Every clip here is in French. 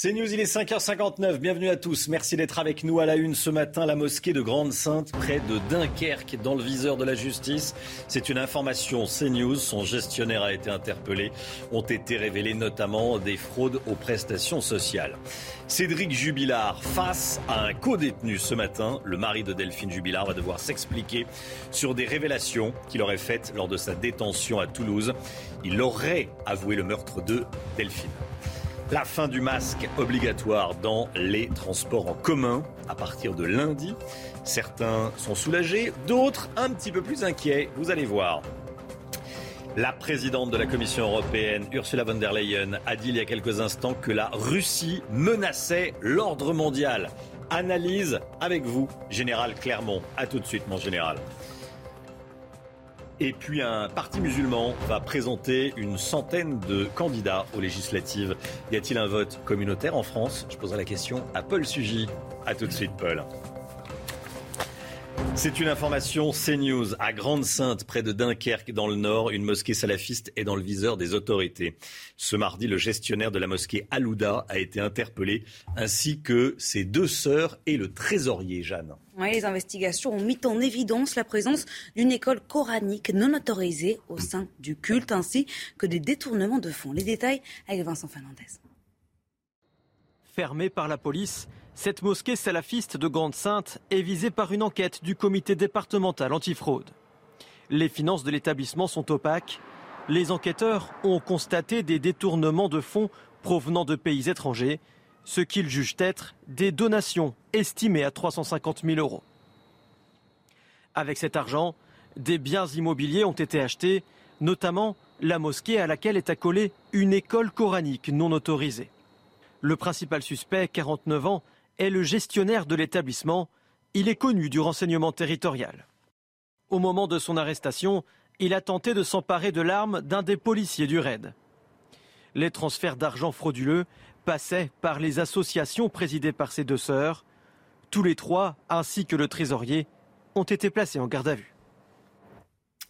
C'est News, il est 5h59. Bienvenue à tous. Merci d'être avec nous à la une ce matin. La mosquée de Grande-Sainte, près de Dunkerque, dans le viseur de la justice. C'est une information CNews. Son gestionnaire a été interpellé. Ont été révélées notamment des fraudes aux prestations sociales. Cédric Jubilard, face à un co-détenu ce matin, le mari de Delphine Jubilard va devoir s'expliquer sur des révélations qu'il aurait faites lors de sa détention à Toulouse. Il aurait avoué le meurtre de Delphine. La fin du masque obligatoire dans les transports en commun à partir de lundi. Certains sont soulagés, d'autres un petit peu plus inquiets. Vous allez voir. La présidente de la Commission européenne, Ursula von der Leyen, a dit il y a quelques instants que la Russie menaçait l'ordre mondial. Analyse avec vous, Général Clermont. A tout de suite, mon général. Et puis un parti musulman va présenter une centaine de candidats aux législatives. Y a-t-il un vote communautaire en France? Je poserai la question à Paul Sugy. A tout de suite, Paul. C'est une information CNews. À Grande-Sainte, près de Dunkerque, dans le nord, une mosquée salafiste est dans le viseur des autorités. Ce mardi, le gestionnaire de la mosquée Alouda a été interpellé, ainsi que ses deux sœurs et le trésorier, Jeanne. les investigations ont mis en évidence la présence d'une école coranique non autorisée au sein du culte, ainsi que des détournements de fonds. Les détails avec Vincent Fernandez. Fermée par la police, cette mosquée salafiste de Grande-Sainte est visée par une enquête du comité départemental antifraude. Les finances de l'établissement sont opaques. Les enquêteurs ont constaté des détournements de fonds provenant de pays étrangers, ce qu'ils jugent être des donations estimées à 350 000 euros. Avec cet argent, des biens immobiliers ont été achetés, notamment la mosquée à laquelle est accolée une école coranique non autorisée. Le principal suspect, 49 ans, est le gestionnaire de l'établissement. Il est connu du renseignement territorial. Au moment de son arrestation, il a tenté de s'emparer de l'arme d'un des policiers du raid. Les transferts d'argent frauduleux passaient par les associations présidées par ses deux sœurs. Tous les trois, ainsi que le trésorier, ont été placés en garde à vue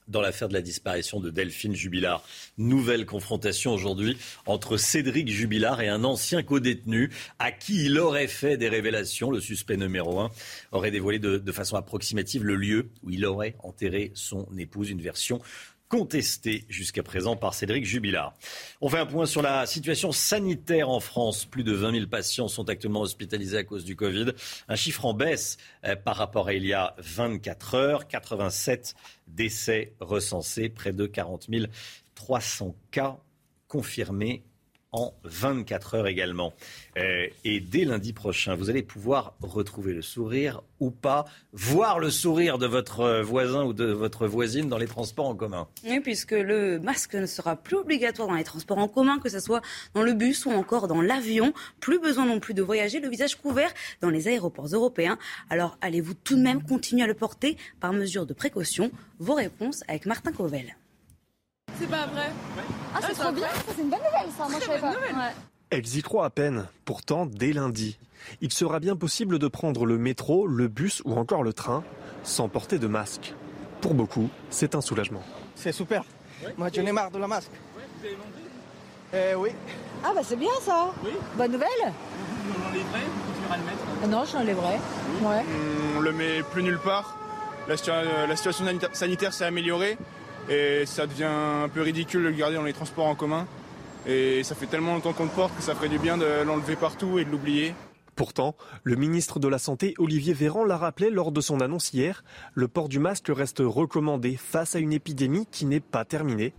dans l'affaire de la disparition de Delphine Jubilard. Nouvelle confrontation aujourd'hui entre Cédric Jubilard et un ancien codétenu à qui il aurait fait des révélations. Le suspect numéro un aurait dévoilé de, de façon approximative le lieu où il aurait enterré son épouse. Une version contesté jusqu'à présent par Cédric Jubilard. On fait un point sur la situation sanitaire en France. Plus de 20 000 patients sont actuellement hospitalisés à cause du Covid. Un chiffre en baisse euh, par rapport à il y a 24 heures. 87 décès recensés, près de 40 300 cas confirmés en 24 heures également. Euh, et dès lundi prochain, vous allez pouvoir retrouver le sourire ou pas, voir le sourire de votre voisin ou de votre voisine dans les transports en commun. Oui, puisque le masque ne sera plus obligatoire dans les transports en commun, que ce soit dans le bus ou encore dans l'avion. Plus besoin non plus de voyager, le visage couvert dans les aéroports européens. Alors allez-vous tout de même continuer à le porter par mesure de précaution? Vos réponses avec Martin Covel. C'est pas vrai. Ah, c'est trop bien, c'est une bonne nouvelle ça, moi je savais pas. Elles y croient à peine. Pourtant, dès lundi, il sera bien possible de prendre le métro, le bus ou encore le train sans porter de masque. Pour beaucoup, c'est un soulagement. C'est super. Moi, j'en ai marre de la masque. vous avez demandé Eh oui. Ah bah c'est bien ça. Oui. Bonne nouvelle. Vous l'enlèverez continuerez à le mettre? Ah Non, je l'enlèverai. Ouais. On le met plus nulle part. La, situa- la situation sanita- sanitaire s'est améliorée et ça devient un peu ridicule de le garder dans les transports en commun. Et ça fait tellement longtemps qu'on le porte que ça ferait du bien de l'enlever partout et de l'oublier. Pourtant, le ministre de la Santé, Olivier Véran, l'a rappelé lors de son annonce hier, le port du masque reste recommandé face à une épidémie qui n'est pas terminée.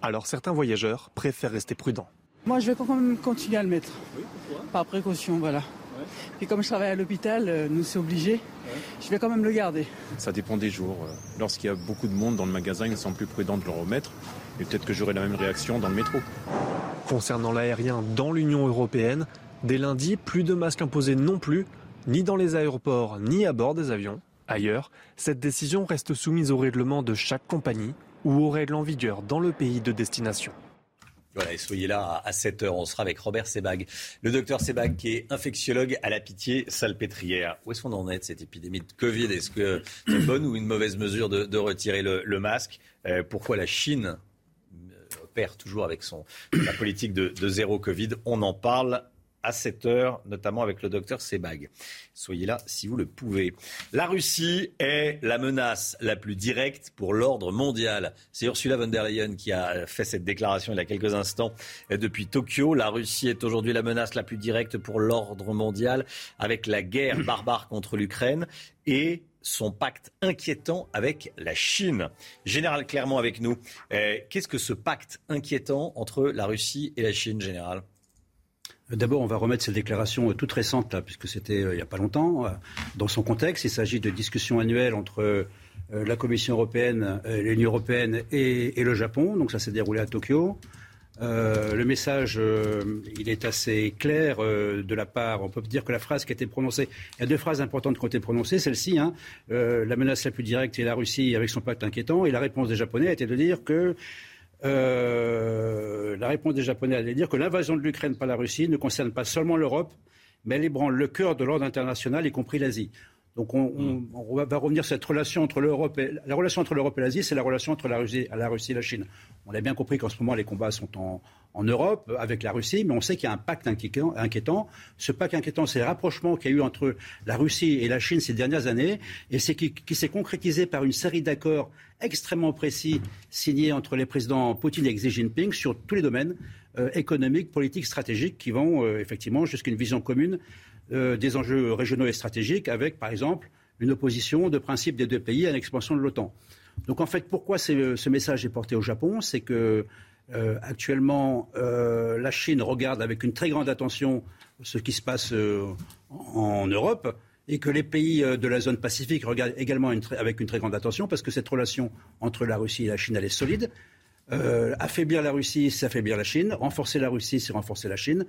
Alors certains voyageurs préfèrent rester prudents. Moi, je vais quand même continuer à le mettre. Oui, pourquoi? Par précaution, voilà. Puis comme je travaille à l'hôpital, euh, nous c'est obligé. Je vais quand même le garder. Ça dépend des jours. Euh, Lorsqu'il y a beaucoup de monde dans le magasin, il semble plus prudent de le remettre. Et peut-être que j'aurai la même réaction dans le métro. Concernant l'aérien dans l'Union européenne, dès lundi, plus de masques imposés non plus, ni dans les aéroports, ni à bord des avions. Ailleurs, cette décision reste soumise au règlement de chaque compagnie ou aux règles en vigueur dans le pays de destination. Voilà, et soyez là à 7h. On sera avec Robert Sebag, le docteur Sebag qui est infectiologue à la pitié salpêtrière. Où est-ce qu'on en est de cette épidémie de Covid? Est-ce que c'est une bonne ou une mauvaise mesure de, retirer le, masque? Euh, Pourquoi la Chine euh, opère toujours avec son, politique de zéro Covid? On en parle à 7 heures, notamment avec le docteur Sebag. Soyez là si vous le pouvez. La Russie est la menace la plus directe pour l'ordre mondial. C'est Ursula von der Leyen qui a fait cette déclaration il y a quelques instants depuis Tokyo. La Russie est aujourd'hui la menace la plus directe pour l'ordre mondial avec la guerre barbare contre l'Ukraine et son pacte inquiétant avec la Chine. Général Clermont avec nous. Euh, Qu'est-ce que ce pacte inquiétant entre la Russie et la Chine, Général? D'abord, on va remettre cette déclaration euh, toute récente, puisque c'était euh, il n'y a pas longtemps, euh, dans son contexte. Il s'agit de discussions annuelles entre la Commission européenne, l'Union européenne et, le Japon. Donc ça s'est déroulé à Tokyo. Le message, il est assez clair de la part. On peut dire que la phrase qui a été prononcée, il y a deux phrases importantes qui ont été prononcées. Celle-ci, hein, la menace la plus directe est la Russie avec son pacte inquiétant. Et la réponse des Japonais a été de dire que euh, la réponse des Japonais allait dire que l'invasion de l'Ukraine par la Russie ne concerne pas seulement l'Europe, mais elle ébranle le cœur de l'ordre international, y compris l'Asie. Donc on, on- on va, revenir sur cette relation entre l'Europe et la relation entre l'Europe et l'Asie, c'est la relation entre la Russie, la Russie et la Chine. On a bien compris qu'en ce moment les combats sont en, en Europe avec la Russie, mais on sait qu'il y a un pacte inquiétant. inquiétant. Ce pacte inquiétant, c'est le rapprochement qu'il y a eu entre la Russie et la Chine ces dernières années, et c'est qui, qui s'est concrétisé par une série d'accords extrêmement précis signés entre les présidents Poutine et Xi Jinping sur tous les domaines euh, économiques, politiques, stratégiques, qui vont euh, effectivement jusqu'à une vision commune euh, des enjeux régionaux et stratégiques, avec par exemple une opposition de principe des deux pays à l'expansion de l'OTAN. Donc en fait, pourquoi c'est- ce message est porté au Japon? C'est que euh, actuellement, euh, la Chine regarde avec une très grande attention ce qui se passe euh, en, Europe et que les pays euh, de la zone Pacifique regardent également avec une très grande attention parce que cette relation entre la Russie et la Chine, elle est solide. Euh, affaiblir la Russie, c'est affaiblir la Chine. Renforcer la Russie, c'est renforcer la Chine.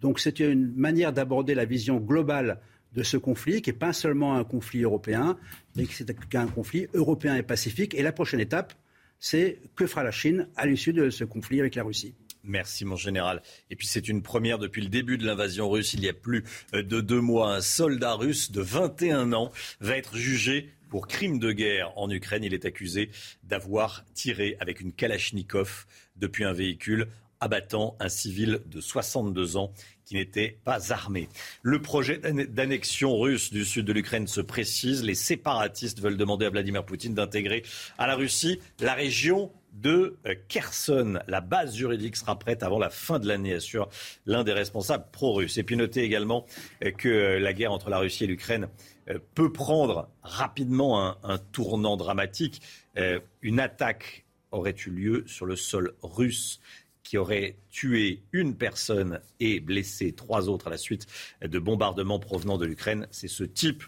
Donc c'est une manière d'aborder la vision globale de ce conflit, qui n'est pas seulement un conflit européen, mais qui est un conflit européen et pacifique. Et la prochaine étape, c'est que fera la Chine à l'issue de ce conflit avec la Russie. Merci mon général. Et puis c'est une première depuis le début de l'invasion russe, il y a plus euh, de deux mois. Un soldat russe de 21 ans va être jugé pour crime de guerre en Ukraine. Il est accusé d'avoir tiré avec une Kalachnikov depuis un véhicule abattant un civil de 62 ans qui n'était pas armé. Le projet d'anne- d'annexion russe du sud de l'Ukraine se précise. Les séparatistes veulent demander à Vladimir Poutine d'intégrer à la Russie la région de euh, Kherson. La base juridique sera prête avant la fin de l'année, assure l'un des responsables pro-russes. Et puis notez également euh, que euh, la guerre entre la Russie et l'Ukraine peut prendre rapidement un, un tournant dramatique. Une attaque aurait eu lieu sur le sol russe qui aurait tué une personne et blessé trois autres à la suite de bombardements provenant de l'Ukraine. C'est ce type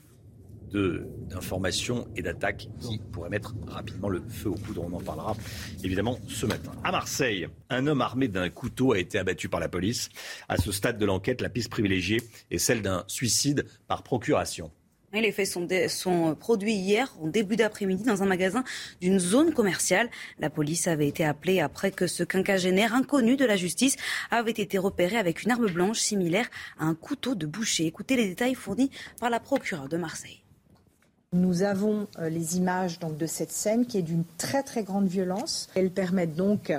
d'informations et d'attaques qui pourraient mettre rapidement le feu aux poudres. On en parlera évidemment ce matin. À Marseille, un homme armé d'un couteau a été abattu par la police. À ce stade de l'enquête, la piste privilégiée est celle d'un suicide par procuration. Les faits sont, sont produits hier, en début d'après-midi, dans un magasin d'une zone commerciale. La police avait été appelée après que ce quinquagénaire inconnu de la justice avait été repéré avec une arme blanche similaire à un couteau de boucher. Écoutez les détails fournis par la procureure de Marseille. Nous avons euh, les images donc, de cette scène qui est d'une très très grande violence. Elles permettent donc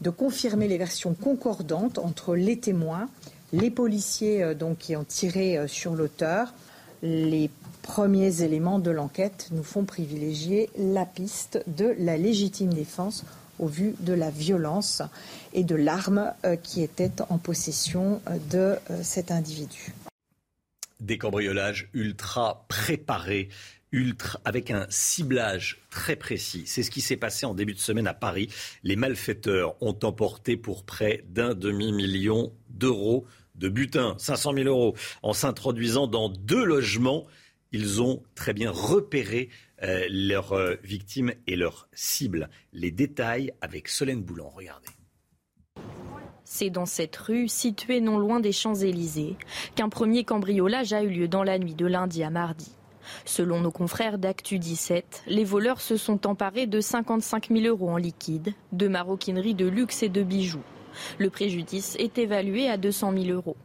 de confirmer les versions concordantes entre les témoins, les policiers euh, donc, qui ont tiré euh, sur l'auteur. Les premiers éléments de l'enquête nous font privilégier la piste de la légitime défense au vu de la violence et de l'arme euh, qui était en possession euh, de euh, cet individu. Des cambriolages ultra préparés, ultra, avec un ciblage très précis. C'est ce qui s'est passé en début de semaine à Paris. Les malfaiteurs ont emporté pour près d'un demi-million d'euros de butin, 500 000 euros, en s'introduisant dans deux logements. Ils ont très bien repéré euh, leurs euh, victimes et leurs cibles. Les détails avec Solène Boulan. Regardez. C'est dans cette rue, située non loin des Champs-Élysées, qu'un premier cambriolage a eu lieu dans la nuit de lundi à mardi. Selon nos confrères d'Actu 17, les voleurs se sont emparés de 55 000 euros en liquide, de maroquinerie de luxe et de bijoux. Le préjudice est évalué à 200 000 euros.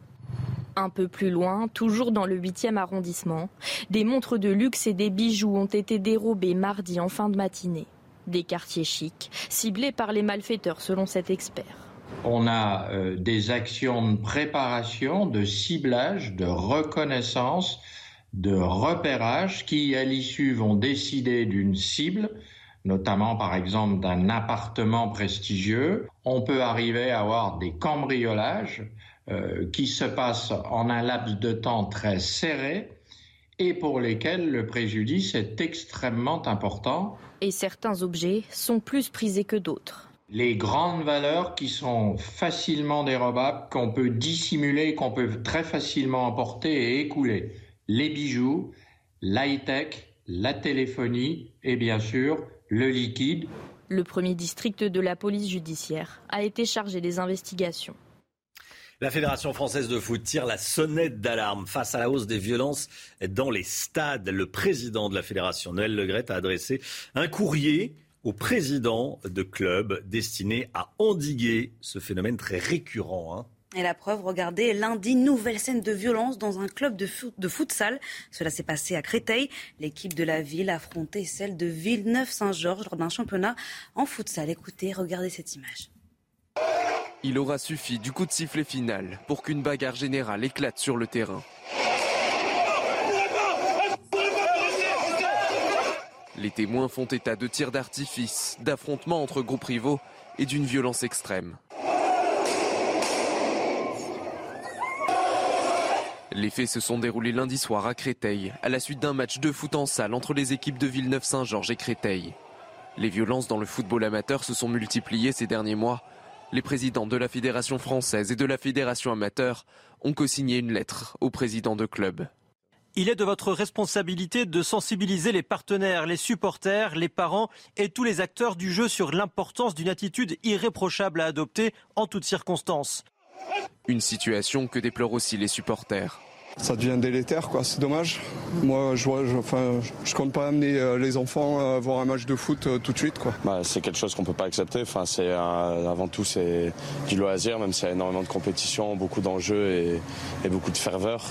Un peu plus loin, toujours dans le 8e arrondissement, des montres de luxe et des bijoux ont été dérobés mardi en fin de matinée. Des quartiers chics, ciblés par les malfaiteurs selon cet expert. On a euh, des actions de préparation, de ciblage, de reconnaissance, de repérage qui, à l'issue, vont décider d'une cible, notamment par exemple d'un appartement prestigieux. On peut arriver à avoir des cambriolages qui se passent en un laps de temps très serré et pour lesquels le préjudice est extrêmement important. Et certains objets sont plus prisés que d'autres. Les grandes valeurs qui sont facilement dérobables, qu'on peut dissimuler, qu'on peut très facilement emporter et écouler. Les bijoux, l'high-tech, la téléphonie et bien sûr le liquide. Le premier district de la police judiciaire a été chargé des investigations. La Fédération française de foot tire la sonnette d'alarme face à la hausse des violences dans les stades. Le président de la Fédération, Noël Legrette, a adressé un courrier au président de club destiné à endiguer ce phénomène très récurrent. Hein. Et la preuve, regardez, lundi, nouvelle scène de violence dans un club de, de futsal. Cela s'est passé à Créteil. L'équipe de la ville affrontait celle de Villeneuve-Saint-Georges lors d'un championnat en futsal. Écoutez, regardez cette image. Il aura suffi du coup de sifflet final pour qu'une bagarre générale éclate sur le terrain. Les témoins font état de tirs d'artifice, d'affrontements entre groupes rivaux et d'une violence extrême. Les faits se sont déroulés lundi soir à Créteil, à la suite d'un match de foot en salle entre les équipes de Villeneuve-Saint-Georges et Créteil. Les violences dans le football amateur se sont multipliées ces derniers mois les présidents de la Fédération française et de la Fédération amateur ont co-signé une lettre au président de club. Il est de votre responsabilité de sensibiliser les partenaires, les supporters, les parents et tous les acteurs du jeu sur l'importance d'une attitude irréprochable à adopter en toutes circonstances. Une situation que déplorent aussi les supporters ça devient délétère, quoi. C'est dommage. Moi, je, je, enfin, je compte pas amener euh, les enfants à voir un match de foot euh, tout de suite, quoi. Bah, c'est quelque chose qu'on peut pas accepter. Enfin, c'est avant tout c'est du loisir, même s'il y a énormément de compétition, beaucoup d'enjeux et, et beaucoup de ferveur.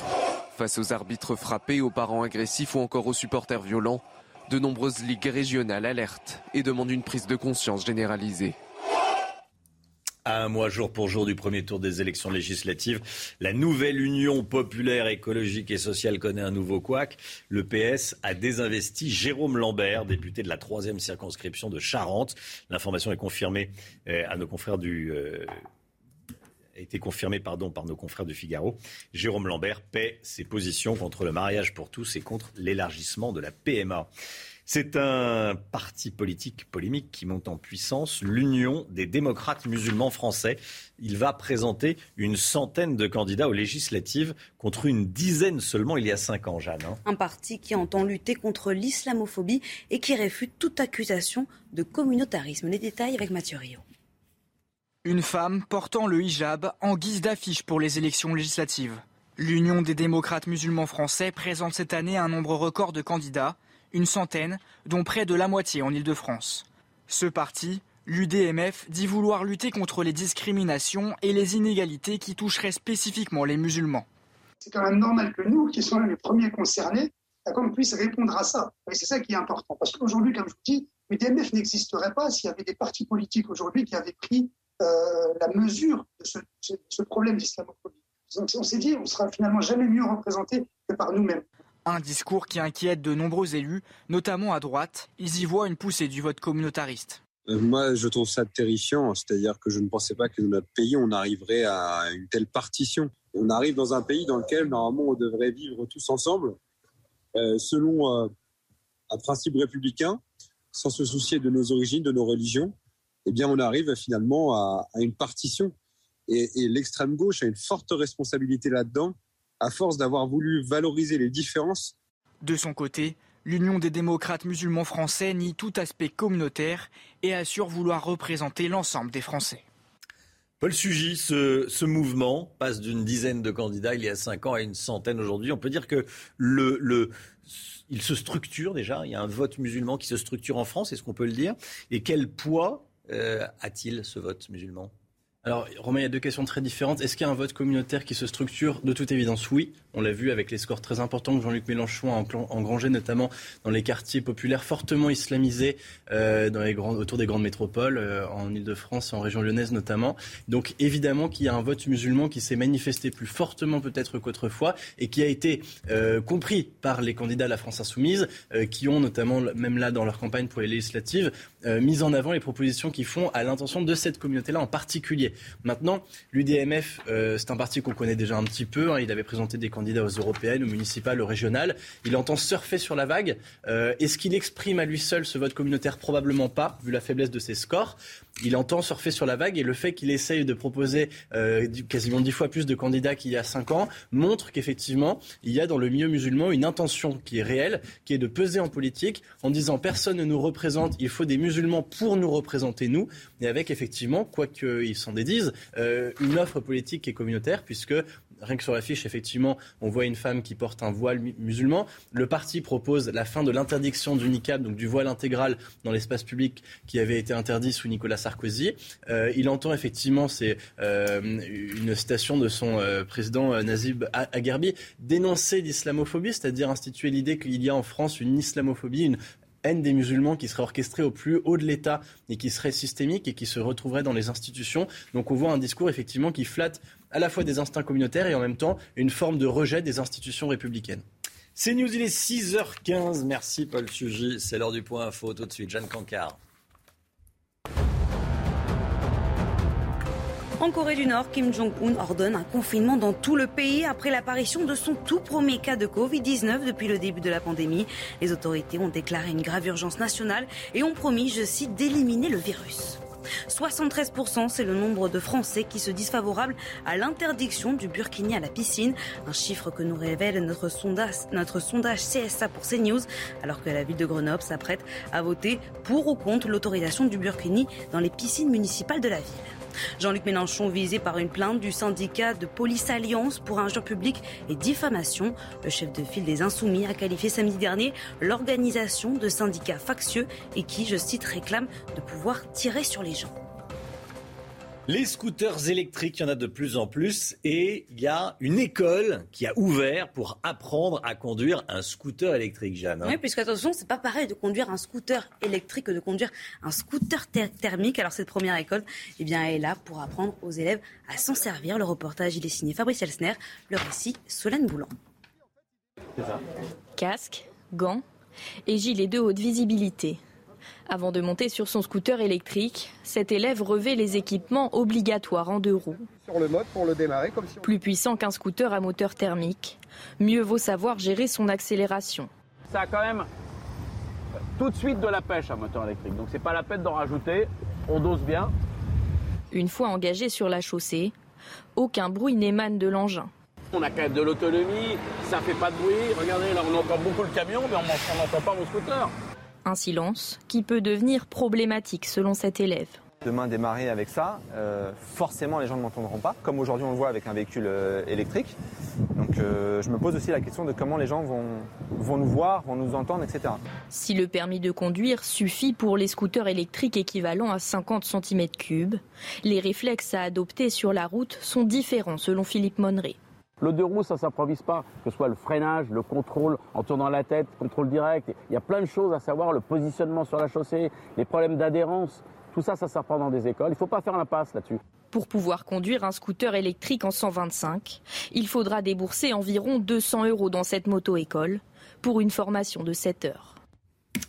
Face aux arbitres frappés, aux parents agressifs ou encore aux supporters violents, de nombreuses ligues régionales alertent et demandent une prise de conscience généralisée. À un mois jour pour jour du premier tour des élections législatives, la nouvelle Union populaire écologique et sociale connaît un nouveau couac. Le PS a désinvesti Jérôme Lambert, député de la troisième circonscription de Charente. L'information est confirmée euh, à nos confrères du euh, a été confirmée par nos confrères du Figaro. Jérôme Lambert paie ses positions contre le mariage pour tous et contre l'élargissement de la PMA. C'est un parti politique polémique qui monte en puissance, l'Union des démocrates musulmans français. Il va présenter une centaine de candidats aux législatives contre une dizaine seulement il y a cinq ans, Jeanne. Hein. Un parti qui entend lutter contre l'islamophobie et qui réfute toute accusation de communautarisme. Les détails avec Mathieu Rio. Une femme portant le hijab en guise d'affiche pour les élections législatives. L'Union des démocrates musulmans français présente cette année un nombre record de candidats une centaine, dont près de la moitié en Ile-de-France. Ce parti, l'UDMF, dit vouloir lutter contre les discriminations et les inégalités qui toucheraient spécifiquement les musulmans. C'est quand même normal que nous, qui sommes les premiers concernés, qu'on puisse répondre à ça. Et c'est ça qui est important. Parce qu'aujourd'hui, comme je vous dis, l'UDMF n'existerait pas s'il y avait des partis politiques aujourd'hui qui avaient pris euh, la mesure de ce, problème d'islamophobie. Donc on s'est dit, on sera finalement jamais mieux représenté que par nous-mêmes. Un discours qui inquiète de nombreux élus, notamment à droite. Ils y voient une poussée du vote communautariste. Euh, moi, je trouve ça terrifiant, c'est-à-dire que je ne pensais pas que dans notre pays, on arriverait à une telle partition. On arrive dans un pays dans lequel, normalement, on devrait vivre tous ensemble, euh, selon euh, un principe républicain, sans se soucier de nos origines, de nos religions. Eh bien, on arrive finalement à, une partition. Et l'extrême gauche a une forte responsabilité là-dedans, à force d'avoir voulu valoriser les différences. De son côté, l'Union des démocrates musulmans français nie tout aspect communautaire et assure vouloir représenter l'ensemble des Français. Paul Sugy, ce, ce mouvement passe d'une dizaine de candidats il y a cinq ans à une centaine aujourd'hui. On peut dire que le, le, il se structure déjà. Il y a un vote musulman qui se structure en France, est-ce qu'on peut le dire? Et quel poids euh, a-t-il ce vote musulman? Alors, Romain, il y a deux questions très différentes. Est-ce qu'il y a un vote communautaire qui se structure De toute évidence, oui. On l'a vu avec les scores très importants que Jean-Luc Mélenchon a engrangés, notamment dans les quartiers populaires fortement islamisés euh, autour des grandes métropoles, euh, en Ile-de-France et en région lyonnaise notamment. Donc, évidemment qu'il y a un vote musulman qui s'est manifesté plus fortement peut-être qu'autrefois et qui a été euh, compris par les candidats à la France insoumise, qui ont notamment, même là dans leur campagne pour les législatives, mis en avant les propositions qu'ils font à l'intention de cette communauté-là en particulier. Maintenant, l'UDMF, euh, c'est un parti qu'on connaît déjà un petit peu. Hein. Il avait présenté des candidats aux européennes, aux municipales, aux régionales. Il entend surfer sur la vague. Euh, Est-ce qu'il exprime à lui seul ce vote communautaire? Probablement pas, vu la faiblesse de ses scores il entend surfer sur la vague et le fait qu'il essaye de proposer euh, quasiment dix fois plus de candidats qu'il y a cinq ans montre qu'effectivement, il y a dans le milieu musulman une intention qui est réelle, qui est de peser en politique en disant personne ne nous représente, il faut des musulmans pour nous représenter nous, et avec effectivement, quoi qu'ils s'en dédisent, euh, une offre politique est communautaire, puisque Rien que sur l'affiche, effectivement, on voit une femme qui porte un voile musulman. Le parti propose la fin de l'interdiction du niqab, donc du voile intégral dans l'espace public qui avait été interdit sous Nicolas Sarkozy. Euh, il entend effectivement, c'est euh, une citation de son président Nazib Agherbi, dénoncer l'islamophobie, c'est-à-dire instituer l'idée qu'il y a en France une islamophobie, une haine des musulmans qui serait orchestrée au plus haut de l'État et qui serait systémique et qui se retrouverait dans les institutions. Donc on voit un discours effectivement qui flatte à la fois des instincts communautaires et en même temps une forme de rejet des institutions républicaines. C'est News, il est 6h15. Merci Paul Sugy. C'est l'heure du point info. Tout de suite, Jeanne Cancard. En Corée du Nord, Kim Jong-un ordonne un confinement dans tout le pays après l'apparition de son tout premier cas de Covid-19 depuis le début de la pandémie. Les autorités ont déclaré une grave urgence nationale et ont promis, je cite, d'éliminer le virus. 73%, c'est le nombre de Français qui se disent favorables à l'interdiction du burkini à la piscine. Un chiffre que nous révèle notre sondage, notre sondage CSA pour CNews, alors que la ville de Grenoble s'apprête à voter pour ou contre l'autorisation du burkini dans les piscines municipales de la ville. Jean-Luc Mélenchon visé par une plainte du syndicat de Police Alliance pour injure publique et diffamation. Le chef de file des Insoumis a qualifié samedi dernier l'organisation de syndicats factieux et qui, je cite, réclame de pouvoir tirer sur les gens. Les scooters électriques, il y en a de plus en plus et il y a une école qui a ouvert pour apprendre à conduire un scooter électrique, Jeanne. hein. Oui, puisque attention, c'est pas pareil de conduire un scooter électrique que de conduire un scooter ther- thermique. Alors cette première école, eh bien, elle est là pour apprendre aux élèves à s'en servir. Le reportage, il est signé Fabrice Elsner. Le récit, Solène Boulan. Casque, gants et gilet de haute visibilité. Avant de monter sur son scooter électrique, cet élève revêt les équipements obligatoires en deux roues. Sur le mode pour le démarrer comme si on... Plus puissant qu'un scooter à moteur thermique, mieux vaut savoir gérer son accélération. Ça a quand même tout de suite de la pêche à moteur électrique. Donc c'est pas la peine d'en rajouter. On dose bien. Une fois engagé sur la chaussée, aucun bruit n'émane de l'engin. On a quand même de l'autonomie, ça fait pas de bruit. Regardez, là on entend beaucoup le camion, mais on n'entend pas mon scooter. Un silence qui peut devenir problématique selon cet élève. Demain démarrer avec ça, euh, forcément les gens ne m'entendront pas, comme aujourd'hui on le voit avec un véhicule euh, électrique. Donc euh, je me pose aussi la question de comment les gens vont, vont nous voir, vont nous entendre, etc. Si le permis de conduire suffit pour les scooters électriques équivalents à 50 cm3, les réflexes à adopter sur la route sont différents selon Philippe Monneret. Le deux roues, ça s'improvise pas. Que ce soit le freinage, le contrôle en tournant la tête, contrôle direct. Il y a plein de choses à savoir, le positionnement sur la chaussée, les problèmes d'adhérence. Tout ça, ça s'apprend dans des écoles. Il ne faut pas faire l'impasse là-dessus. Pour pouvoir conduire un scooter électrique en 125, il faudra débourser environ 200 euros dans cette moto-école pour une formation de 7 heures.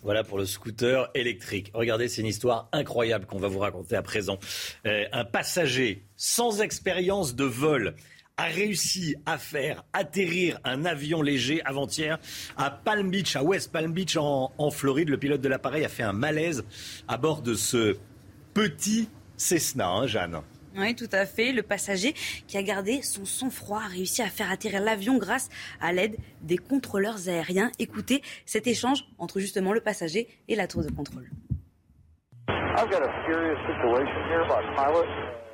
Voilà pour le scooter électrique. Regardez, c'est une histoire incroyable qu'on va vous raconter à présent. Euh, un passager sans expérience de vol a réussi à faire atterrir un avion léger avant-hier à Palm Beach, à West Palm Beach en, en Floride. Le pilote de l'appareil a fait un malaise à bord de ce petit Cessna, hein, Jeanne. Oui, tout à fait. Le passager qui a gardé son sang-froid a réussi à faire atterrir l'avion grâce à l'aide des contrôleurs aériens. Écoutez cet échange entre justement le passager et la tour de contrôle.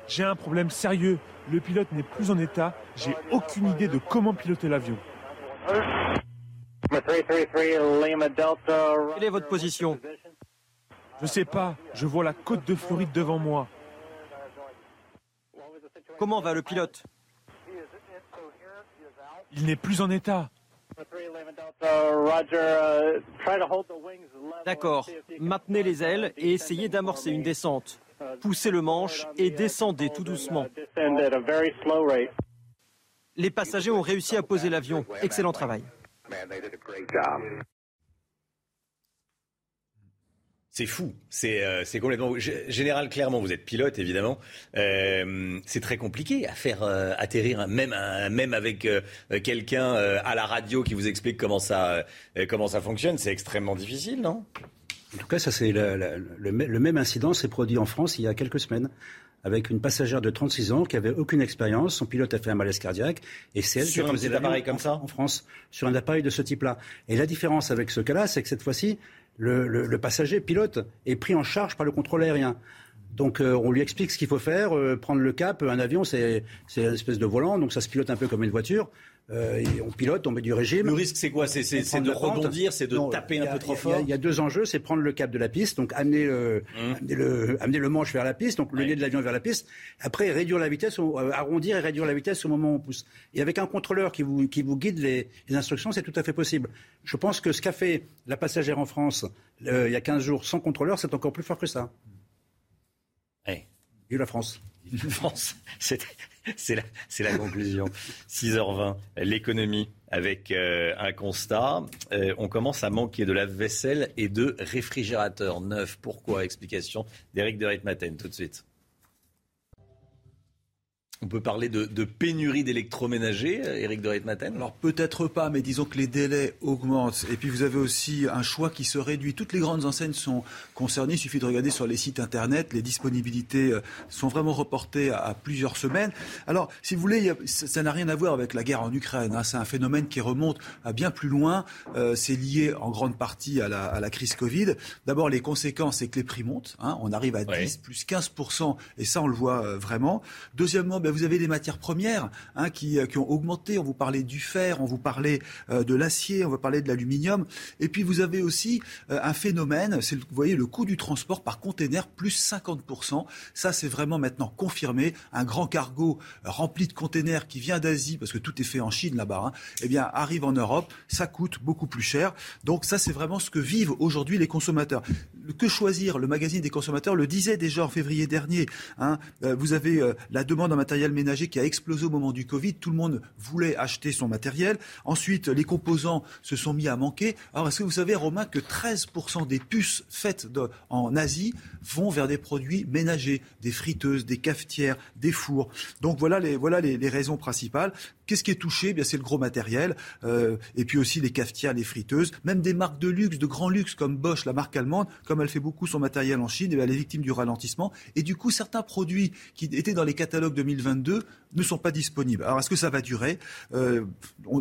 J'ai un problème sérieux. Le pilote n'est plus en état. J'ai aucune idée de comment piloter l'avion. Quelle est votre position Je sais pas. Je vois la côte de Floride devant moi. Comment va le pilote Il n'est plus en état. D'accord. Maintenez les ailes et essayez d'amorcer une descente. Poussez le manche et descendez tout doucement. Les passagers ont réussi à poser l'avion. Excellent travail. C'est fou, c'est euh, complètement. Général, clairement, vous êtes pilote, évidemment. Euh, c'est très compliqué à faire euh, atterrir, même, même avec quelqu'un à la radio qui vous explique comment ça, comment ça fonctionne. C'est extrêmement difficile, non? En tout cas, ça c'est le, le, le, même incident s'est produit en France il y a quelques semaines avec une passagère de 36 ans qui avait aucune expérience. Son pilote a fait un malaise cardiaque et c'est elle sur qui un petit appareil comme ça en France sur un appareil de ce type-là. Et la différence avec ce cas-là, c'est que cette fois-ci, le, le, le, passager pilote est pris en charge par le contrôle aérien. Donc euh, on lui explique ce qu'il faut faire, euh, prendre le cap. Un avion, c'est une espèce de volant, donc ça se pilote un peu comme une voiture. Euh, on pilote, on met du régime. Le risque, c'est quoi? C'est de rebondir, c'est de non, taper a, un peu trop fort Il y, y, a deux enjeux, c'est prendre le cap de la piste, donc amener le, mmh. amener le, amener le manche vers la piste, donc le nez de l'avion vers la piste. Après, réduire la vitesse, euh, arrondir et réduire la vitesse au moment où on pousse. Et avec un contrôleur qui vous, qui vous guide les, les instructions, c'est tout à fait possible. Je pense que ce qu'a fait la passagère en France euh, il y a 15 jours sans contrôleur, c'est encore plus fort que ça. La France. La France. C'est la, la, conclusion. 6h20, l'économie avec euh, un constat. Euh, on commence à manquer de lave-vaisselle et de réfrigérateurs neufs. Pourquoi? Explication d'Éric de Ritmaten tout de suite. On peut parler de, de pénurie d'électroménagers, Eric de Ritmaten Alors peut-être pas, mais disons que les délais augmentent. Et puis vous avez aussi un choix qui se réduit. Toutes les grandes enseignes sont concernées. Il suffit de regarder sur les sites internet. Les disponibilités sont vraiment reportées à, à plusieurs semaines. Alors, si vous voulez, a, ça n'a rien à voir avec la guerre en Ukraine. Hein. C'est un phénomène qui remonte à bien plus loin. Euh, c'est lié en grande partie à la, à la crise Covid. D'abord, les conséquences, c'est que les prix montent. Hein. On arrive à 10, ouais. plus 15%. Et ça, on le voit euh, vraiment. Deuxièmement, ben, vous avez des matières premières hein, qui, qui, ont augmenté. On vous parlait du fer, on vous parlait euh, de l'acier, on va parler de l'aluminium. Et puis vous avez aussi euh, un phénomène, c'est vous voyez le coût du transport par container plus 50%. Ça c'est vraiment maintenant confirmé. Un grand cargo rempli de containers qui vient d'Asie, parce que tout est fait en Chine là-bas, hein, eh bien arrive en Europe, ça coûte beaucoup plus cher. Donc ça c'est vraiment ce que vivent aujourd'hui les consommateurs. Que choisir? Le magazine des consommateurs le disait déjà en février dernier. Hein, euh, vous avez la demande en matériel ménager qui a explosé au moment du Covid. Tout le monde voulait acheter son matériel. Ensuite, les composants se sont mis à manquer. Alors, est-ce que vous savez, Romain, que 13% des puces faites en Asie vont vers des produits ménagers, des friteuses, des cafetières, des fours? Donc voilà les, voilà les raisons principales. Qu'est-ce qui est touché? Eh Bien, c'est le gros matériel, euh, et puis aussi les cafetières, les friteuses, même des marques de luxe, de grand luxe comme Bosch, la marque allemande, comme elle fait beaucoup son matériel en Chine, elle est victime du ralentissement. Et du coup, certains produits qui étaient dans les catalogues 2022 ne sont pas disponibles. Alors, est-ce que ça va durer? Euh,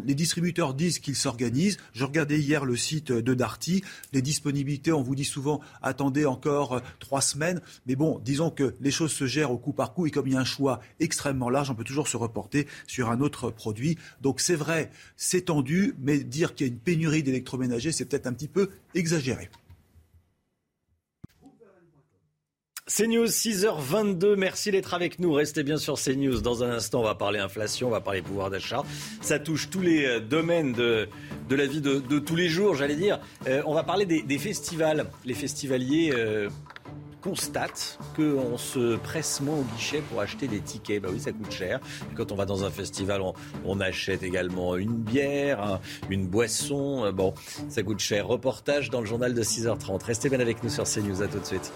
Les distributeurs disent qu'ils s'organisent. Je regardais hier le site de Darty. Les disponibilités, on vous dit souvent, attendez encore euh, trois semaines. Mais bon, disons que les choses se gèrent au coup par coup, et comme il y a un choix extrêmement large, on peut toujours se reporter sur un autre produit. Donc c'est vrai, c'est tendu, mais dire qu'il y a une pénurie d'électroménagers, c'est peut-être un petit peu exagéré. CNews, 6h22, merci d'être avec nous. Restez bien sur CNews. Dans un instant, on va parler inflation, on va parler pouvoir d'achat. Ça touche tous les domaines de, de la vie de, de, tous les jours, j'allais dire. Euh, on va parler des, des, festivals. Les festivaliers euh, constatent qu'on se presse moins au guichet pour acheter des tickets. Bah oui, ça coûte cher. Quand on va dans un festival, on, achète également une bière, un, une boisson. Euh, bon, ça coûte cher. Reportage dans le journal de 6h30. Restez bien avec nous sur CNews. À tout de suite.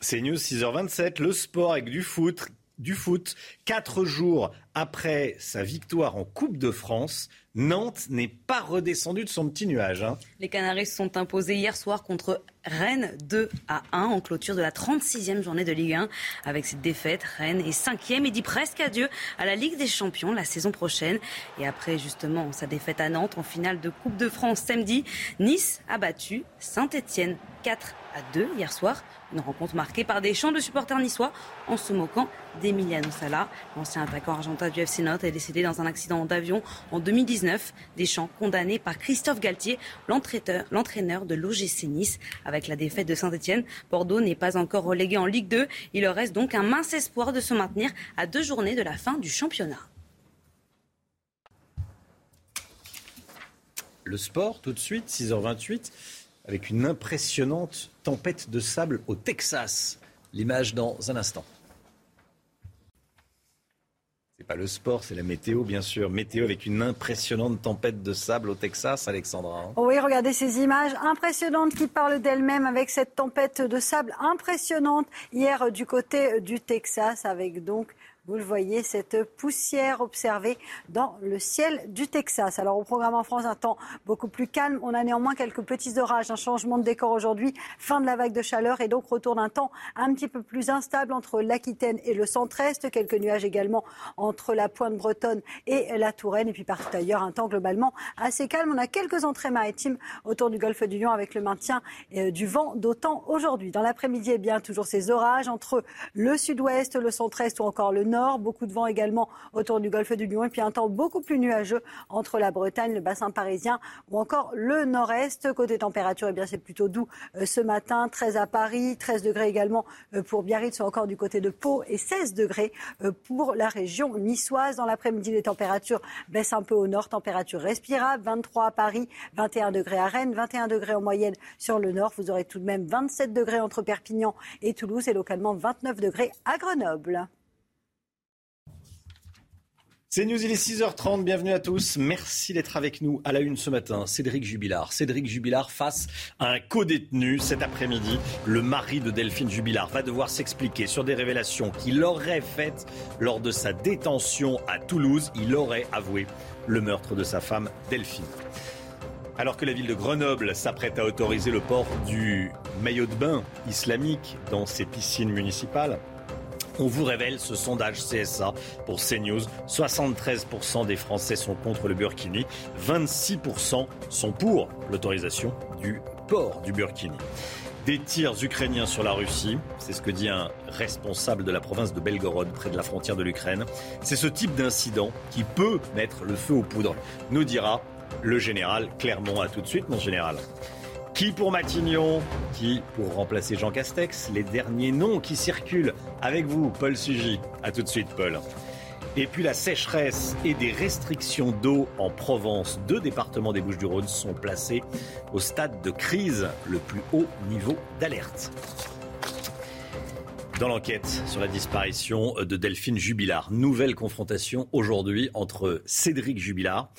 C'est News 6h27, le sport avec du foot. du foot. Quatre jours après sa victoire en Coupe de France, Nantes n'est pas redescendu de son petit nuage. Hein. Les Canaris se sont imposés hier soir contre Rennes 2 à 1 en clôture de la 36e journée de Ligue 1. Avec cette défaite, Rennes est 5e et dit presque adieu à la Ligue des Champions la saison prochaine. Et après justement sa défaite à Nantes en finale de Coupe de France samedi, Nice a battu Saint-Etienne 4 à 2 hier soir. Une rencontre marquée par des chants de supporters niçois en se moquant d'Emiliano Sala. L'ancien attaquant argentin du FC Nantes est décédé dans un accident d'avion en 2019. Des chants condamnés par Christophe Galtier, l'entraîneur de l'OGC Nice. Avec la défaite de Saint-Etienne, Bordeaux n'est pas encore relégué en Ligue 2. Il leur reste donc un mince espoir de se maintenir à deux journées de la fin du championnat. Le sport, tout de suite, 6h28 avec une impressionnante tempête de sable au Texas. L'image dans un instant. C'est pas le sport, c'est la météo, bien sûr. Météo avec une impressionnante tempête de sable au Texas, Alexandra. Hein. Oui, regardez ces images impressionnantes qui parlent d'elles-mêmes avec cette tempête de sable impressionnante hier du côté du Texas, avec donc vous le voyez, cette poussière observée dans le ciel du Texas. Alors au programme en France, un temps beaucoup plus calme. On a néanmoins quelques petits orages, un changement de décor aujourd'hui, fin de la vague de chaleur et donc retour d'un temps un petit peu plus instable entre l'Aquitaine et le centre-est. Quelques nuages également entre la pointe bretonne et la Touraine. Et puis partout ailleurs, un temps globalement assez calme. On a quelques entrées maritimes autour du golfe du Lion avec le maintien euh, du vent d'autant aujourd'hui. Dans l'après-midi, eh bien, toujours ces orages entre le sud-ouest, le centre-est ou encore le nord Beaucoup de vent également autour du golfe du Lion. Et puis un temps beaucoup plus nuageux entre la Bretagne, le bassin parisien ou encore le nord-est. Côté température, eh bien, c'est plutôt doux euh, ce matin. 13 à Paris, 13 degrés également euh, pour Biarritz ou encore du côté de Pau et 16 degrés euh, pour la région niçoise. Dans l'après-midi, les températures baissent un peu au nord. Température respirable. 23 à Paris, 21 degrés à Rennes, 21 degrés en moyenne sur le nord. Vous aurez tout de même 27 degrés entre Perpignan et Toulouse et localement 29 degrés à Grenoble. C'est News, il est 6h30, bienvenue à tous. Merci d'être avec nous à la une ce matin. Cédric Jubilard. Cédric Jubilard face à un co-détenu cet après-midi. Le mari de Delphine Jubilard va devoir s'expliquer sur des révélations qu'il aurait faites lors de sa détention à Toulouse. Il aurait avoué le meurtre de sa femme Delphine. Alors que la ville de Grenoble s'apprête à autoriser le port du maillot de bain islamique dans ses piscines municipales, on vous révèle ce sondage CSA pour CNews. 73% des Français sont contre le burkini, 26% sont pour l'autorisation du port du burkini. Des tirs ukrainiens sur la Russie, c'est ce que dit un responsable de la province de Belgorod, près de la frontière de l'Ukraine. C'est ce type d'incident qui peut mettre le feu aux poudres, nous dira le général Clermont. À tout de suite, mon général. Qui pour Matignon Qui pour remplacer Jean Castex Les derniers noms qui circulent avec vous, Paul Sugy. A tout de suite, Paul. Et puis la sécheresse et des restrictions d'eau en Provence. Deux départements des Bouches-du-Rhône sont placés au stade de crise, le plus haut niveau d'alerte. Dans l'enquête sur la disparition de Delphine Jubilard, nouvelle confrontation aujourd'hui entre Cédric Jubilard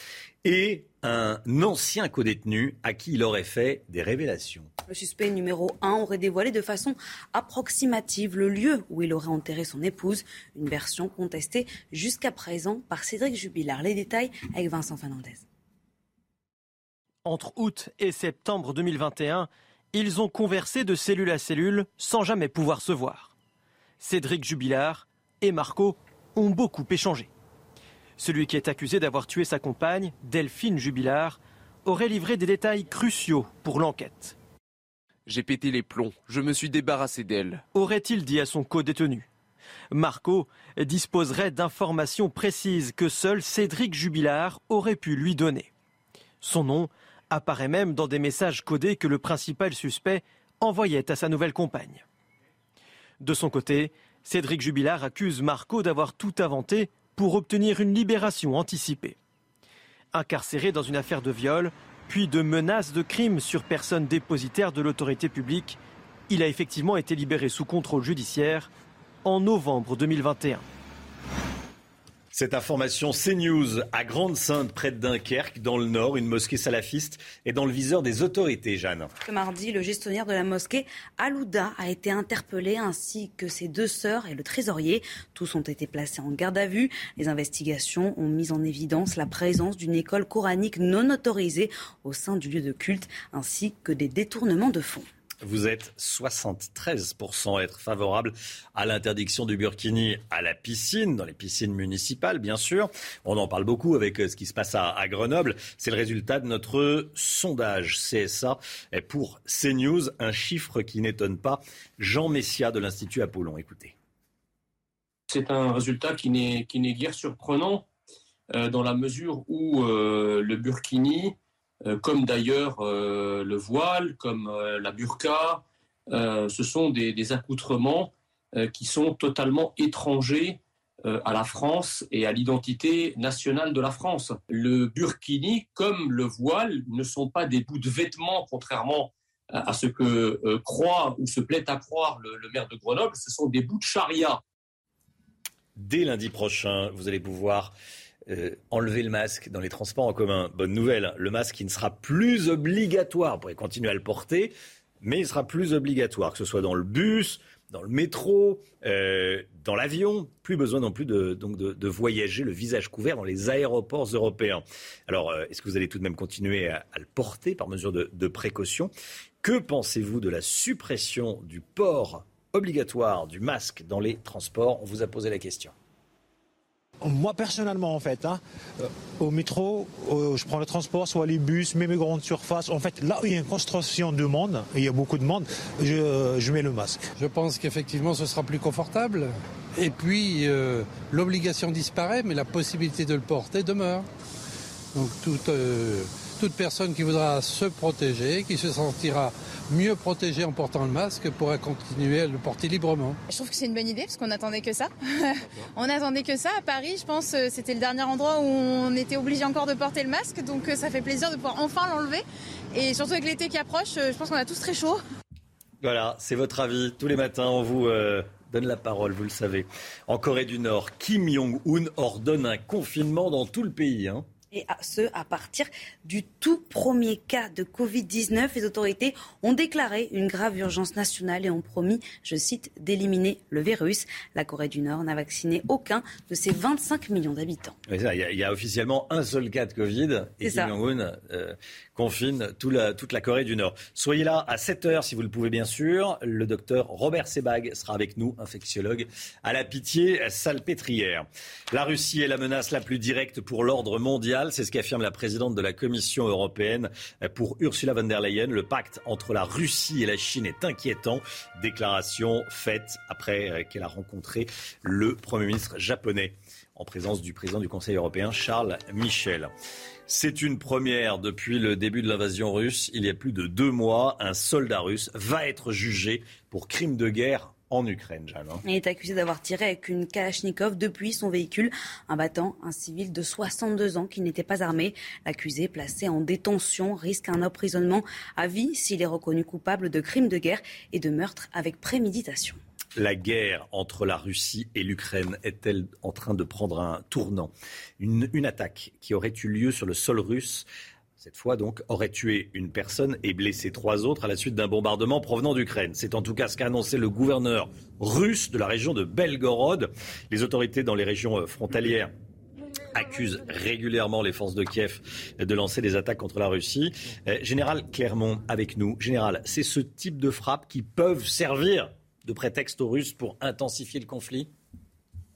et un ancien codétenu à qui il aurait fait des révélations. Le suspect numéro 1 aurait dévoilé de façon approximative le lieu où il aurait enterré son épouse, une version contestée jusqu'à présent par Cédric Jubilard. Les détails avec Vincent Fernandez. Entre août et septembre 2021, ils ont conversé de cellule à cellule sans jamais pouvoir se voir. Cédric Jubilard et Marco ont beaucoup échangé. Celui qui est accusé d'avoir tué sa compagne, Delphine Jubilard, aurait livré des détails cruciaux pour l'enquête. J'ai pété les plombs, je me suis débarrassé d'elle. Aurait-il dit à son co-détenu? Marco disposerait d'informations précises que seul Cédric Jubilard aurait pu lui donner. Son nom apparaît même dans des messages codés que le principal suspect envoyait à sa nouvelle compagne. De son côté, Cédric Jubilard accuse Marco d'avoir tout inventé pour obtenir une libération anticipée. Incarcéré dans une affaire de viol, puis de menaces de crime sur personne dépositaire de l'autorité publique, il a effectivement été libéré sous contrôle judiciaire en novembre 2021. Cette information CNews à Grande-Sainte, près de Dunkerque, dans le nord, une mosquée salafiste est dans le viseur des autorités, Jeanne. Ce mardi, le gestionnaire de la mosquée Alouda a été interpellé ainsi que ses deux sœurs et le trésorier. Tous ont été placés en garde à vue. Les investigations ont mis en évidence la présence d'une école coranique non autorisée au sein du lieu de culte ainsi que des détournements de fonds. Vous êtes 73% à être favorable à l'interdiction du burkini à la piscine, dans les piscines municipales, bien sûr. On en parle beaucoup avec euh, ce qui se passe à, Grenoble. C'est le résultat de notre sondage CSA pour CNews, un chiffre qui n'étonne pas Jean Messia de l'Institut Apollon. Écoutez. C'est un résultat qui n'est guère surprenant euh, dans la mesure où euh, le burkini comme d'ailleurs euh, le voile, comme euh, la burqa. ce sont des, accoutrements qui sont totalement étrangers à la France et à l'identité nationale de la France. Le burkini, comme le voile, ne sont pas des bouts de vêtements, contrairement à ce que croit ou se plaît à croire le, maire de Grenoble, ce sont des bouts de charia. Dès lundi prochain, vous allez pouvoir euh, enlever le masque dans les transports en commun. Bonne nouvelle, le masque qui ne sera plus obligatoire. Vous pourrez continuer à le porter, mais il sera plus obligatoire, que ce soit dans le bus, dans le métro, euh, dans l'avion. Plus besoin non plus de, donc de, voyager le visage couvert dans les aéroports européens. Alors, euh, est-ce que vous allez tout de même continuer à, le porter par mesure de, de précaution? Que pensez-vous de la suppression du port obligatoire du masque dans les transports? On vous a posé la question. Moi personnellement en fait, hein, euh, au métro, je prends le transport, soit les bus, même les grandes surfaces. En fait, là où il y a une construction de monde, il y a beaucoup de monde, je, mets le masque. Je pense qu'effectivement ce sera plus confortable. Et puis euh, l'obligation disparaît, mais la possibilité de le porter demeure. Donc toute, euh, toute personne qui voudra se protéger, qui se sentira mieux protégé en portant le masque pourra continuer à le porter librement. Je trouve que c'est une bonne idée parce qu'on attendait que ça. on attendait que ça. À Paris, je pense, euh, c'était le dernier endroit où on était obligé encore de porter le masque. Donc euh, ça fait plaisir de pouvoir enfin l'enlever. Et surtout avec l'été qui approche, euh, je pense qu'on a tous très chaud. Voilà, c'est votre avis. Tous les matins, on vous donne la parole, vous le savez. En Corée du Nord, Kim Jong-un ordonne un confinement dans tout le pays. Hein et à ce, à partir du tout premier cas de Covid-19. Les autorités ont déclaré une grave urgence nationale et ont promis, je cite, d'éliminer le virus. La Corée du Nord n'a vacciné aucun de ses 25 millions d'habitants. Il y, a officiellement un seul cas de Covid et Kim Jong-un euh, confine toute la Corée du Nord. Soyez là à 7 heures si vous le pouvez bien sûr. Le docteur Robert Sebag sera avec nous, infectiologue à la pitié salpêtrière. La Russie est la menace la plus directe pour l'ordre mondial. C'est ce qu'affirme la présidente de la Commission européenne pour Ursula von der Leyen. Le pacte entre la Russie et la Chine est inquiétant. Déclaration faite après qu'elle a rencontré le Premier ministre japonais en présence du président du Conseil européen, Charles Michel. C'est une première depuis le début de l'invasion russe. Il y a plus de deux mois, un soldat russe va être jugé pour crime de guerre en Ukraine. Hein. Il est accusé d'avoir tiré avec une Kalachnikov depuis son véhicule, battant un civil de 62 ans qui n'était pas armé. L'accusé, placé en détention, risque un emprisonnement à vie s'il est reconnu coupable de crimes de guerre et de meurtre avec préméditation. La guerre entre la Russie et l'Ukraine est-elle en train de prendre un tournant? Une, attaque qui aurait eu lieu sur le sol russe cette fois donc, aurait tué une personne et blessé trois autres à la suite d'un bombardement provenant d'Ukraine. C'est en tout cas ce qu'a annoncé le gouverneur russe de la région de Belgorod. Les autorités dans les régions euh, frontalières accusent régulièrement les forces de Kiev de lancer des attaques contre la Russie. Euh, Général Clermont, avec nous. Général, c'est ce type de frappes qui peuvent servir de prétexte aux Russes pour intensifier le conflit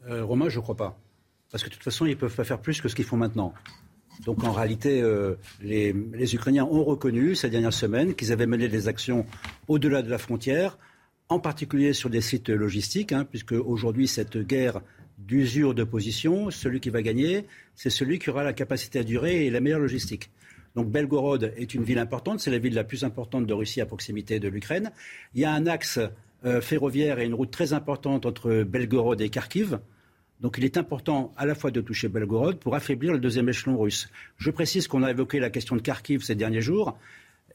euh, Romain, je ne crois pas. Parce que de toute façon, ils ne peuvent pas faire plus que ce qu'ils font maintenant. Donc en réalité, euh, les, Ukrainiens ont reconnu ces dernières semaines qu'ils avaient mené des actions au-delà de la frontière, en particulier sur des sites logistiques, hein, puisque aujourd'hui cette guerre d'usure de position, celui qui va gagner, c'est celui qui aura la capacité à durer et la meilleure logistique. Donc Belgorod est une ville importante, c'est la ville la plus importante de Russie à proximité de l'Ukraine. Il y a un axe euh, ferroviaire et une route très importante entre Belgorod et Kharkiv. Donc il est important à la fois de toucher Belgorod pour affaiblir le deuxième échelon russe. Je précise qu'on a évoqué la question de Kharkiv ces derniers jours.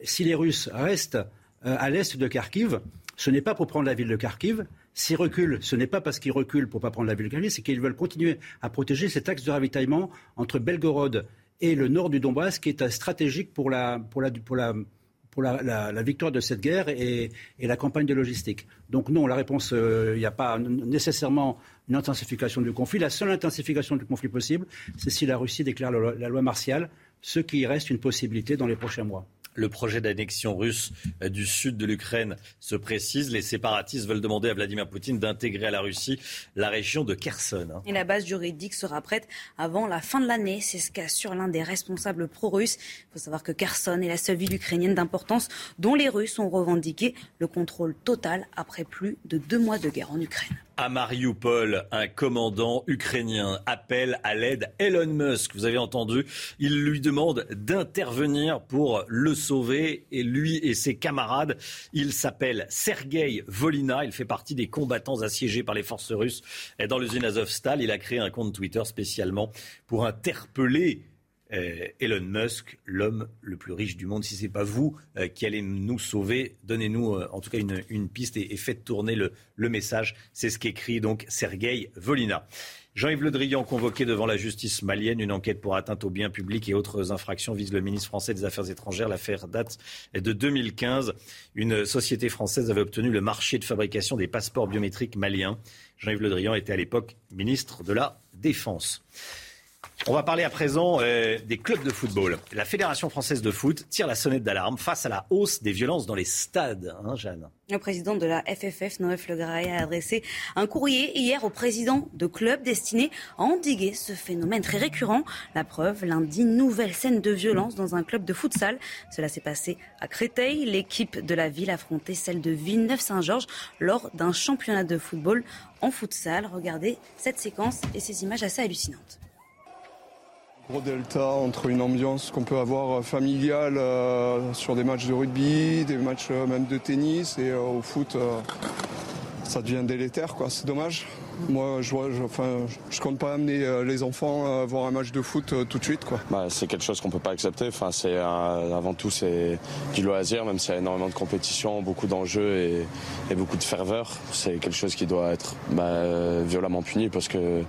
Si les Russes restent euh, à l'est de Kharkiv, ce n'est pas pour prendre la ville de Kharkiv, S'ils reculent, ce n'est pas parce qu'ils reculent pour pas prendre la ville de Kharkiv, c'est qu'ils veulent continuer à protéger cet axe de ravitaillement entre Belgorod et le nord du Donbass, qui est stratégique pour pour la, pour la, victoire de cette guerre et, la campagne de logistique. Donc non, la réponse, euh, il n'y a pas nécessairement une intensification du conflit. La seule intensification du conflit possible, c'est si la Russie déclare la loi martiale, ce qui reste une possibilité dans les prochains mois. Le projet d'annexion russe euh, du sud de l'Ukraine se précise. Les séparatistes veulent demander à Vladimir Poutine d'intégrer à la Russie la région de Kherson. Hein. Et la base juridique sera prête avant la fin de l'année. C'est ce qu'assure l'un des responsables pro-russes. Il faut savoir que Kherson est la seule ville ukrainienne d'importance dont les Russes ont revendiqué le contrôle total après plus de deux mois de guerre en Ukraine. À Mariupol, un commandant ukrainien appelle à l'aide Elon Musk. Vous avez entendu, il lui demande d'intervenir pour le sauver et lui et ses camarades. Il s'appelle Sergei Volina. Il fait partie des combattants assiégés par les forces russes dans l'usine Azovstal. Il a créé un compte Twitter spécialement pour interpeller Elon Musk, l'homme le plus riche du monde. Si ce n'est pas vous euh, qui allez nous sauver, donnez-nous euh, en tout cas une, piste et, faites tourner le, message. C'est ce qu'écrit donc Sergei Volina. Jean-Yves Le Drian, convoqué devant la justice malienne, une enquête pour atteinte aux biens publics et autres infractions vise le ministre français des Affaires étrangères. L'affaire date de 2015. Une société française avait obtenu le marché de fabrication des passeports biométriques maliens. Jean-Yves Le Drian était à l'époque ministre de la Défense. On va parler à présent euh, des clubs de football. La Fédération française de foot tire la sonnette d'alarme face à la hausse des violences dans les stades, hein, Jeanne. Le président de la FFF, Noël Le a adressé un courrier hier au président de clubs destiné à endiguer ce phénomène très récurrent. La preuve, lundi, nouvelle scène de violence dans un club de futsal. Cela s'est passé à Créteil. L'équipe de la ville affrontait celle de Villeneuve-Saint-Georges lors d'un championnat de football en futsal. Regardez cette séquence et ces images assez hallucinantes gros delta entre une ambiance qu'on peut avoir euh, familiale euh, sur des matchs de rugby, des matchs euh, même de tennis et au foot ça devient délétère c'est dommage. Moi je, vois, compte pas amener les enfants à voir un match de foot tout de suite. Bah, c'est quelque chose qu'on peut pas accepter. Avant tout c'est du loisir, même s'il y a énormément de compétition, beaucoup d'enjeux et, beaucoup de ferveur. C'est quelque chose qui doit être bah, violemment puni parce que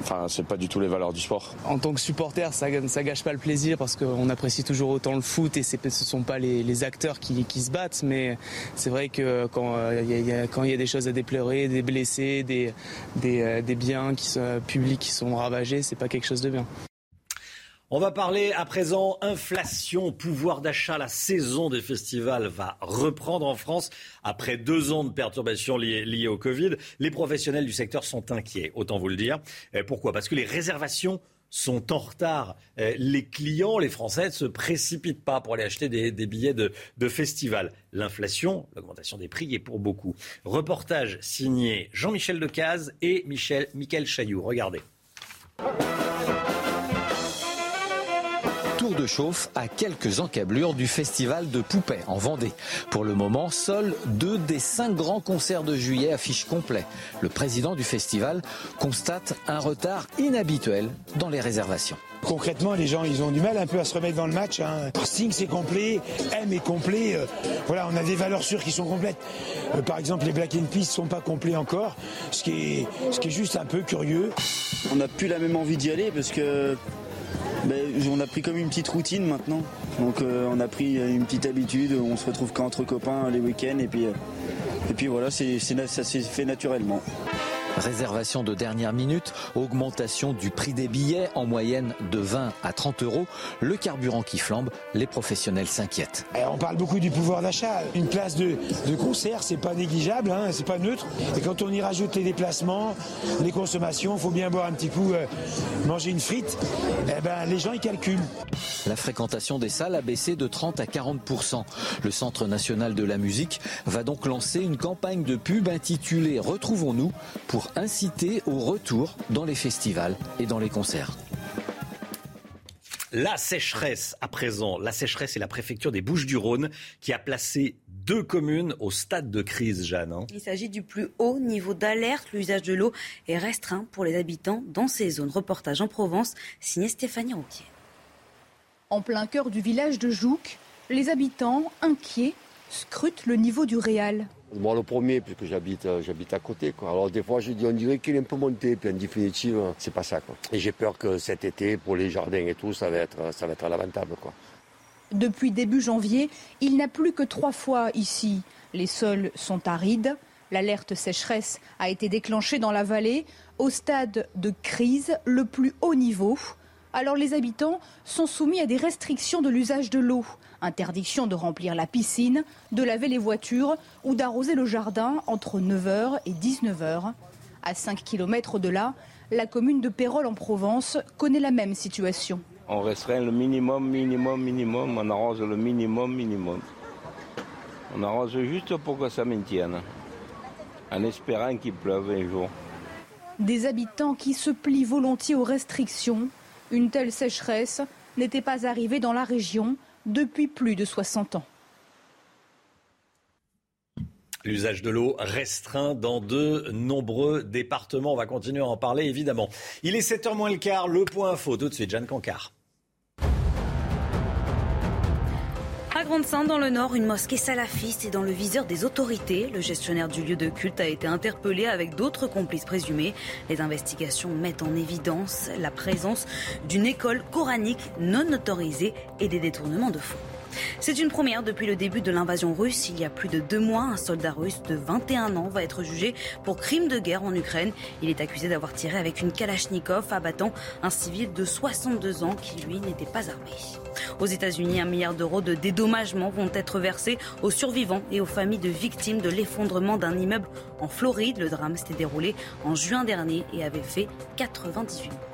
Enfin, c'est pas du tout les valeurs du sport. En tant que supporter, ça, ça gâche pas le plaisir parce qu'on apprécie toujours autant le foot et ce sont pas les, acteurs qui, se battent. Mais c'est vrai que quand euh, il y, a des choses à déplorer, des blessés, des, euh, biens qui sont, publics qui sont ravagés, c'est pas quelque chose de bien. On va parler à présent inflation, pouvoir d'achat. La saison des festivals va reprendre en France après deux ans de perturbations liées, au Covid. Les professionnels du secteur sont inquiets, autant vous le dire. Pourquoi? Parce que les réservations sont en retard. Les clients, les Français, ne se précipitent pas pour aller acheter des, billets de, de festival. L'inflation, l'augmentation des prix est pour beaucoup. Reportage signé Jean-Michel Decaze et Michel, Michael Chailloux. Regardez de chauffe à quelques encablures du festival de Poupée en Vendée. Pour le moment, seuls deux des cinq grands concerts de juillet affichent complet. Le président du festival constate un retard inhabituel dans les réservations. Concrètement, les gens, ils ont du mal un peu à se remettre dans le match. Hein. Sting, c'est complet. M est complet. Euh, voilà, on a des valeurs sûres qui sont complètes. Euh, par exemple, les Black and Peace sont pas complets encore, ce qui est, ce qui est juste un peu curieux. On n'a plus la même envie d'y aller parce que ben, on a pris comme une petite routine maintenant. Donc euh, on a pris une petite habitude, on se retrouve qu'entre copains les week-ends et puis, euh, et puis voilà, ça s'est fait naturellement. Réservation de dernière minute, augmentation du prix des billets en moyenne de 20 à 30 euros, le carburant qui flambe, les professionnels s'inquiètent. On parle beaucoup du pouvoir d'achat. Une place de, concert, c'est pas négligeable, hein, c'est pas neutre. Et quand on y rajoute les déplacements, les consommations, il faut bien boire un petit coup, euh, manger une frite, eh ben, les gens ils calculent. La fréquentation des salles a baissé de 30 à 40% Le Centre national de la musique va donc lancer une campagne de pub intitulée Retrouvons-nous pour inciter au retour dans les festivals et dans les concerts. La sécheresse à présent. La sécheresse est la préfecture des Bouches-du-Rhône qui a placé deux communes au stade de crise, Jeanne. Hein. Il s'agit du plus haut niveau d'alerte. L'usage de l'eau est restreint pour les habitants dans ces zones. Reportage en Provence, signé Stéphanie Rouquier. En plein cœur du village de Jouques, les habitants, inquiets, scrutent le niveau du Réal. Moi, le premier, puisque j'habite, euh, j'habite à côté. Quoi. Alors, des fois, je dis, on dirait qu'il est un peu monté, puis en définitive, c'est pas ça. Quoi. Et j'ai peur que cet été, pour les jardins et tout, ça va être, ça va être lamentable. Quoi. Depuis début janvier, il n'a plus que trois fois ici. Les sols sont arides. L'alerte sécheresse a été déclenchée dans la vallée au stade de crise le plus haut niveau. Alors les habitants sont soumis à des restrictions de l'usage de l'eau. Interdiction de remplir la piscine, de laver les voitures ou d'arroser le jardin entre 9h et 19h. À 5 km de là, la commune de Pérol en Provence connaît la même situation. On restreint le minimum, minimum, minimum, on arrose le minimum, minimum. On arrose juste pour que ça maintienne, en espérant qu'il pleuve un jour. Des habitants qui se plient volontiers aux restrictions. Une telle sécheresse n'était pas arrivée dans la région depuis plus de 60 ans. L'usage de l'eau restreint dans de nombreux départements. On va continuer à en parler évidemment. Il est 7h moins le quart, le point info. Tout de suite, Jeanne Cancard. Dans le Nord, une mosquée salafiste est dans le viseur des autorités. Le gestionnaire du lieu de culte a été interpellé avec d'autres complices présumés. Les investigations mettent en évidence la présence d'une école coranique non autorisée et des détournements de fonds. C'est une première depuis le début de l'invasion russe. Il y a plus de deux mois, un soldat russe de 21 ans va être jugé pour crime de guerre en Ukraine. Il est accusé d'avoir tiré avec une Kalachnikov, abattant un civil de 62 ans qui, lui, n'était pas armé. Aux États-Unis, un milliard d'euros de dédommagements vont être versés aux survivants et aux familles de victimes de l'effondrement d'un immeuble en Floride. Le drame s'était déroulé en juin dernier et avait fait 98 morts.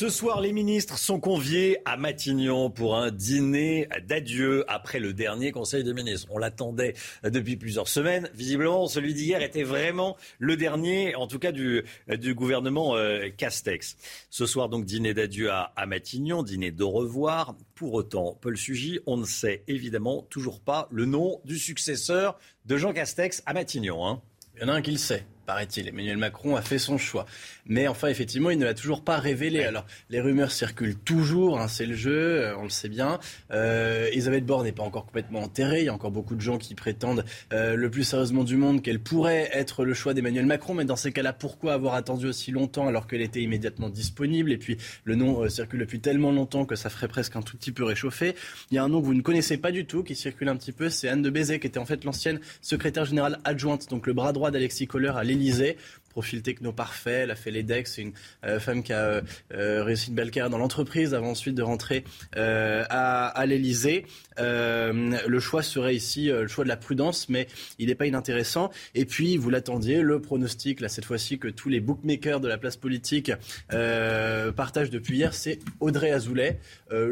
Ce soir, les ministres sont conviés à Matignon pour un dîner d'adieu après le dernier Conseil des ministres. On l'attendait depuis plusieurs semaines. Visiblement, celui d'hier était vraiment le dernier, en tout cas du, gouvernement euh, Castex. Ce soir, donc, dîner d'adieu à, à, Matignon, dîner de revoir. Pour autant, Paul Sugy, on ne sait évidemment toujours pas le nom du successeur de Jean Castex à Matignon. Hein. Il y en a un qui le sait paraît-il. Emmanuel Macron a fait son choix. Mais enfin, effectivement, il ne l'a toujours pas révélé. Alors, les rumeurs circulent toujours, hein, c'est le jeu, euh, on le sait bien. Euh, Elisabeth Borne n'est pas encore complètement enterrée. Il y a encore beaucoup de gens qui prétendent euh, le plus sérieusement du monde qu'elle pourrait être le choix d'Emmanuel Macron. Mais dans ces cas-là, pourquoi avoir attendu aussi longtemps alors qu'elle était immédiatement disponible? Et puis, le nom euh, circule depuis tellement longtemps que ça ferait presque un tout petit peu réchauffé. Il y a un nom que vous ne connaissez pas du tout, qui circule un petit peu, c'est Anne de Bézet, qui était en fait l'ancienne secrétaire générale adjointe, donc le bras droit d'Alexis Kohler à l'Élysée mobilisés profil techno parfait, elle a fait l'EDEC, c'est une euh, femme qui a euh, euh, réussi une belle carrière dans l'entreprise avant ensuite de rentrer à, à l'Elysée. le choix serait ici le choix de la prudence, mais il n'est pas inintéressant. Et puis, vous l'attendiez, le pronostic, là cette fois-ci, que tous les bookmakers de la place politique partagent depuis hier, c'est Audrey Azoulay.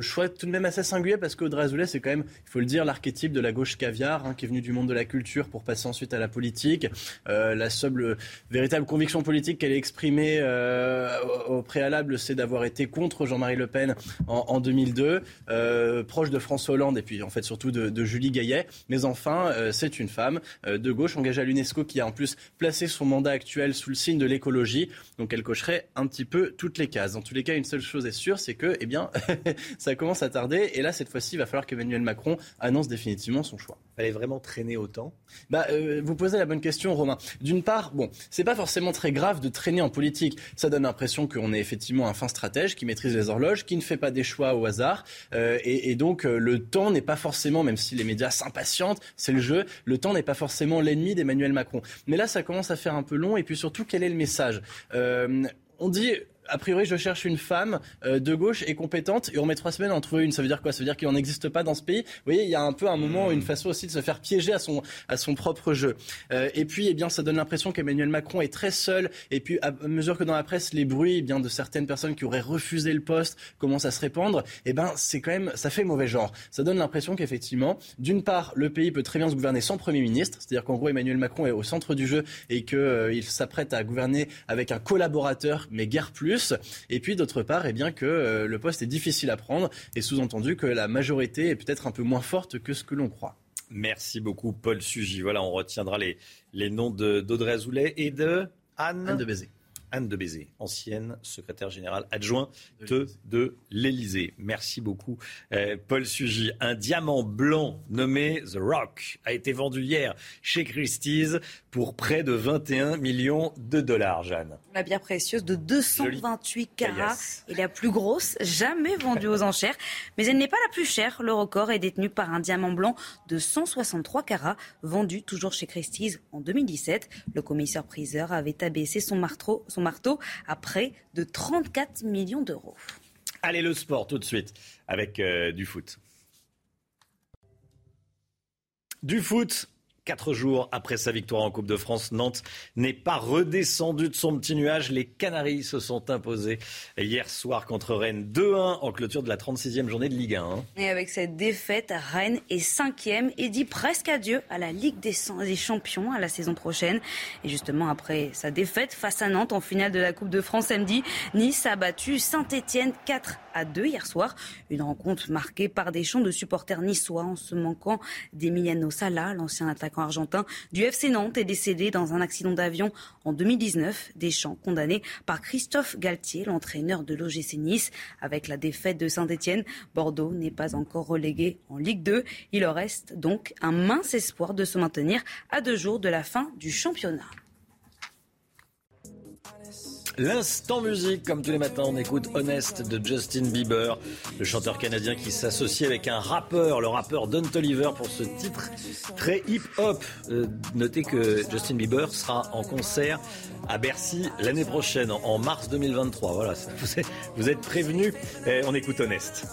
choix tout de même assez singulier parce qu'Audrey Azoulay, c'est quand même, il faut le dire, l'archétype de la gauche caviar, hein, qui est venue du monde de la culture pour passer ensuite à la politique. la seule véritable conviction politique qu'elle a exprimée euh, au, préalable, c'est d'avoir été contre Jean-Marie Le Pen en, en 2002, euh, proche de François Hollande et puis en fait surtout de, de Julie Gaillet. Mais enfin, euh, c'est une femme de gauche engagée à l'UNESCO qui a en plus placé son mandat actuel sous le signe de l'écologie. Donc elle cocherait un petit peu toutes les cases. En tous les cas, une seule chose est sûre, c'est que, eh bien, ça commence à tarder. Et là, cette fois-ci, il va falloir qu'Emmanuel Macron annonce définitivement son choix. Fallait vraiment traîner autant bah, Vous posez la bonne question, Romain. D'une part, bon, c'est pas forcément très grave de traîner en politique. Ça donne l'impression qu'on est effectivement un fin stratège qui maîtrise les horloges, qui ne fait pas des choix au hasard. Euh, et, donc, euh, le temps n'est pas forcément, même si les médias s'impatientent, c'est le jeu, le temps n'est pas forcément l'ennemi d'Emmanuel Macron. Mais là, ça commence à faire un peu long. Et puis surtout, quel est le message? Euh, On dit a priori, je cherche une femme euh, de gauche et compétente, et on met trois semaines à en trouver une. Ça veut dire quoi? Ça veut dire qu'il n'en existe pas dans ce pays. Vous voyez, il y a un peu un moment, une façon aussi de se faire piéger à son, à son propre jeu. Euh, et puis, eh bien, ça donne l'impression qu'Emmanuel Macron est très seul. Et puis, à mesure que dans la presse, les bruits eh bien, de certaines personnes qui auraient refusé le poste commencent à se répandre, eh ben, c'est quand même, ça fait mauvais genre. Ça donne l'impression qu'effectivement, d'une part, le pays peut très bien se gouverner sans Premier ministre, c'est-à-dire qu'en gros, Emmanuel Macron est au centre du jeu et qu'il euh, s'apprête à gouverner avec un collaborateur, mais guère plus. Et puis, d'autre part, eh bien que euh, le poste est difficile à prendre et sous-entendu que la majorité est peut-être un peu moins forte que ce que l'on croit. Merci beaucoup, Paul Sugy. Voilà, on retiendra les, les noms d'Audrey Azoulay et de Anne, Anne de Bézé. Anne de Bézé, ancienne secrétaire générale adjointe de, de l'Élysée. Merci beaucoup, euh, Paul Sugy. Un diamant blanc nommé The Rock a été vendu hier chez Christie's pour près de 21 millions de dollars, Jeanne. La bière précieuse de 228 carats est la plus grosse jamais vendue aux enchères. Mais elle n'est pas la plus chère. Le record est détenu par un diamant blanc de 163 carats, vendu toujours chez Christie's en 2017. Le commissaire priseur avait abaissé son marteau, son marteau à près de 34 millions d'euros. Allez, le sport tout de suite avec euh, du foot. Du foot, Quatre jours après sa victoire en Coupe de France, Nantes n'est pas redescendu de son petit nuage. Les Canaries se sont imposés hier soir contre Rennes 2-1 en clôture de la 36e journée de Ligue 1. Hein. Et avec cette défaite, Rennes est cinquième et dit presque adieu à la Ligue des Champions à la saison prochaine. Et justement, après sa défaite face à Nantes en finale de la Coupe de France samedi, Nice a battu Saint-Etienne 4 à 2 hier soir. Une rencontre marquée par des chants de supporters niçois en se manquant d'Emiliano Sala, l'ancien attaquant argentin du FC Nantes est décédé dans un accident d'avion en 2019. Deschamps condamné par Christophe Galtier, l'entraîneur de l'OGC Nice. Avec la défaite de Saint-Etienne, Bordeaux n'est pas encore relégué en Ligue 2. Il leur reste donc un mince espoir de se maintenir à deux jours de la fin du championnat. L'instant musique, comme tous les matins, on écoute Honest de Justin Bieber, le chanteur canadien qui s'associe avec un rappeur, le rappeur Don Toliver, pour ce titre très hip-hop. Euh, notez que Justin Bieber sera en concert à Bercy l'année prochaine, en mars 2023. Voilà, vous êtes, prévenus. on écoute Honest.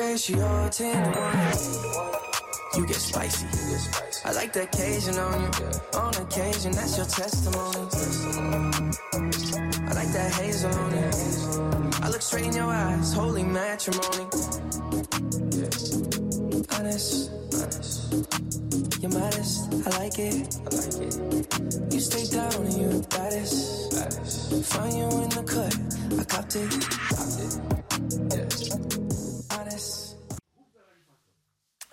Ratio 10 to 1. You get spicy. I like the occasion on you. On occasion, that's your testimony. I like that hazel on you. I look straight in your eyes, holy matrimony. Honest. You're modest, I like it. I like it. You stay down and you the baddest. baddest. Find you in the cut. I copped it. Copped it.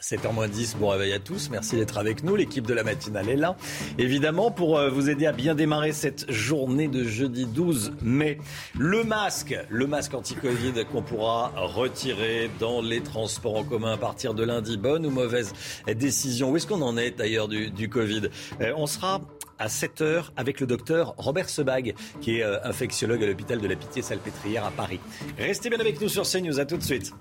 7h10, bon réveil à tous, merci d'être avec nous. L'équipe de la matinale est là, évidemment, pour euh, vous aider à bien démarrer cette journée de jeudi 12 mai. Le masque, le masque anti-Covid qu'on pourra retirer dans les transports en commun à partir de lundi. Bonne ou mauvaise décision? Où est-ce qu'on en est d'ailleurs du, du Covid? Euh, On sera à 7h avec le docteur Robert Sebag, qui est euh, infectiologue à l'hôpital de la Pitié-Salpêtrière à Paris. Restez bien avec nous sur CNews, à tout de suite.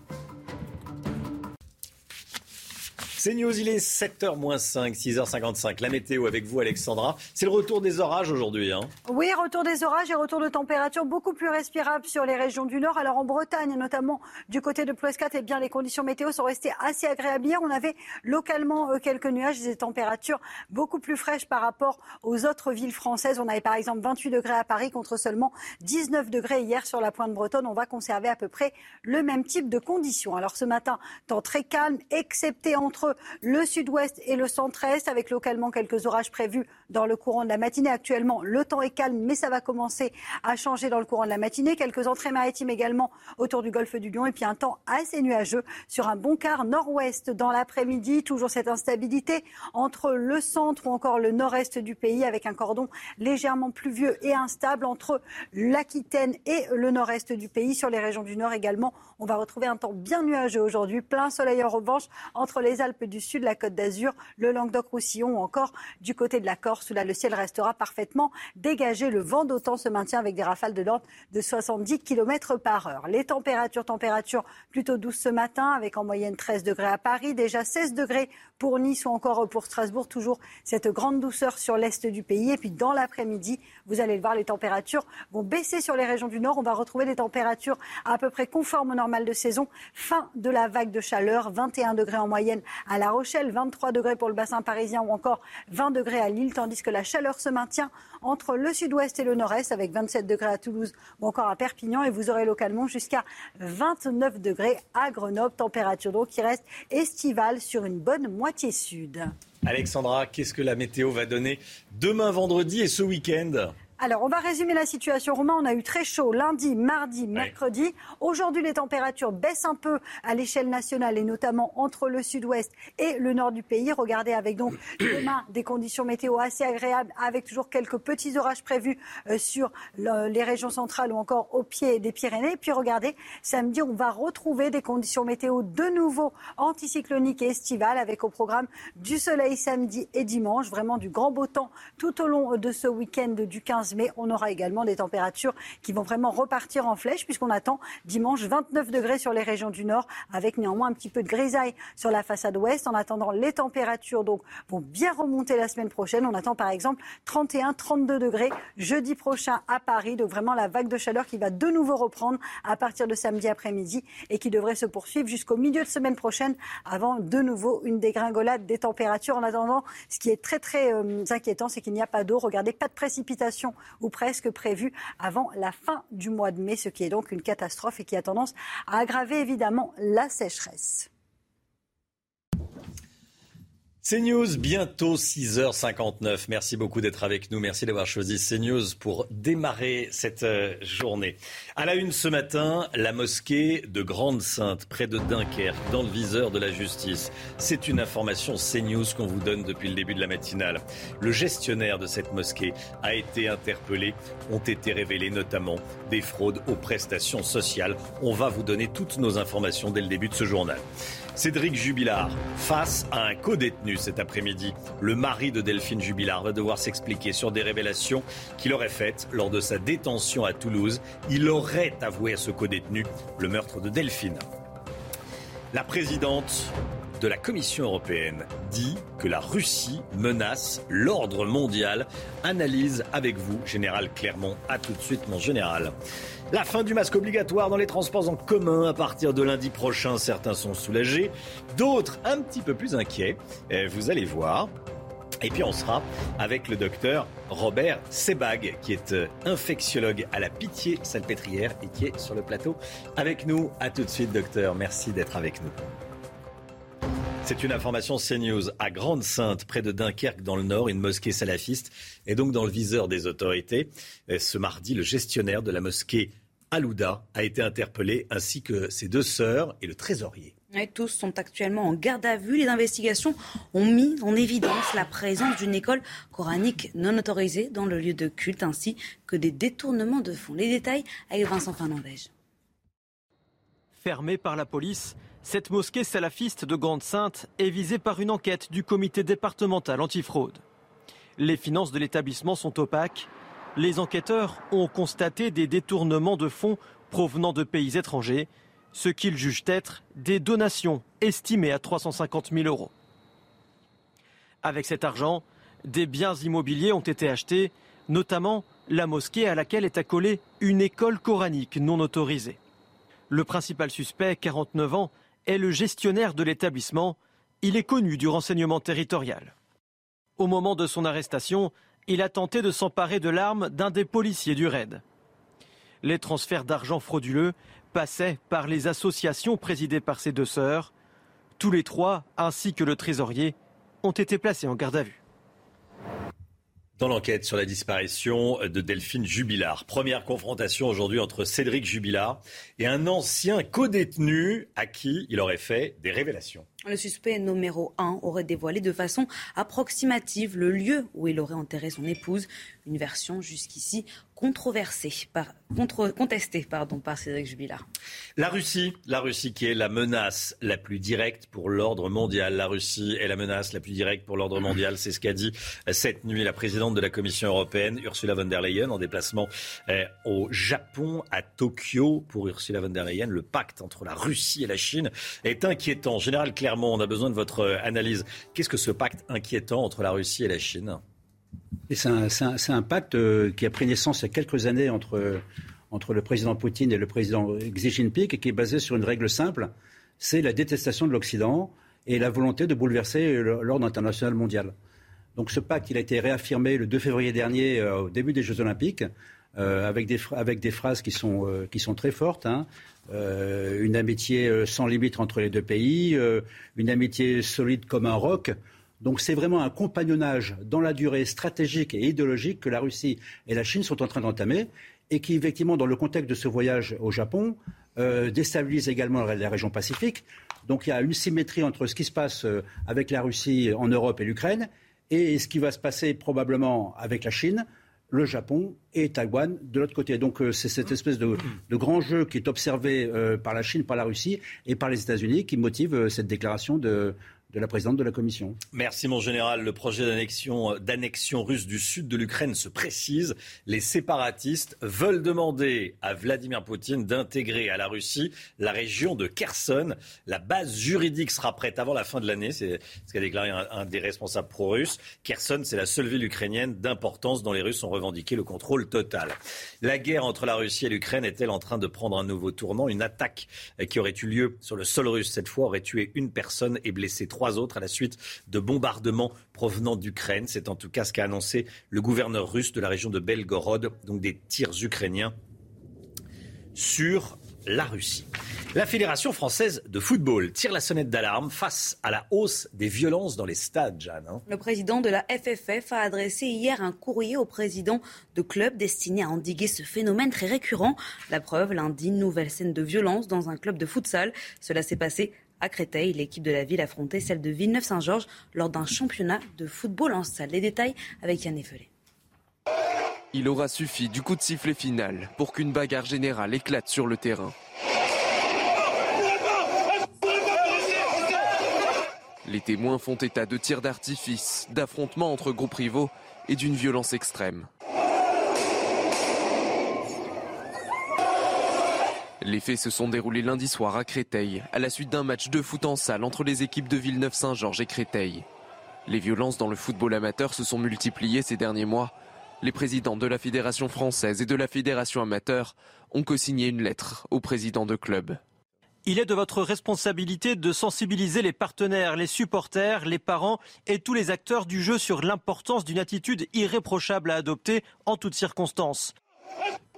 C'est News, il est 7h-5, 6h55. La météo avec vous, Alexandra. C'est le retour des orages aujourd'hui. Hein. Oui, retour des orages et retour de température beaucoup plus respirable sur les régions du Nord. Alors en Bretagne, notamment du côté de Ploescat, eh bien, les conditions météo sont restées assez agréables hier. On avait localement euh, quelques nuages et des températures beaucoup plus fraîches par rapport aux autres villes françaises. On avait par exemple 28 degrés à Paris contre seulement 19 degrés hier sur la pointe bretonne. On va conserver à peu près le même type de conditions. Alors ce matin, temps très calme, excepté entre le sud-ouest et le centre-est, avec localement quelques orages prévus dans le courant de la matinée. Actuellement, le temps est calme, mais ça va commencer à changer dans le courant de la matinée. Quelques entrées maritimes également autour du golfe du Lion, et puis un temps assez nuageux sur un bon quart nord-ouest dans l'après-midi. Toujours cette instabilité entre le centre ou encore le nord-est du pays, avec un cordon légèrement pluvieux et instable entre l'Aquitaine et le nord-est du pays. Sur les régions du nord également, on va retrouver un temps bien nuageux aujourd'hui, plein soleil en revanche entre les Alpes du Sud, la Côte d'Azur, le Languedoc-Roussillon ou encore du côté de la Corse où là le ciel restera parfaitement dégagé. Le vent d'autant se maintient avec des rafales de l'ordre de 70 km par heure. Les températures, températures plutôt douces ce matin avec en moyenne 13 degrés à Paris, déjà 16 degrés pour Nice ou encore pour Strasbourg. Toujours cette grande douceur sur l'est du pays. Et puis dans l'après-midi, vous allez le voir, les températures vont baisser sur les régions du nord. On va retrouver des températures à peu près conformes au normal de saison. Fin de la vague de chaleur, 21 degrés en moyenne à La Rochelle, 23 degrés pour le bassin parisien ou encore 20 degrés à Lille, tandis que la chaleur se maintient entre le sud-ouest et le nord-est avec 27 degrés à Toulouse ou encore à Perpignan. Et vous aurez localement jusqu'à 29 degrés à Grenoble, température donc qui reste estivale sur une bonne moitié sud. Alexandra, qu'est-ce que la météo va donner demain vendredi et ce week-end? Alors, on va résumer la situation. Romain, on a eu très chaud lundi, mardi, mercredi. Aujourd'hui, les températures baissent un peu à l'échelle nationale et notamment entre le sud-ouest et le nord du pays. Regardez avec donc demain des conditions météo assez agréables avec toujours quelques petits orages prévus euh, sur les régions centrales ou encore au pied des Pyrénées. Et puis regardez, samedi, on va retrouver des conditions météo de nouveau anticycloniques et estivales avec au programme du soleil samedi et dimanche. Vraiment du grand beau temps tout au long de ce week-end du 15 mais on aura également des températures qui vont vraiment repartir en flèche puisqu'on attend dimanche 29 degrés sur les régions du nord avec néanmoins un petit peu de grisaille sur la façade ouest. En attendant, les températures donc vont bien remonter la semaine prochaine. On attend par exemple 31, 32 degrés jeudi prochain à Paris. Donc vraiment la vague de chaleur qui va de nouveau reprendre à partir de samedi après-midi et qui devrait se poursuivre jusqu'au milieu de semaine prochaine avant de nouveau une dégringolade des températures. En attendant, ce qui est très très euh, inquiétant, c'est qu'il n'y a pas d'eau. Regardez, pas de précipitation ou presque prévu avant la fin du mois de mai, ce qui est donc une catastrophe et qui a tendance à aggraver évidemment la sécheresse. CNews, bientôt 6h59. Merci beaucoup d'être avec nous. Merci d'avoir choisi CNews pour démarrer cette euh, journée. À la une ce matin, la mosquée de Grande-Sainte, près de Dunkerque, dans le viseur de la justice. C'est une information CNews qu'on vous donne depuis le début de la matinale. Le gestionnaire de cette mosquée a été interpellé. Ont été révélées notamment des fraudes aux prestations sociales. On va vous donner toutes nos informations dès le début de ce journal. Cédric Jubilard, face à un co-détenu cet après-midi. Le mari de Delphine Jubilard va devoir s'expliquer sur des révélations qu'il aurait faites lors de sa détention à Toulouse. Il aurait avoué à ce co-détenu le meurtre de Delphine. La présidente de la Commission européenne dit que la Russie menace l'ordre mondial. Analyse avec vous, général Clermont. A tout de suite, mon général. La fin du masque obligatoire dans les transports en commun à partir de lundi prochain. Certains sont soulagés, d'autres un petit peu plus inquiets. vous allez voir. Et puis on sera avec le docteur Robert Sebag, qui est euh, infectiologue à la Pitié Salpêtrière et qui est sur le plateau avec nous. A tout de suite, docteur. Merci d'être avec nous. C'est une information CNews. À Grande-Sainte, près de Dunkerque, dans le Nord, une mosquée salafiste est donc dans le viseur des autorités. Ce mardi, le gestionnaire de la mosquée Alouda a été interpellé, ainsi que ses deux sœurs et le trésorier. tous sont actuellement en garde à vue. Les investigations ont mis en évidence la présence d'une école coranique non autorisée dans le lieu de culte, ainsi que des détournements de fonds. Les détails avec Vincent Fernandez. Fermée par la police, cette mosquée salafiste de Grande-Sainte est visée par une enquête du comité départemental antifraude. Les finances de l'établissement sont opaques. Les enquêteurs ont constaté des détournements de fonds provenant de pays étrangers, ce qu'ils jugent être des donations estimées à 350 000 euros. Avec cet argent, des biens immobiliers ont été achetés, notamment la mosquée à laquelle est accolée une école coranique non autorisée. Le principal suspect, 49 ans, est le gestionnaire de l'établissement. Il est connu du renseignement territorial. Au moment de son arrestation, il a tenté de s'emparer de l'arme d'un des policiers du raid. Les transferts d'argent frauduleux passaient par les associations présidées par ses deux sœurs. Tous les trois, ainsi que le trésorier, ont été placés en garde à vue dans l'enquête sur la disparition de Delphine Jubilard. Première confrontation aujourd'hui entre Cédric Jubilard et un ancien codétenu à qui il aurait fait des révélations. Le suspect numéro 1 aurait dévoilé de façon approximative le lieu où il aurait enterré son épouse, une version jusqu'ici controversée contestée par Cédric Jubilard. La Russie, la Russie qui est la menace la plus directe pour l'ordre mondial. La Russie est la menace la plus directe pour l'ordre mondial. C'est ce qu'a dit euh, cette nuit la présidente de la Commission européenne, Ursula von der Leyen, en déplacement euh, au Japon, à Tokyo. Pour Ursula von der Leyen, le pacte entre la Russie et la Chine est inquiétant. Général On a besoin de votre euh, analyse. Qu'est-ce que ce pacte inquiétant entre la Russie et la Chine? C'est un, pacte euh, qui a pris naissance il y a quelques années entre, entre le président Poutine et le président Xi Jinping et qui est basé sur une règle simple, c'est la détestation de l'Occident et la volonté de bouleverser l'ordre international mondial. Donc ce pacte, il a été réaffirmé le 2 février dernier euh, au début des Jeux Olympiques. Euh, avec, des, phrases qui sont, qui sont très fortes. Hein. Une amitié sans limite entre les deux pays, une amitié solide comme un roc. Donc c'est vraiment un compagnonnage dans la durée stratégique et idéologique que la Russie et la Chine sont en train d'entamer et qui, effectivement, dans le contexte de ce voyage au Japon, euh, déstabilise également la région Pacifique. Donc il y a une symétrie entre ce qui se passe euh, avec la Russie en Europe et l'Ukraine et ce qui va se passer probablement avec la Chine, le Japon et Taïwan de l'autre côté. Donc euh, c'est cette espèce de, grand jeu qui est observé par la Chine, par la Russie et par les États-Unis qui motive cette déclaration de, de la présidente de la Commission. Merci mon général. Le projet d'annexion, d'annexion russe du sud de l'Ukraine se précise. Les séparatistes veulent demander à Vladimir Poutine d'intégrer à la Russie la région de Kherson. La base juridique sera prête avant la fin de l'année, c'est ce qu'a déclaré un, des responsables pro-russes. Kherson, c'est la seule ville ukrainienne d'importance dont les Russes ont revendiqué le contrôle total. La guerre entre la Russie et l'Ukraine est-elle en train de prendre un nouveau tournant? Une attaque qui aurait eu lieu sur le sol russe cette fois aurait tué une personne et blessé trois autres à la suite de bombardements provenant d'Ukraine. C'est en tout cas ce qu'a annoncé le gouverneur russe de la région de Belgorod, donc des tirs ukrainiens sur la Russie. La Fédération française de football tire la sonnette d'alarme face à la hausse des violences dans les stades, Jeanne. Hein. Le président de la FFF a adressé hier un courrier au président de club destiné à endiguer ce phénomène très récurrent. La preuve, lundi, nouvelle scène de violence dans un club de futsal. Cela s'est passé à Créteil, l'équipe de la ville affrontait celle de Villeneuve-Saint-Georges lors d'un championnat de football en salle. Les détails avec Yann Effelé. Il aura suffi du coup de sifflet final pour qu'une bagarre générale éclate sur le terrain. Les témoins font état de tirs d'artifice, d'affrontements entre groupes rivaux et d'une violence extrême. Les faits se sont déroulés lundi soir à Créteil, à la suite d'un match de foot en salle entre les équipes de Villeneuve-Saint-Georges et Créteil. Les violences dans le football amateur se sont multipliées ces derniers mois. Les présidents de la Fédération française et de la Fédération amateur ont co-signé une lettre au président de club. Il est de votre responsabilité de sensibiliser les partenaires, les supporters, les parents et tous les acteurs du jeu sur l'importance d'une attitude irréprochable à adopter en toutes circonstances.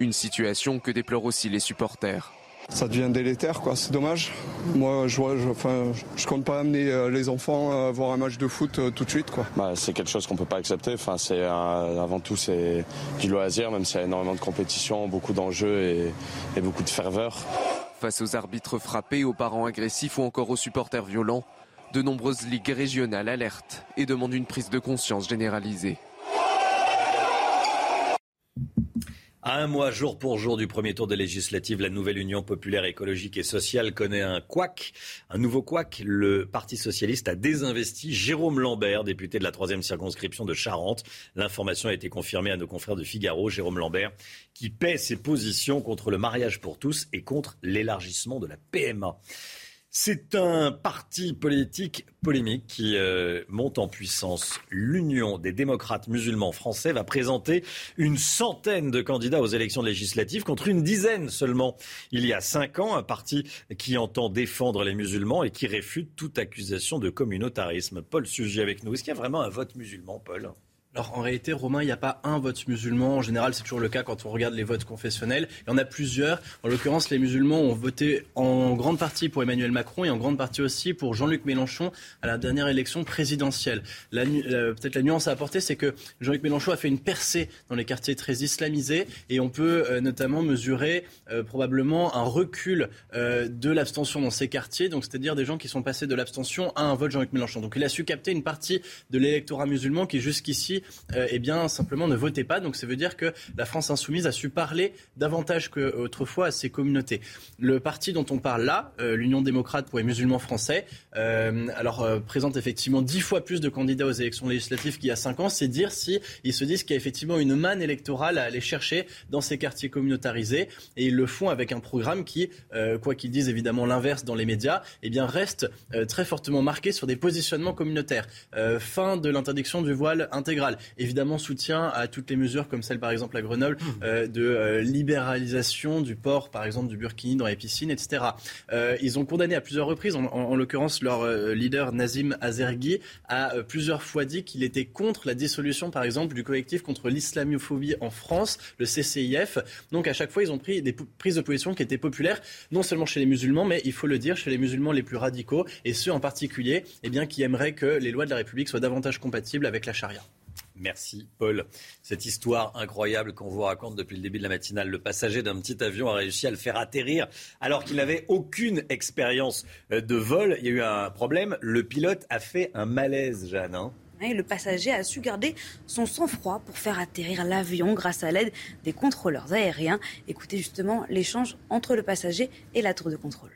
Une situation que déplorent aussi les supporters ça devient délétère, quoi. C'est dommage. Moi, je, je, enfin, je compte pas amener euh, les enfants à voir un match de foot euh, tout de suite, quoi. Bah, c'est quelque chose qu'on peut pas accepter. Enfin, c'est avant tout c'est du loisir, même s'il y a énormément de compétition, beaucoup d'enjeux et, et beaucoup de ferveur. Face aux arbitres frappés, aux parents agressifs ou encore aux supporters violents, de nombreuses ligues régionales alertent et demandent une prise de conscience généralisée. À un mois, jour pour jour du premier tour des législatives, la nouvelle Union populaire écologique et sociale connaît un couac, un nouveau couac. Le Parti socialiste a désinvesti Jérôme Lambert, député de la troisième circonscription de Charente. L'information a été confirmée à nos confrères de Figaro. Jérôme Lambert, qui paie ses positions contre le mariage pour tous et contre l'élargissement de la PMA. C'est un parti politique polémique qui euh, monte en puissance. L'Union des démocrates musulmans français va présenter une centaine de candidats aux élections législatives contre une dizaine seulement. Il y a cinq ans, un parti qui entend défendre les musulmans et qui réfute toute accusation de communautarisme. Paul Sujet avec nous. Est-ce qu'il y a vraiment un vote musulman, Paul? Alors en réalité, Romain, il n'y a pas un vote musulman. En général, c'est toujours le cas quand on regarde les votes confessionnels. Il y en a plusieurs. En l'occurrence, les musulmans ont voté en grande partie pour Emmanuel Macron et en grande partie aussi pour Jean-Luc Mélenchon à la dernière élection présidentielle. Peut-être la nuance à apporter, c'est que Jean-Luc Mélenchon a fait une percée dans les quartiers très islamisés et on peut euh, notamment mesurer euh, probablement un recul euh, de l'abstention dans ces quartiers. Donc c'est-à-dire des gens qui sont passés de l'abstention à un vote Jean-Luc Mélenchon. Donc il a su capter une partie de l'électorat musulman qui jusqu'ici euh, eh bien, simplement ne votez pas. Donc ça veut dire que la France insoumise a su parler davantage qu'autrefois à ces communautés. Le parti dont on parle là, euh, l'Union démocrate pour les musulmans français, euh, alors présente effectivement dix fois plus de candidats aux élections législatives qu'il y a cinq ans. C'est dire si ils se disent qu'il y a effectivement une manne électorale à aller chercher dans ces quartiers communautarisés. Et ils le font avec un programme qui, quoi qu'ils disent évidemment l'inverse dans les médias, eh bien reste très fortement marqué sur des positionnements communautaires. fin de l'interdiction du voile intégral Évidemment, soutien à toutes les mesures comme celle par exemple à Grenoble euh, de euh, libéralisation du port, par exemple du burkini dans les piscines, etc. Euh, ils ont condamné à plusieurs reprises, en, en- en l'occurrence leur leader Nazim Azergui a plusieurs fois dit qu'il était contre la dissolution, par exemple, du collectif contre l'islamophobie en France, le CCIF. Donc à chaque fois, ils ont pris des prises de position qui étaient populaires, non seulement chez les musulmans, mais il faut le dire, chez les musulmans les plus radicaux, et ceux en particulier eh bien, qui aimeraient que les lois de la République soient davantage compatibles avec la charia. Merci Paul. Cette histoire incroyable qu'on vous raconte depuis le début de la matinale. Le passager d'un petit avion a réussi à le faire atterrir alors qu'il n'avait aucune expérience euh, de vol. Il y a eu un problème. Le pilote a fait un malaise, Jeanne. hein. Et le passager a su garder son sang-froid pour faire atterrir l'avion grâce à l'aide des contrôleurs aériens. Écoutez justement l'échange entre le passager et la tour de contrôle.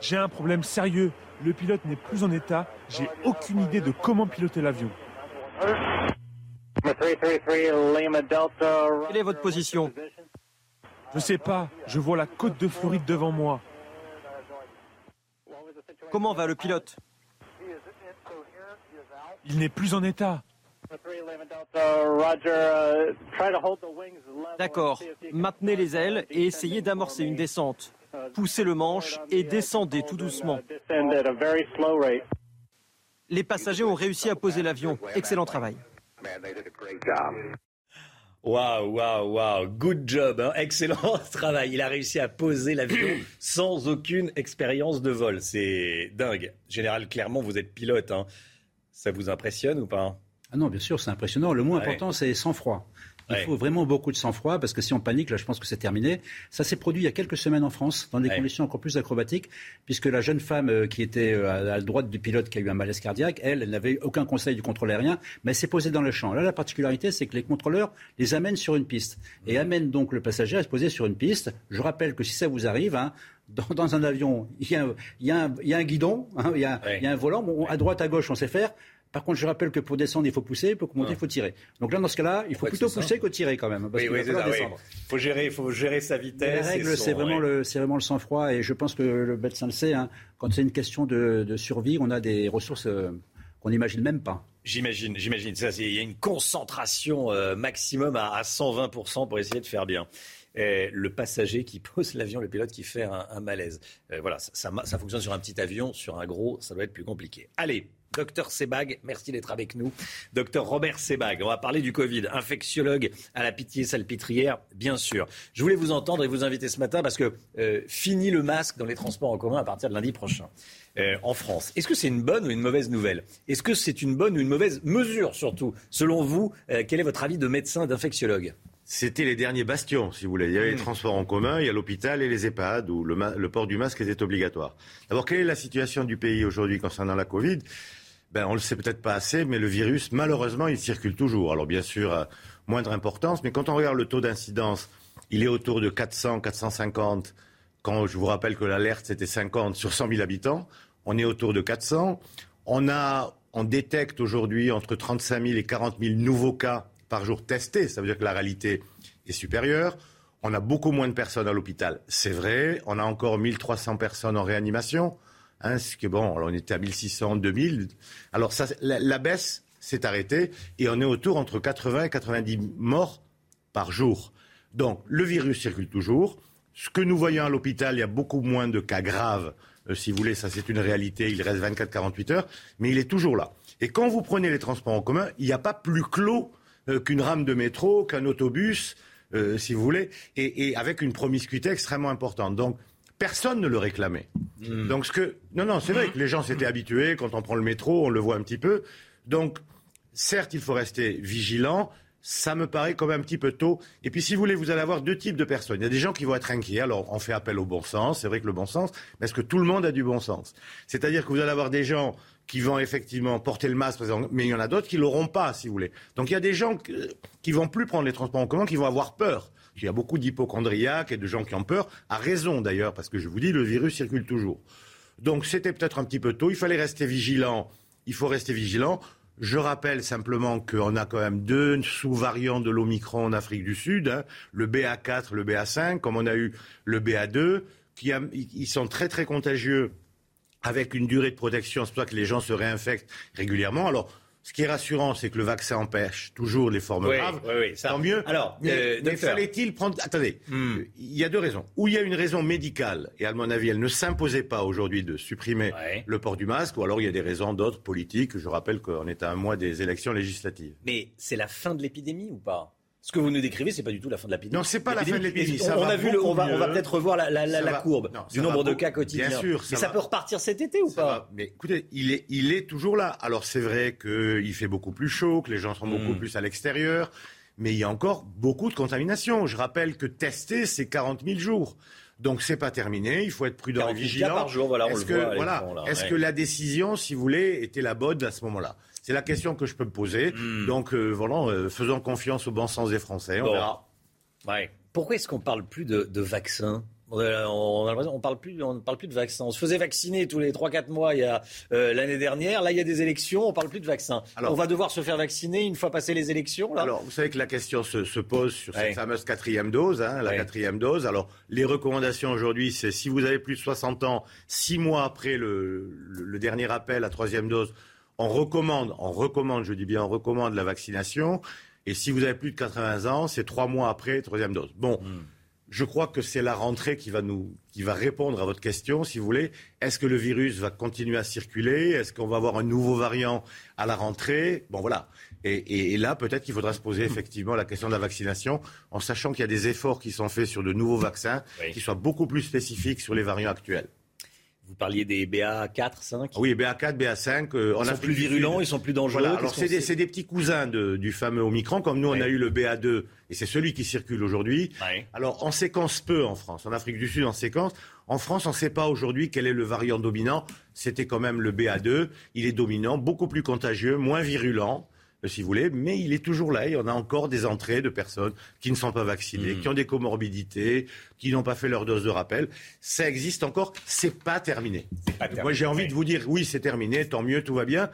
J'ai un problème sérieux. Le pilote n'est plus en état. J'ai aucune idée de comment piloter l'avion. Quelle est votre position Je sais pas. Je vois la côte de Floride devant moi. Comment va le pilote Il n'est plus en état. D'accord. Maintenez les ailes et essayez d'amorcer une descente. Poussez le manche et descendez tout doucement. Les passagers ont réussi à poser l'avion. Excellent travail. Waouh, waouh, waouh. Good job. hein. Excellent travail. Il a réussi à poser l'avion sans aucune expérience de vol. C'est dingue. Général, clairement, vous êtes pilote. hein. Ça vous impressionne ou pas Ah non, bien sûr, c'est impressionnant. Le mot Ouais. important, c'est sang-froid. Il Ouais. faut vraiment beaucoup de sang-froid parce que si on panique, là, je pense que c'est terminé. Ça s'est produit il y a quelques semaines en France, dans des Ouais. conditions encore plus acrobatiques, puisque la jeune femme euh, qui était euh, à la droite du pilote qui a eu un malaise cardiaque, elle, elle n'avait aucun conseil du contrôle aérien, mais elle s'est posée dans le champ. Là, la particularité, c'est que les contrôleurs les amènent sur une piste et amènent donc le passager à se poser sur une piste. Je rappelle que si ça vous arrive, hein, dans, dans un avion, il y a, un- il y a un, il y a un guidon, hein, il, y a, il y a un volant. Bon, à droite, à gauche, on sait faire. Par contre, je rappelle que pour descendre, il faut pousser, pour monter, il faut tirer. Donc là, dans ce cas-là, il faut plutôt c'est ça. pousser que tirer quand même. Parce Oui, qu'il oui. Faut gérer, faut gérer sa Mais vitesse. La et règle, c'est vraiment, le, vraiment le sang-froid. Et je pense que le médecin le sait. hein. quand c'est une question de, de survie, on a des ressources euh, qu'on n'imagine même pas. J'imagine, j'imagine. Il y a une concentration euh, maximum à, à 120% pour essayer de faire bien. Et le passager qui pose l'avion, le pilote qui fait un, un malaise. Euh, voilà, ça, ça, ça fonctionne sur un petit avion, sur un gros, ça doit être plus compliqué. Allez, docteur Sebag, merci d'être avec nous. Docteur Robert Sebag, on va parler du Covid. Infectiologue à la Pitié-Salpêtrière, bien sûr. Je voulais vous entendre et vous inviter ce matin parce que euh, fini le masque dans les transports en commun à partir de lundi prochain. euh, en France. Est-ce que c'est une bonne ou une mauvaise nouvelle? Est-ce que c'est une bonne ou une mauvaise mesure surtout? Selon vous, euh, quel est votre avis de médecin d'infectiologue? C'était les derniers bastions, si vous voulez. Il y avait les transports en commun, il y a l'hôpital et les EHPAD où le, le port du masque était obligatoire. D'abord, quelle est la situation du pays aujourd'hui concernant la Covid? Ben, On le sait peut-être pas assez, mais le virus, malheureusement, il circule toujours. Alors bien sûr, à moindre importance, mais quand on regarde le taux d'incidence, il est autour de 400, 450. Quand je vous rappelle que l'alerte, c'était 50 sur 100 000 habitants, on est autour de 400. On, a, on détecte aujourd'hui entre 35 000 et 40 000 nouveaux cas par jour testés. Ça veut dire que la réalité est supérieure. On a beaucoup moins de personnes à l'hôpital, c'est vrai. On a encore 1300 personnes en réanimation. Hein, est bon, on était à 1600, 2000. Alors ça, la, la baisse s'est arrêtée et on est autour entre 80 et 90 morts par jour. Donc le virus circule toujours. Ce que nous voyons à l'hôpital, il y a beaucoup moins de cas graves. Euh, si vous voulez, ça c'est une réalité. Il reste 24-48 heures, mais il est toujours là. Et quand vous prenez les transports en commun, il n'y a pas plus clos euh, qu'une rame de métro, qu'un autobus, euh, si vous voulez, et, et avec une promiscuité extrêmement importante. Donc personne ne le réclamait. Donc ce que non non, c'est vrai que les gens s'étaient habitués. Quand on prend le métro, on le voit un petit peu. Donc certes, il faut rester vigilant. Ça me paraît quand même un petit peu tôt. Et puis, si vous voulez, vous allez avoir deux types de personnes. Il y a des gens qui vont être inquiets. Alors, on fait appel au bon sens. C'est vrai que le bon sens, mais est-ce que tout le monde a du bon sens? C'est-à-dire que vous allez avoir des gens qui vont effectivement porter le masque, mais il y en a d'autres qui l'auront pas, si vous voulez. Donc, il y a des gens qui- qui vont plus prendre les transports en commun, qui vont avoir peur. Il y a beaucoup d'hypochondriaques et de gens qui ont peur, à raison d'ailleurs, parce que je vous dis, le virus circule toujours. Donc c'était peut-être un petit peu tôt. Il fallait rester vigilant. Il faut rester vigilant. Je rappelle simplement qu'on a quand même deux sous-variants de l'Omicron en Afrique du Sud, hein, le BA4, le BA5, comme on a eu le BA2, qui sont très très contagieux avec une durée de protection, c'est pour que les gens se réinfectent régulièrement. Alors, ce qui est rassurant, c'est que le vaccin empêche toujours les formes Oui, graves. oui, oui, ça. Tant mieux. Alors, mais, euh, mais fallait-il prendre. Attendez, Hmm. il y a deux raisons. Ou il y a une raison médicale, et à mon avis, elle ne s'imposait pas aujourd'hui de supprimer le port du masque, ou alors il y a des raisons d'autres politiques. Je rappelle qu'on est à un mois des élections législatives. Mais c'est la fin de l'épidémie ou pas? Ce que vous nous décrivez, c'est pas du tout la fin de l'épidémie. Non, c'est pas la fin de l'épidémie, On, a vu, le- on va, peut-être revoir la, la- la- la courbe non, du nombre de beaucoup- cas quotidiens. Bien sûr, Mais ça peut repartir cet été ou Ça pas va. Mais écoutez, il est, il est toujours là. Alors c'est vrai qu'il fait beaucoup plus chaud, que les gens sont beaucoup Mm. plus à l'extérieur, mais il y a encore beaucoup de contamination. Je rappelle que tester, c'est 40 000 jours. Donc c'est pas terminé, il faut être prudent et 48 cas vigilant. par jour, voilà, Est-ce voilà, ouais. que la décision, si vous voulez, était la bonne à ce moment-là? C'est la question que je peux me poser. Hmm. Donc euh, voilà, euh, faisons confiance au bon sens des Français. On Bon. verra. Ouais. Pourquoi est-ce qu'on parle plus de, de vaccins? On a- l'impression- parle plus, on ne parle plus de vaccins. On se faisait vacciner tous les 3-4 mois il y a euh, l'année dernière. Là, il y a des élections, on parle plus de vaccins. Alors- on va devoir se faire vacciner une fois passées les élections. Là? Alors, vous savez que la question se, se pose sur Ouais. cette fameuse quatrième dose, hein, la Ouais. quatrième dose. Alors, les recommandations aujourd'hui, c'est si vous avez plus de 60 ans, six mois après le, le- le dernier appel à troisième dose, on recommande, on recommande, je dis bien, on recommande la vaccination. Et si vous avez plus de 80 ans, c'est trois mois après troisième dose. Bon. Hmm. Je crois que c'est la rentrée qui va nous, qui va répondre à votre question, si vous voulez. Est-ce que le virus va continuer à circuler? Est-ce qu'on va avoir un nouveau variant à la rentrée? Bon, voilà. Et, et- et là, peut-être qu'il faudra se poser effectivement la question de la vaccination, en sachant qu'il y a des efforts qui sont faits sur de nouveaux vaccins, Oui. qui soient beaucoup plus spécifiques sur les variants actuels. Vous parliez des BA 4, 5 Oui, BA4, BA5. euh, en Ils sont Afrique plus virulents, ils sont plus dangereux. Voilà, alors c'est des, petits cousins de- du fameux Omicron, comme nous on a eu le BA2, et c'est celui qui circule aujourd'hui. Ouais. Alors on séquence peu en France, en Afrique du Sud on séquence. En France on ne sait pas aujourd'hui quel est le variant dominant, c'était quand même le BA2, il est dominant, beaucoup plus contagieux, moins virulent. Euh, Si vous voulez, mais il est toujours là. Il y en a encore des entrées de personnes qui ne sont pas vaccinées, Mm. qui ont des comorbidités, qui n'ont pas fait leur dose de rappel. Ça existe encore. C'est pas terminé. Moi, j'ai envie de vous dire, oui, c'est terminé, tant mieux, tout va bien.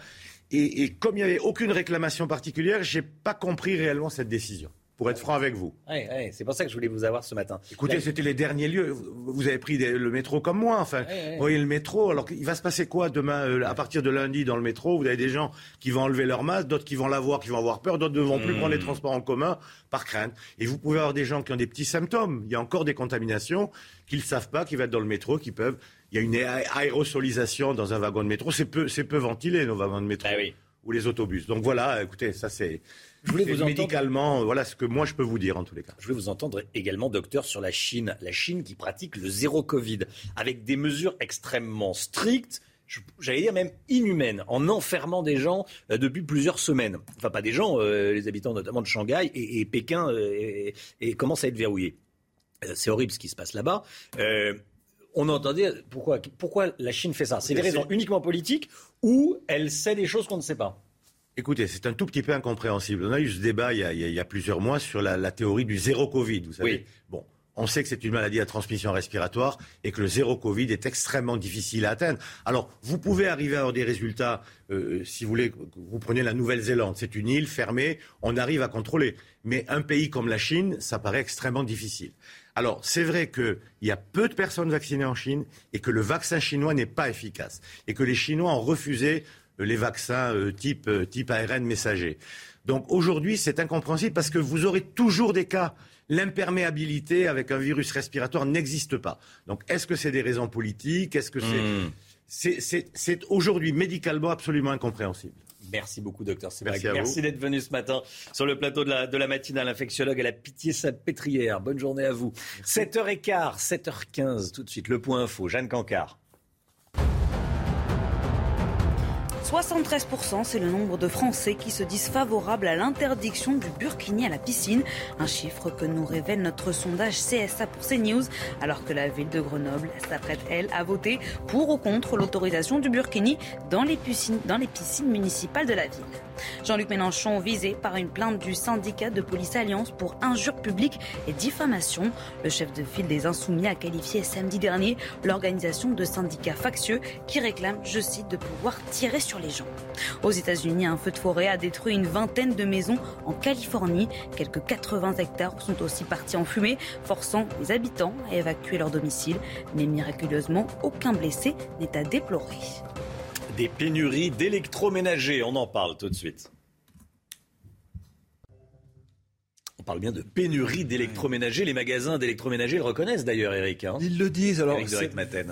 Et, et comme il n'y avait aucune réclamation particulière, j'ai pas compris réellement cette décision. Pour être franc avec vous. Ouais, ouais, c'est pour ça que je voulais vous avoir ce matin. Écoutez, Là- c'était les derniers lieux. Vous avez pris des- le métro comme moi, enfin. Ouais. Vous voyez le métro. Alors, il va se passer quoi demain, euh, à partir de lundi, dans le métro? Vous avez des gens qui vont enlever leur masque, d'autres qui vont l'avoir, qui vont avoir peur, d'autres ne vont plus Hmm. prendre les transports en commun par crainte. Et vous pouvez avoir des gens qui ont des petits symptômes. Il y a encore des contaminations qu'ils ne savent pas, qui vont être dans le métro, qui peuvent. Il y a une aé- aérosolisation dans un wagon de métro. C'est peu, c'est peu ventilé, nos wagons de métro. Ah oui. Ou les autobus. Donc voilà, écoutez, ça c'est. Je voulais vous entendre- médicalement, voilà ce que moi je peux vous dire en tous les cas. Je vais vous entendre également, docteur, sur la Chine. La Chine qui pratique le zéro Covid, avec des mesures extrêmement strictes, j'allais dire même inhumaines, en enfermant des gens euh, depuis plusieurs semaines. Enfin, pas des gens, euh, les habitants notamment de Shanghai et, et Pékin, euh, et, et commence à être verrouillé. Euh, c'est horrible ce qui se passe là-bas. Euh, on entendait pourquoi, pourquoi la Chine fait ça? C'est des raisons uniquement politiques ou elle sait des choses qu'on ne sait pas? Écoutez, c'est un tout petit peu incompréhensible. On a eu ce débat il y a, il y plusieurs mois sur la, la théorie du zéro Covid. Vous savez, Oui. bon, on sait que c'est une maladie à transmission respiratoire et que le zéro Covid est extrêmement difficile à atteindre. Alors, vous pouvez arriver à avoir des résultats, euh, si vous voulez, vous prenez la Nouvelle-Zélande, c'est une île fermée, on arrive à contrôler. Mais un pays comme la Chine, ça paraît extrêmement difficile. Alors, c'est vrai qu'il y a peu de personnes vaccinées en Chine et que le vaccin chinois n'est pas efficace et que les Chinois ont refusé euh, les vaccins euh, type, euh, type ARN messager. Donc aujourd'hui, c'est incompréhensible parce que vous aurez toujours des cas. L'imperméabilité avec un virus respiratoire n'existe pas. Donc est-ce que c'est des raisons politiques? Est-ce que c'est... Hmm. c'est- aujourd'hui médicalement absolument incompréhensible. Merci beaucoup, docteur Merci Sebag. d'être venu ce matin sur le plateau de la, de la matinale infectiologue à la pitié salpêtrière. Bonne journée à vous. 7h15, 7h15, tout de suite, le point info. Jeanne Cancard. 73%, c'est le nombre de Français qui se disent favorables à l'interdiction du burkini à la piscine. Un chiffre que nous révèle notre sondage CSA pour CNews, alors que la ville de Grenoble s'apprête, elle, à voter pour ou contre l'autorisation du burkini dans les piscines, municipales de la ville. Jean-Luc Mélenchon visé par une plainte du syndicat de police Alliance pour injure publique et diffamation. Le chef de file des Insoumis a qualifié samedi dernier l'organisation de syndicats factieux qui réclament, je cite, de pouvoir tirer sur les gens. Aux États-Unis, un feu de forêt a détruit une vingtaine de maisons en Californie. Quelques 80 hectares sont aussi partis en fumée, forçant les habitants à évacuer leur domicile. Mais miraculeusement, aucun blessé n'est à déplorer. Des pénuries d'électroménagers, on en parle tout de suite. On parle bien de pénurie d'électroménagers. Les magasins d'électroménagers le reconnaissent d'ailleurs, Eric. Hein. Ils le disent. Alors,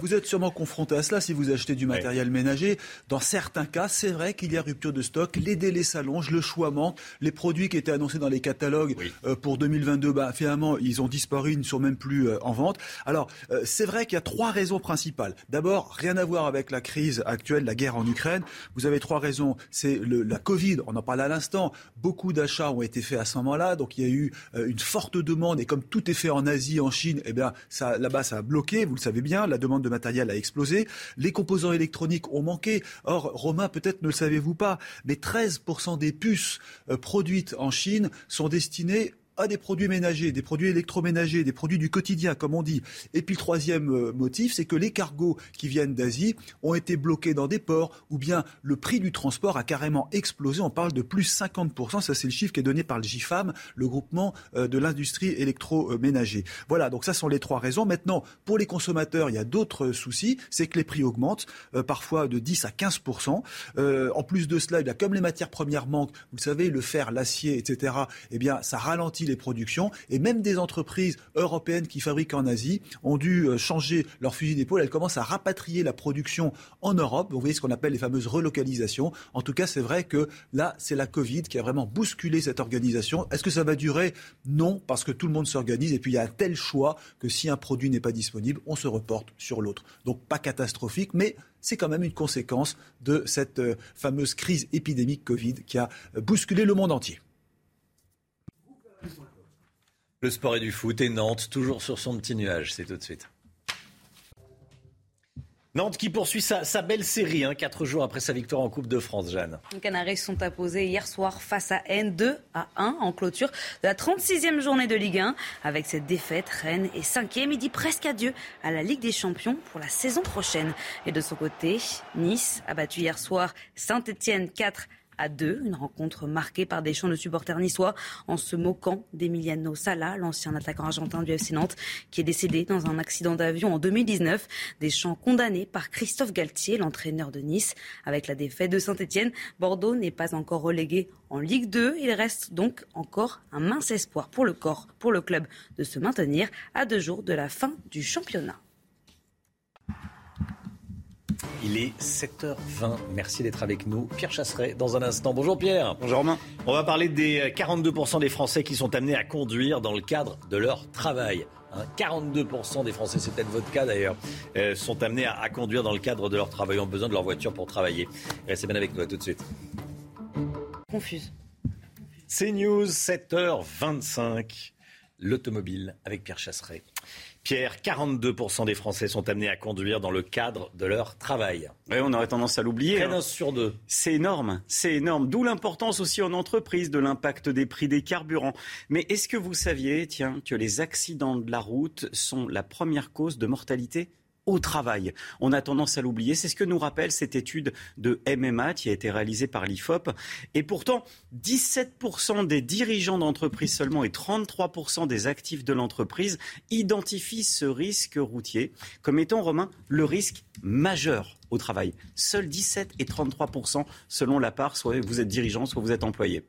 vous êtes sûrement confronté à cela si vous achetez du matériel ménager. Dans certains cas, c'est vrai qu'il y a rupture de stock. Les délais s'allongent, le choix manque. Les produits qui étaient annoncés dans les catalogues euh, pour 2022, bah, finalement, ils ont disparu, ils ne sont même plus euh, en vente. Alors, euh, c'est vrai qu'il y a trois raisons principales. D'abord, rien à voir avec la crise actuelle, la guerre en Ukraine. Vous avez trois raisons. C'est la Covid, on en parle à l'instant. Beaucoup d'achats ont été faits à ce moment-là, donc il y a eu euh, une forte demande et comme tout est fait en Asie, en Chine, eh bien ça, là-bas ça a bloqué, vous le savez bien, la demande de matériel a explosé, les composants électroniques ont manqué. Or, Romain, peut-être ne le savez-vous pas, mais 13% des puces euh, produites en Chine sont destinées à des produits ménagers, des produits électroménagers, des produits du quotidien, comme on dit. Et puis le troisième euh, motif, c'est que les cargos qui viennent d'Asie ont été bloqués dans des ports, ou bien le prix du transport a carrément explosé. On parle de plus 50%. Ça, c'est le chiffre qui est donné par le GIFAM, le groupement euh, de l'industrie électroménager. Voilà, donc ça sont les trois raisons. Maintenant, pour les consommateurs, il y a d'autres soucis. C'est que les prix augmentent, euh, parfois de 10 à 15%. en plus de cela, comme les matières premières manquent, vous le savez, le fer, l'acier, etc., eh bien, ça ralentit productions. Et même des entreprises européennes qui fabriquent en Asie ont dû euh, changer leur fusil d'épaule. Elles commencent à rapatrier la production en Europe. Vous voyez ce qu'on appelle les fameuses relocalisations. En tout cas, c'est vrai que là, c'est la Covid qui a vraiment bousculé cette organisation. Est-ce que ça va durer? Non, parce que tout le monde s'organise. Et puis, il y a un tel choix que si un produit n'est pas disponible, on se reporte sur l'autre. Donc, pas catastrophique, mais c'est quand même une conséquence de cette euh, fameuse crise épidémique Covid qui a bousculé le monde entier. Le sport et du foot et Nantes, toujours sur son petit nuage, c'est tout de suite. Nantes qui poursuit sa, belle série, hein, quatre jours après sa victoire en Coupe de France, Jeanne. Les Canaries sont apposés hier soir face à N 2 à 1 en clôture de la 36e journée de Ligue 1. Avec cette défaite, Rennes est cinquième. Il dit presque adieu à la Ligue des Champions pour la saison prochaine. Et de son côté, Nice a battu hier soir Saint-Etienne 4 à deux. Une rencontre marquée par des chants de supporters niçois en se moquant d'Emiliano Sala, l'ancien attaquant argentin du FC Nantes, qui est décédé dans un accident d'avion en 2019. Des chants condamnés par Christophe Galtier, l'entraîneur de Nice. Avec la défaite de Saint-Etienne, Bordeaux n'est pas encore relégué en Ligue 2. Il reste donc encore un mince espoir pour le corps, pour le club de se maintenir à deux jours de la fin du championnat. Il est 7h20. Merci d'être avec nous. Pierre Chasseret, dans un instant. Bonjour Pierre. Bonjour Romain. On va parler des 42% des Français qui sont amenés à conduire dans le cadre de leur travail. 42% hein, des Français, c'est peut-être votre cas d'ailleurs, euh, sont amenés à, conduire dans le cadre de leur travail, ont besoin de leur voiture pour travailler. Restez bien avec nous, à tout de suite. Confuse. C'est News, 7h25. L'automobile avec Pierre Chasseret. Pierre, 42% des Français sont amenés à conduire dans le cadre de leur travail. Oui, on aurait tendance à l'oublier. Hein. sur deux. C'est énorme, c'est énorme. D'où l'importance aussi en entreprise de l'impact des prix des carburants. Mais est-ce que vous saviez, tiens, que les accidents de la route sont la première cause de mortalité au travail. On a tendance à l'oublier. C'est ce que nous rappelle cette étude de MMA qui a été réalisée par l'IFOP. Et pourtant, 17% des dirigeants d'entreprise seulement et 33% des actifs de l'entreprise identifient ce risque routier comme étant, Romain, le risque majeur au travail. Seuls 17 et 33% selon la part, soit vous êtes dirigeant, soit vous êtes employé.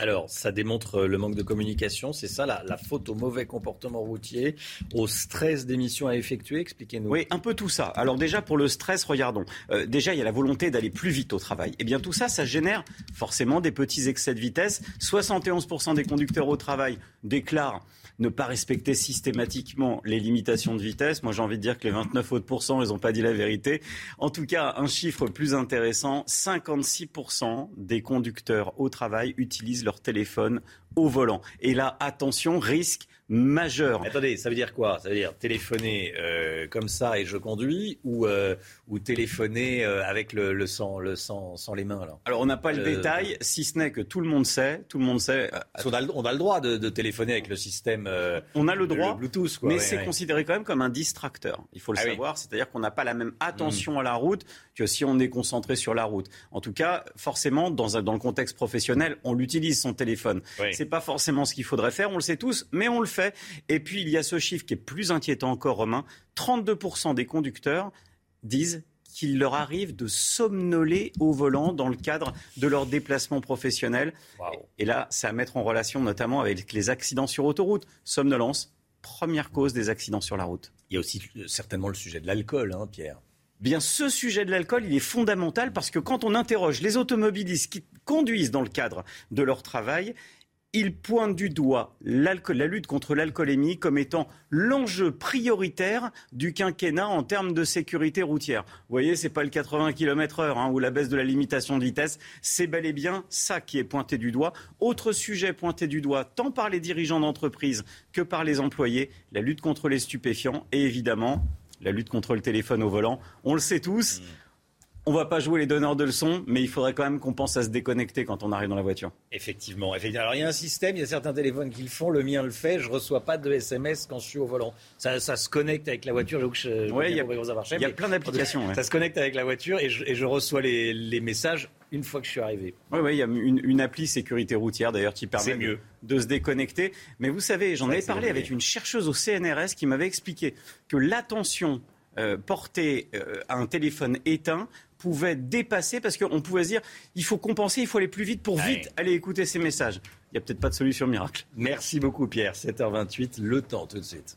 Alors, ça démontre euh, le manque de communication, c'est ça la, faute au mauvais comportement routier, au stress d'émissions à effectuer Expliquez-nous. Oui, un peu tout ça. Alors déjà, pour le stress, regardons. Euh, déjà, il y a la volonté d'aller plus vite au travail. Eh bien, tout ça, ça génère forcément des petits excès de vitesse. 71% des conducteurs au travail déclarent ne pas respecter systématiquement les limitations de vitesse. Moi, j'ai envie de dire que les 29 autres pourcents, ils n'ont pas dit la vérité. En tout cas, un chiffre plus intéressant, 56% des conducteurs au travail utilisent leur téléphone au volant. Et là, attention, risque majeur. Attendez, ça veut dire quoi? Ça veut dire téléphoner euh, comme ça et je conduis ou, euh, ou téléphoner euh, avec le, le, sang, le sang sans les mains alors, alors on n'a pas le détail, si ce n'est que tout le monde sait, tout le monde sait. On a, on a le droit de, de, téléphoner avec le système. on a le droit, le Bluetooth, quoi, mais ouais, c'est ouais. considéré quand même comme un distracteur. Il faut le Ah savoir, oui. c'est-à-dire qu'on n'a pas la même attention Mm. à la route que si on est concentré sur la route. En tout cas, forcément, dans, un, dans le contexte professionnel, on l'utilise son téléphone. Oui. C'est pas forcément ce qu'il faudrait faire, on le sait tous, mais on le fait. Et puis il y a ce chiffre qui est plus inquiétant encore, Romain. 32% des conducteurs disent qu'il leur arrive de somnoler au volant dans le cadre de leur déplacement professionnel. Et là, c'est à mettre en relation notamment avec les accidents sur autoroute. Somnolence, première cause des accidents sur la route. Il y a aussi certainement le sujet de l'alcool, hein, Pierre. Bien, ce sujet de l'alcool, il est fondamental parce que quand on interroge les automobilistes qui conduisent dans le cadre de leur travail, ils pointent du doigt la lutte contre l'alcoolémie comme étant l'enjeu prioritaire du quinquennat en termes de sécurité routière. Vous voyez, c'est pas le 80 km/h hein, ou la baisse de la limitation de vitesse, c'est bel et bien ça qui est pointé du doigt. Autre sujet pointé du doigt, tant par les dirigeants d'entreprise que par les employés, la lutte contre les stupéfiants et évidemment la lutte contre le téléphone au volant. On le sait tous. On va pas jouer les donneurs de leçons, mais il faudrait quand même qu'on pense à se déconnecter quand on arrive dans la voiture. Effectivement, effectivement. Alors il y a un système, il y a certains téléphones qui le font, le mien le fait, je reçois pas de SMS quand je suis au volant. Ça, ça se connecte avec la voiture, j'avoue que je Ouais, il y a- il y a plein d'applications, ouais. Ça se connecte avec la voiture et je, et je reçois les, les messages une fois que je suis arrivé. Oui, oui, il y a une, une appli sécurité routière d'ailleurs qui permet mieux. De, de se déconnecter. Mais vous savez, j'en avais parlé avec une chercheuse au CNRS qui m'avait expliqué que l'attention euh, portée euh, à un téléphone éteint pouvait dépasser parce qu'on pouvait se dire il faut compenser, il faut aller plus vite pour vite aller écouter ces messages. Il n'y a peut-être pas de solution miracle. Merci beaucoup Pierre, 7h28, le temps tout de suite.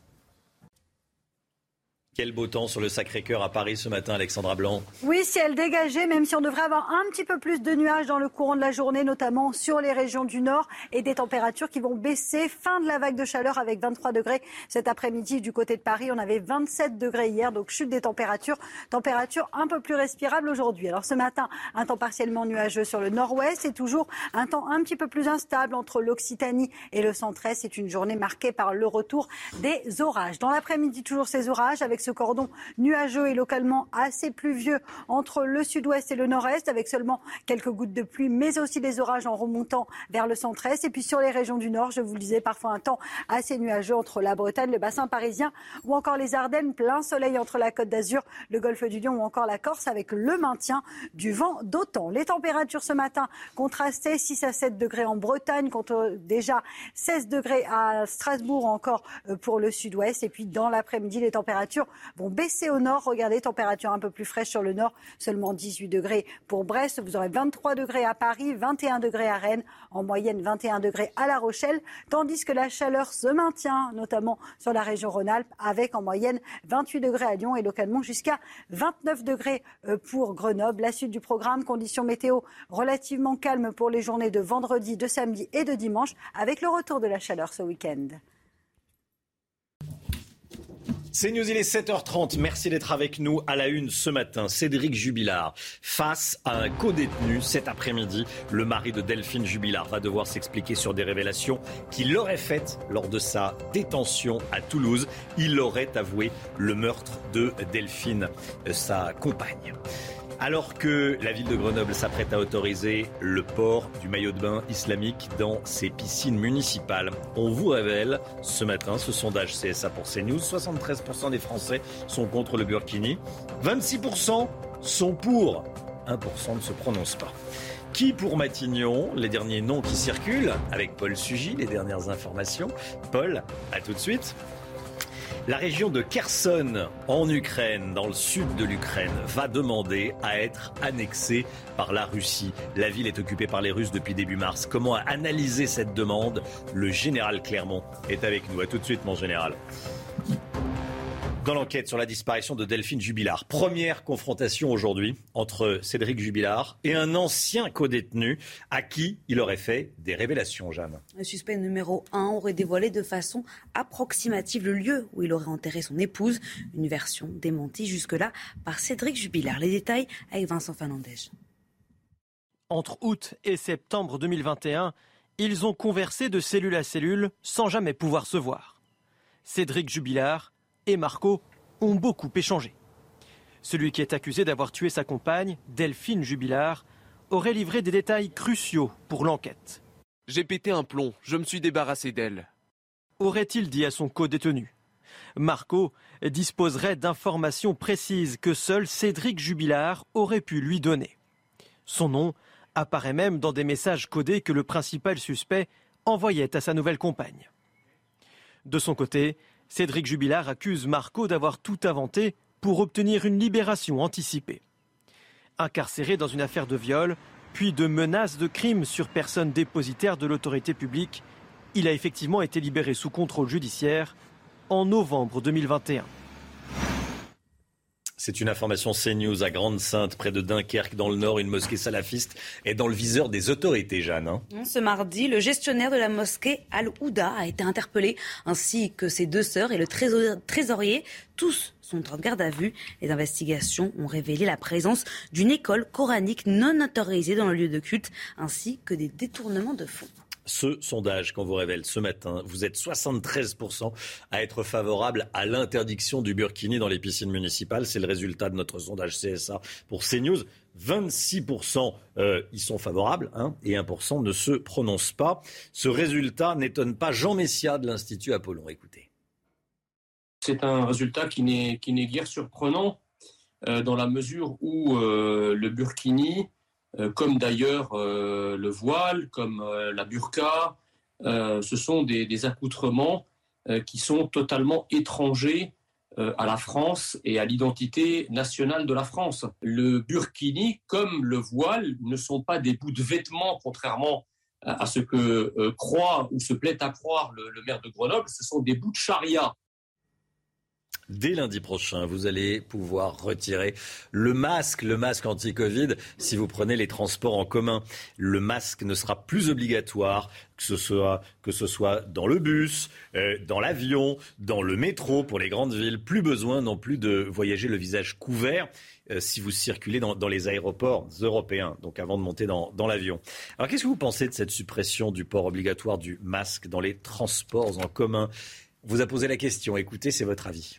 Quel beau temps sur le Sacré-Cœur à Paris ce matin, Alexandra Blanc. Oui, ciel dégagé, même si on devrait avoir un petit peu plus de nuages dans le courant de la journée, notamment sur les régions du nord, et des températures qui vont baisser. Fin de la vague de chaleur avec 23 degrés cet après-midi du côté de Paris. On avait 27 degrés hier, donc chute des températures. Température un peu plus respirable aujourd'hui. Alors ce matin, un temps partiellement nuageux sur le nord-ouest et toujours un temps un petit peu plus instable entre l'Occitanie et le centre-est. C'est une journée marquée par le retour des orages. Dans l'après-midi, toujours ces orages avec ce cordon nuageux et localement assez pluvieux entre le sud-ouest et le nord-est, avec seulement quelques gouttes de pluie, mais aussi des orages en remontant vers le centre-est. Et puis sur les régions du nord, je vous le disais, parfois un temps assez nuageux entre la Bretagne, le bassin parisien ou encore les Ardennes, plein soleil entre la Côte d'Azur, le golfe du Lion ou encore la Corse, avec le maintien du vent d'automne. Les températures ce matin contrastées, 6 à 7 degrés en Bretagne, contre déjà 16 degrés à Strasbourg encore euh, pour le sud-ouest. Et puis dans l'après-midi, les températures vont baisser au nord. Regardez, température un peu plus fraîche sur le nord, seulement 18 degrés pour Brest. Vous aurez 23 degrés à Paris, 21 degrés à Rennes, en moyenne 21 degrés à La Rochelle, tandis que la chaleur se maintient, notamment sur la région Rhône-Alpes, avec en moyenne 28 degrés à Lyon et localement jusqu'à 29 degrés euh, pour Grenoble. La suite du programme, conditions météo relativement calmes pour les journées de vendredi, de samedi et de dimanche, avec le retour de la chaleur ce week-end. C'est News, il est 7h30. Merci d'être avec nous à la une ce matin. Cédric Jubilard, face à un co-détenu cet après-midi, le mari de Delphine Jubilard va devoir s'expliquer sur des révélations qu'il aurait faites lors de sa détention à Toulouse. Il aurait avoué le meurtre de Delphine, euh, sa compagne. Alors que la ville de Grenoble s'apprête à autoriser le port du maillot de bain islamique dans ses piscines municipales, on vous révèle ce matin ce sondage CSA pour CNews. 73% des Français sont contre le burkini, 26% sont pour, 1% ne se prononce pas. Qui pour Matignon? Les derniers noms qui circulent avec Paul Sugy, les dernières informations. Paul, à tout de suite. La région de Kherson, en Ukraine, dans le sud de l'Ukraine, va demander à être annexée par la Russie. La ville est occupée par les Russes depuis début mars. Comment analyser cette demande? Le général Clermont est avec nous. À tout de suite, mon général. Dans l'enquête sur la disparition de Delphine Jubilard, première confrontation aujourd'hui entre Cédric Jubilard et un ancien codétenu à qui il aurait fait des révélations, Jeanne. Le suspect numéro 1 aurait dévoilé de façon approximative le lieu où il aurait enterré son épouse. Une version démentie jusque-là par Cédric Jubilard. Les détails avec Vincent Fernandez. Entre août et septembre 2021, ils ont conversé de cellule à cellule sans jamais pouvoir se voir. Cédric Jubilard et Marco ont beaucoup échangé. Celui qui est accusé d'avoir tué sa compagne, Delphine Jubilard, aurait livré des détails cruciaux pour l'enquête. J'ai pété un plomb, je me suis débarrassé d'elle. Aurait-il dit à son co-détenu Marco disposerait d'informations précises que seul Cédric Jubilard aurait pu lui donner. Son nom apparaît même dans des messages codés que le principal suspect envoyait à sa nouvelle compagne. De son côté, Cédric Jubilard accuse Marco d'avoir tout inventé pour obtenir une libération anticipée. Incarcéré dans une affaire de viol, puis de menaces de crime sur personne dépositaire de l'autorité publique, il a effectivement été libéré sous contrôle judiciaire en novembre 2021. C'est une information CNews à Grande-Sainte, près de Dunkerque, dans le Nord. Une mosquée salafiste est dans le viseur des autorités, Jeanne. Hein. Ce mardi, le gestionnaire de la mosquée Al-Ouda a été interpellé, ainsi que ses deux sœurs et le trésorier. Tous sont en garde à vue. Les investigations ont révélé la présence d'une école coranique non autorisée dans le lieu de culte, ainsi que des détournements de fonds ce sondage qu'on vous révèle ce matin. Vous êtes 73% à être favorable à l'interdiction du burkini dans les piscines municipales. C'est le résultat de notre sondage CSA pour CNews. 26% euh, y sont favorables hein, et 1% ne se prononcent pas. Ce résultat n'étonne pas Jean Messia de l'Institut Apollon. Écoutez. C'est un résultat qui n'est guère surprenant euh, dans la mesure où euh, le burkini comme d'ailleurs euh, le voile, comme euh, la burqa. ce sont des, accoutrements qui sont totalement étrangers à la France et à l'identité nationale de la France. Le burkini, comme le voile, ne sont pas des bouts de vêtements, contrairement à ce que croit ou se plaît à croire le maire de Grenoble, ce sont des bouts de charia. Dès lundi prochain, vous allez pouvoir retirer le masque, le masque anti-Covid, si vous prenez les transports en commun. Le masque ne sera plus obligatoire, que ce soit, que ce soit dans le bus, euh, dans l'avion, dans le métro, pour les grandes villes. Plus besoin non plus de voyager le visage couvert euh, si vous circulez dans, les aéroports européens, donc avant de monter dans, l'avion. Alors qu'est-ce que vous pensez de cette suppression du port obligatoire du masque dans les transports en commun? Vous a posé la question. Écoutez, c'est votre avis.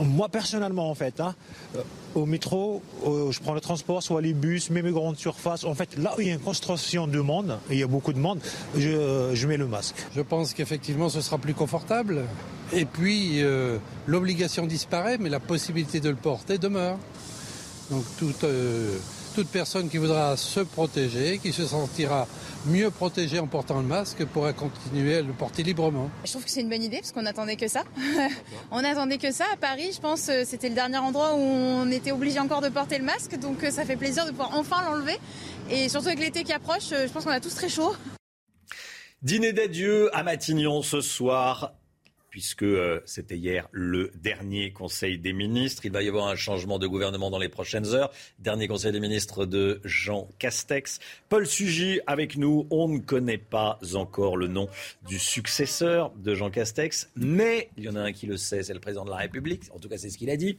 Moi personnellement en fait, hein, euh, au métro, je prends le transport, soit les bus, même les grandes surfaces. En fait, là où il y a une concentration de monde, il y a beaucoup de monde, je, mets le masque. Je pense qu'effectivement ce sera plus confortable. Et puis euh, l'obligation disparaît, mais la possibilité de le porter demeure. Donc tout, euh, toute personne qui voudra se protéger, qui se sentira mieux protégée en portant le masque, pourra continuer à le porter librement. Je trouve que c'est une bonne idée parce qu'on n'attendait que ça. on n'attendait que ça. À Paris, je pense, euh, c'était le dernier endroit où on était obligé encore de porter le masque, donc euh, ça fait plaisir de pouvoir enfin l'enlever. Et surtout avec l'été qui approche, euh, je pense qu'on a tous très chaud. Dîner d'adieu à Matignon ce soir puisque euh, c'était hier le dernier Conseil des ministres. Il va y avoir un changement de gouvernement dans les prochaines heures. Dernier Conseil des ministres de Jean Castex. Paul Sugy avec nous. On ne connaît pas encore le nom du successeur de Jean Castex, mais il y en a un qui le sait, c'est le président de la République. En tout cas, c'est ce qu'il a dit.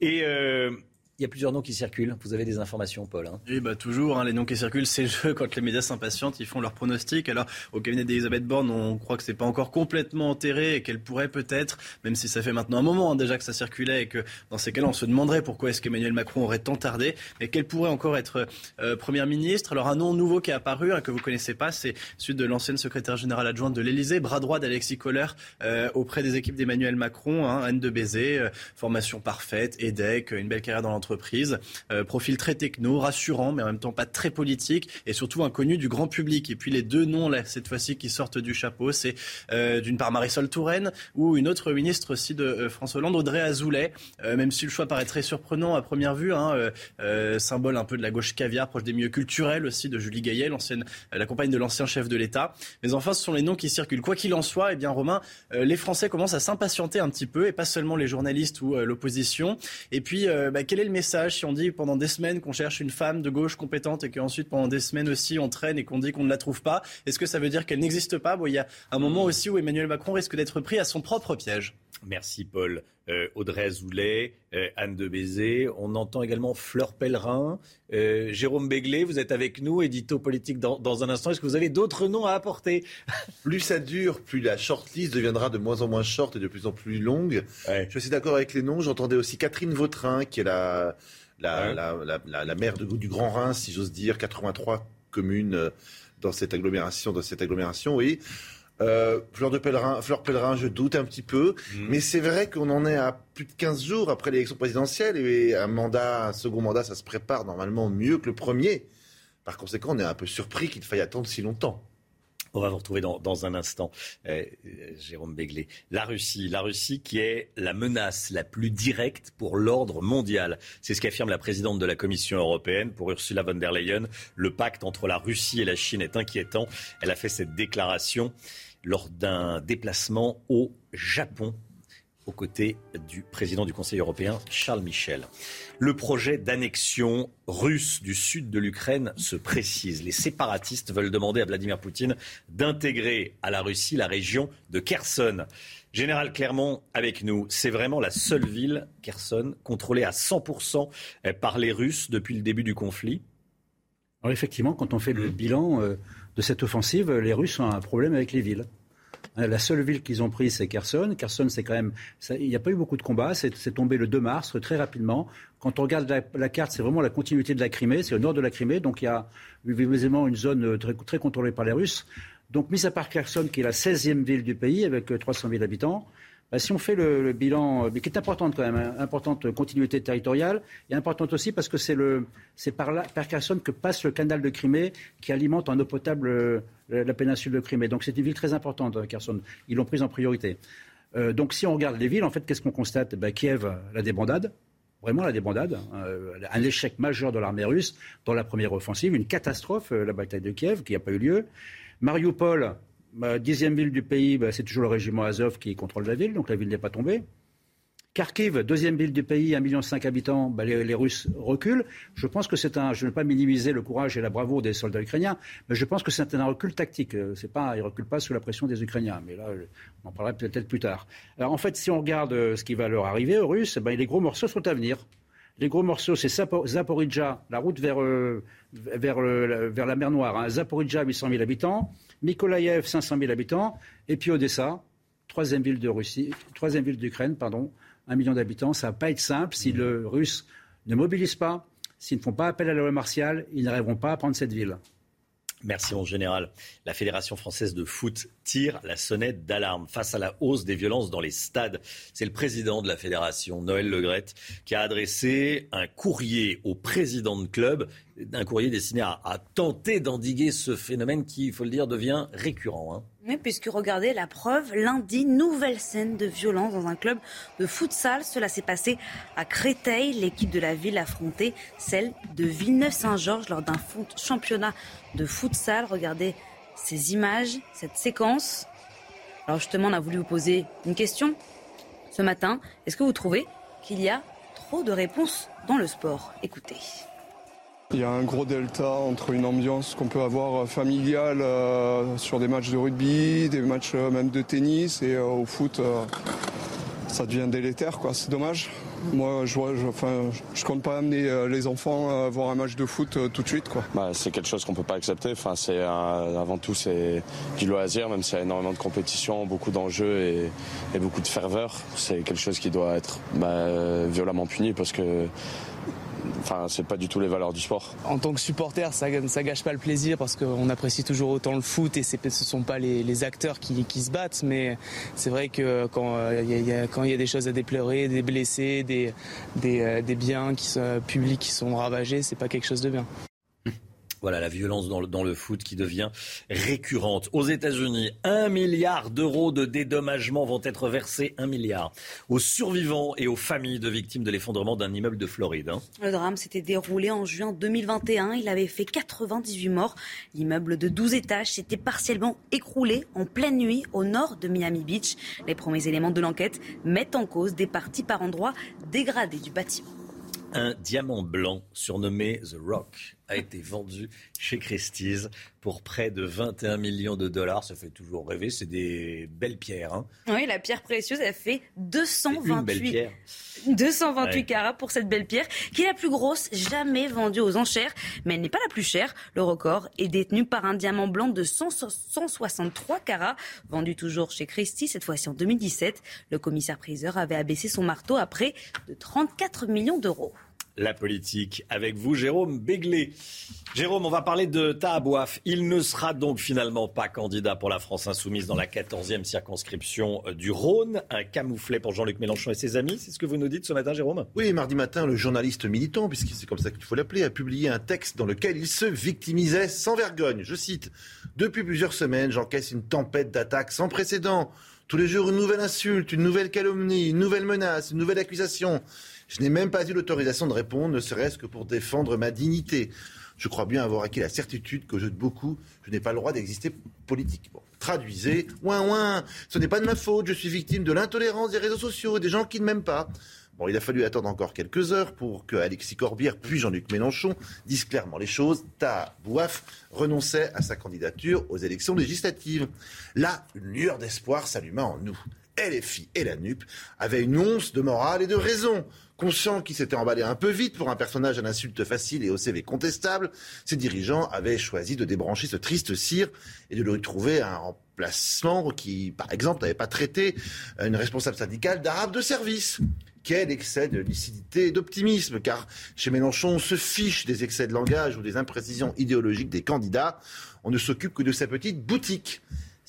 Et euh, il y a plusieurs noms qui circulent. Vous avez des informations, Paul hein Oui, bah toujours. Hein, les noms qui circulent, c'est le jeu. Quand les médias s'impatientent, ils font leurs pronostics. Alors, au cabinet d'Elisabeth Borne, on croit que c'est pas encore complètement enterré et qu'elle pourrait peut-être, même si ça fait maintenant un moment hein, déjà que ça circulait et que dans ces cas-là, on se demanderait pourquoi est-ce qu'Emmanuel Macron aurait tant tardé, mais qu'elle pourrait encore être euh, première ministre. Alors, un nom nouveau qui est apparu, que vous connaissez pas, c'est celui de l'ancienne secrétaire générale adjointe de l'Élysée, bras droit d'Alexis Kohler euh, auprès des équipes d'Emmanuel Macron, Anne de Bézé, euh, formation parfaite, EDEC, une belle carrière dans l'entreprise. Euh, profil très techno, rassurant, mais en même temps pas très politique, et surtout inconnu du grand public. Et puis les deux noms, cette fois-ci, qui sortent du chapeau, c'est euh, d'une part Marisol Touraine ou une autre ministre aussi de euh, François Hollande, Audrey Azoulay, même si le choix paraît très surprenant à première vue, hein, symbole un peu de la gauche caviar, proche des milieux culturels aussi de Julie Gaillet, l'ancienne, la compagne de l'ancien chef de l'État. Mais enfin, ce sont les noms qui circulent. Quoi qu'il en soit, eh bien, Romain, les Français commencent à s'impatienter un petit peu, et pas seulement les journalistes ou l'opposition. Et puis, bah, quel est le message si on dit pendant des semaines qu'on cherche une femme de gauche compétente et qu'ensuite pendant des semaines aussi on traîne et qu'on dit qu'on ne la trouve pas, est-ce que ça veut dire qu'elle n'existe pas? Bon, Il y a un moment aussi où Emmanuel Macron risque d'être pris à son propre piège. Merci Paul. Euh, Audrey Azoulay, euh, Anne de Bézé. On entend également Fleur Pellerin, euh, Jérôme Béglé. Vous êtes avec nous, édito politique dans, dans un instant. Est-ce que vous avez d'autres noms à apporter? Plus ça dure, plus la shortlist deviendra de moins en moins short et de plus en plus longue. Je suis d'accord avec les noms. J'entendais aussi Catherine Vautrin, qui est la, la, la, la, la maire de, du Grand Rhin, si j'ose dire, 83 communes dans cette agglomération, dans cette agglomération, oui. Euh, Fleur de Pèlerin, Fleur Pèlerin, je doute un petit peu, Mhm. mais c'est vrai qu'on en est à plus de 15 jours après l'élection présidentielle et un mandat, un second mandat, ça se prépare normalement mieux que le premier. Par conséquent, on est un peu surpris qu'il faille attendre si longtemps. On va vous retrouver dans, dans un instant, euh, Jérôme Béglé. La Russie, la Russie qui est la menace la plus directe pour l'ordre mondial. C'est ce qu'affirme la présidente de la Commission européenne pour Ursula von der Leyen. Le pacte entre la Russie et la Chine est inquiétant. Elle a fait cette déclaration lors d'un déplacement au Japon aux côtés du président du Conseil européen, Charles Michel. Le projet d'annexion russe du sud de l'Ukraine se précise. Les séparatistes veulent demander à Vladimir Poutine d'intégrer à la Russie la région de Kherson. Général Clermont, avec nous, c'est vraiment la seule ville, Kherson, contrôlée à 100% par les Russes depuis le début du conflit Alors effectivement, quand on fait le bilan euh, de cette offensive, les Russes ont un problème avec les villes. Euh, La seule ville qu'ils ont prise, c'est Kherson. Kherson, c'est quand même. il n'y a pas eu beaucoup de combats. C'est tombé le 2 mars, très rapidement. Quand on regarde la, carte, c'est vraiment la continuité de la Crimée. C'est au nord de la Crimée. Donc il y a visiblement une zone euh, très, très contrôlée par les Russes. Donc, mis à part Kherson, qui est la 16e ville du pays, avec euh, 300 000 habitants, bah, si on fait le, bilan, euh, qui est importante quand même, hein, importante continuité territoriale, et importante aussi parce que c'est par là, par Kherson que passe le canal de Crimée qui alimente en eau potable euh, la péninsule de Crimée. Donc c'est une ville très importante, euh, Kherson. Ils l'ont prise en priorité. Euh, donc si on regarde les villes, en fait, qu'est-ce qu'on constate? Ben, Kiev, la débandade. Vraiment la débandade, hein, un échec majeur de l'armée russe dans la première offensive, une catastrophe, la bataille de Kiev, qui n'a pas eu lieu. Mariupol, bah, dixième ville du pays, bah, c'est toujours le régiment Azov qui contrôle la ville, donc la ville n'est pas tombée. Kharkiv, deuxième ville du pays, 1,5 million habitants, bah, les, Russes reculent. Je pense que c'est un. Je ne veux pas minimiser le courage et la bravoure des soldats ukrainiens, mais je pense que c'est un recul tactique. Euh, C'est pas, ils ne reculent pas sous la pression des Ukrainiens. Mais là, euh, on en parlera peut-être plus tard. Alors en fait, si on regarde euh, ce qui va leur arriver aux Russes, ben, les gros morceaux sont à venir. Les gros morceaux, c'est Zapo- Zaporizhzhia, la route vers, la- mer Noire. Hein. Zaporizhzhia, 800 000 habitants. Mykolaïev, 500 000 habitants. Et puis Odessa, troisième ville de Russie, troisième ville d'Ukraine, pardon, un million d'habitants. Ça va pas être simple si le Russe ne mobilise pas, s'ils ne font pas appel à la loi martiale, ils n'arriveront pas à prendre cette ville. Merci mon général. La Fédération française de foot tire la sonnette d'alarme face à la hausse des violences dans les stades. C'est le président de la fédération, Noël Legrette, qui a adressé un courrier au président de club, un courrier destiné à, tenter d'endiguer ce phénomène qui, il faut le dire, devient récurrent. hein. Oui, puisque regardez la preuve, lundi, nouvelle scène de violence dans un club de futsal. Cela s'est passé à Créteil. L'équipe de la ville affrontait celle de Villeneuve-Saint-Georges lors d'un championnat de futsal. Regardez ces images, cette séquence. Alors justement, on a voulu vous poser une question ce matin. Est-ce que vous trouvez qu'il y a trop de réponses dans le sport? Écoutez. Il y a un gros delta entre une ambiance qu'on peut avoir familiale euh, sur des matchs de rugby, des matchs euh, même de tennis et euh, au foot, euh, ça devient délétère, quoi. C'est dommage. Moi, je, vois, je, enfin, je compte pas amener euh, les enfants à voir un match de foot euh, tout de suite, quoi. Bah, c'est quelque chose qu'on peut pas accepter. Enfin, c'est avant tout c'est du loisir, même s'il y a énormément de compétition, beaucoup d'enjeux et, et beaucoup de ferveur. C'est quelque chose qui doit être bah, violemment puni parce que enfin, c'est pas du tout les valeurs du sport. En tant que supporter, ça, ça gâche pas le plaisir parce qu'on apprécie toujours autant le foot et ce sont pas les, acteurs qui, se battent, mais c'est vrai que quand euh, il y, a- il y a- des choses à déplorer, des blessés, des, euh, biens qui sont, publics qui sont ravagés, c'est pas quelque chose de bien. Voilà la violence dans le, dans le foot qui devient récurrente. Aux États-Unis, un milliard d'euros de dédommagements vont être versés, un milliard, aux survivants et aux familles de victimes de l'effondrement d'un immeuble de Floride. hein. Le drame s'était déroulé en juin 2021. Il avait fait 98 morts. L'immeuble de 12 étages s'était partiellement écroulé en pleine nuit au nord de Miami Beach. Les premiers éléments de l'enquête mettent en cause des parties par endroits dégradées du bâtiment. Un diamant blanc surnommé The Rock a été vendu chez Christie's pour près de 21 millions de dollars. Ça fait toujours rêver. C'est des belles pierres. Hein. Oui, la pierre précieuse, elle fait Une 228, belle pierre. 228 Ouais. carats pour cette belle pierre, qui est la plus grosse jamais vendue aux enchères, mais elle n'est pas la plus chère. Le record est détenu par un diamant blanc de 100 163 carats, vendu toujours chez Christie, cette fois-ci en 2017. Le commissaire priseur avait abaissé son marteau à près de 34 millions d'euros. La politique avec vous, Jérôme Béglé. Jérôme, on va parler de Tahabouaf. Il ne sera donc finalement pas candidat pour la France insoumise dans la 14e circonscription euh, du Rhône. Un camouflet pour Jean-Luc Mélenchon et ses amis. C'est ce que vous nous dites ce matin, Jérôme? Oui, mardi matin, le journaliste militant, puisque c'est comme ça qu'il faut l'appeler, a publié un texte dans lequel il se victimisait sans vergogne. Je cite Depuis plusieurs semaines, j'encaisse une tempête d'attaques sans précédent. Tous les jours, une nouvelle insulte, une nouvelle calomnie, une nouvelle menace, une nouvelle accusation. Je n'ai même pas eu l'autorisation de répondre, ne serait-ce que pour défendre ma dignité. Je crois bien avoir acquis la certitude yeux de beaucoup, je n'ai pas le droit d'exister politiquement. Traduisez, ouin ouin, ce n'est pas de ma faute, je suis victime de l'intolérance des réseaux sociaux des gens qui ne m'aiment pas. Bon, il a fallu attendre encore quelques heures pour que Alexis Corbière puis Jean-Luc Mélenchon disent clairement les choses. Ta Bouaf renonçait à sa candidature aux élections législatives. Là, une lueur d'espoir s'alluma en nous. LFI et la NUP avaient une once de morale et de raison. Conscient qu'ils s'étaient emballés un peu vite pour un personnage à l'insulte facile et au CV contestable, ces dirigeants avaient choisi de débrancher ce triste cire et de lui trouver un remplacement qui, par exemple, n'avait pas traité une responsable syndicale d'arabe de service. Quel excès de lucidité et d'optimisme, car chez Mélenchon, on se fiche des excès de langage ou des imprécisions idéologiques des candidats. On ne s'occupe que de sa petite boutique.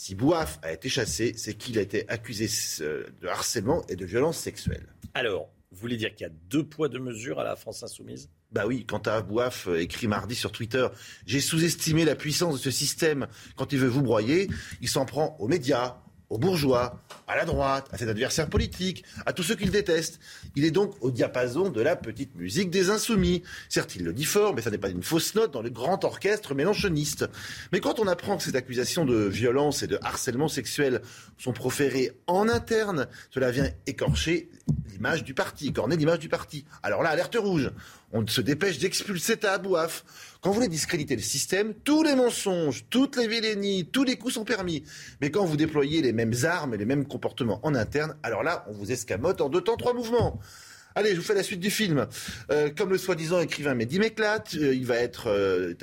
Si Bouaf a été chassé, c'est qu'il a été accusé euh, de harcèlement et de violence sexuelle. Alors, vous voulez dire qu'il y a deux poids, deux mesures à la France insoumise? Bah oui, quand Bouaf euh, écrit mardi sur Twitter, j'ai sous-estimé la puissance de ce système. Quand il veut vous broyer, il s'en prend aux médias, aux bourgeois, à la droite, à ses adversaires politiques, à tous ceux qu'il déteste. Il est donc au diapason de la petite musique des insoumis. Certes, il le dit fort, mais ça n'est pas une fausse note dans le grand orchestre mélanchoniste. Mais quand on apprend que ces accusations de violence et de harcèlement sexuel sont proférées en interne, cela vient écorcher l'image du parti, écorner l'image du parti. Alors là, alerte rouge. On se dépêche d'expulser Tahabouaf. Quand vous voulez discréditer le système, tous les mensonges, toutes les vilainies, tous les coups sont permis. Mais quand vous déployez les mêmes armes et les mêmes comportements en interne, alors là, on vous escamote en deux temps, trois mouvements. Allez, je vous fais la suite du film. Euh, comme le soi-disant écrivain Mehdi m'éclate, euh, il va être, euh,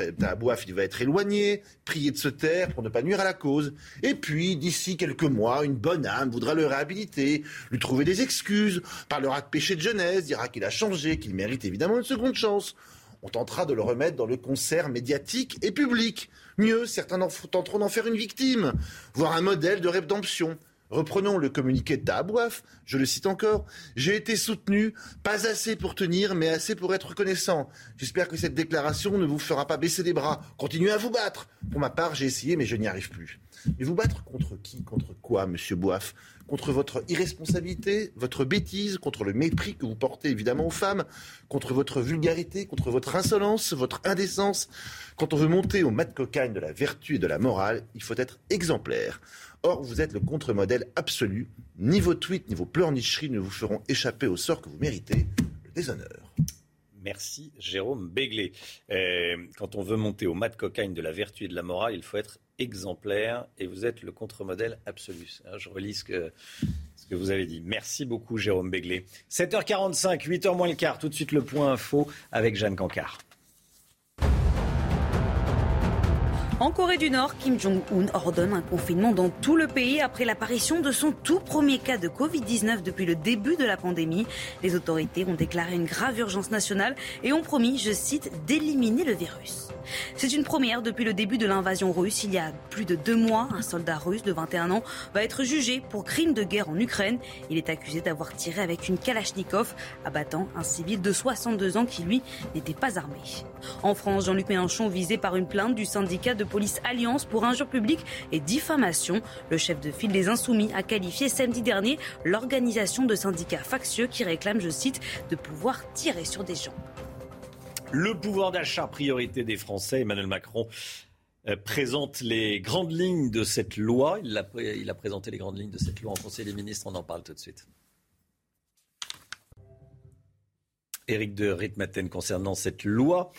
il va être éloigné, prié de se taire pour ne pas nuire à la cause. Et puis, d'ici quelques mois, une bonne âme voudra le réhabiliter, lui trouver des excuses, parlera de péché de jeunesse, dira qu'il a changé, qu'il mérite évidemment une seconde chance. On tentera de le remettre dans le concert médiatique et public. Mieux, certains en- tenteront d'en faire une victime, voire un modèle de rédemption. Reprenons le communiqué de je le cite encore. J'ai été soutenu, pas assez pour tenir, mais assez pour être reconnaissant. J'espère que cette déclaration ne vous fera pas baisser les bras. Continuez à vous battre. Pour ma part, j'ai essayé, mais je n'y arrive plus. Mais vous battre contre qui? Contre quoi, monsieur Bouaf? Contre votre irresponsabilité, votre bêtise, contre le mépris que vous portez évidemment aux femmes, contre votre vulgarité, contre votre insolence, votre indécence. Quand on veut monter au mat cocagne de la vertu et de la morale, il faut être exemplaire. Or, vous êtes le contre-modèle absolu. Ni vos tweets, ni vos pleurnicheries ne vous feront échapper au sort que vous méritez, le déshonneur. Merci Jérôme Béglé. Euh, quand on veut monter au mat de cocagne de la vertu et de la morale, il faut être exemplaire et vous êtes le contre-modèle absolu. Hein, Je relis ce que, ce que vous avez dit. Merci beaucoup Jérôme Béglé. 7h45, 8h moins le quart, tout de suite le point info avec Jeanne Cancard. En Corée du Nord, Kim Jong-un ordonne un confinement dans tout le pays après l'apparition de son tout premier cas de Covid-19 depuis le début de la pandémie. Les autorités ont déclaré une grave urgence nationale et ont promis, je cite, d'éliminer le virus. C'est une première depuis le début de l'invasion russe. Il y a plus de deux mois, un soldat russe de 21 ans va être jugé pour crime de guerre en Ukraine. Il est accusé d'avoir tiré avec une Kalachnikov, abattant un civil de 62 ans qui, lui, n'était pas armé. En France, Jean-Luc Mélenchon visé par une plainte du syndicat de police Alliance pour injure publique et diffamation. Le chef de file des Insoumis a qualifié samedi dernier l'organisation de syndicats factieux qui réclament, je cite, de pouvoir tirer sur des gens. Le pouvoir d'achat, priorité des Français. Emmanuel Macron euh, présente les grandes lignes de cette loi. Il a, il a présenté les grandes lignes de cette loi en Conseil des ministres. On en parle tout de suite. Éric de Ritmaten, concernant cette loi,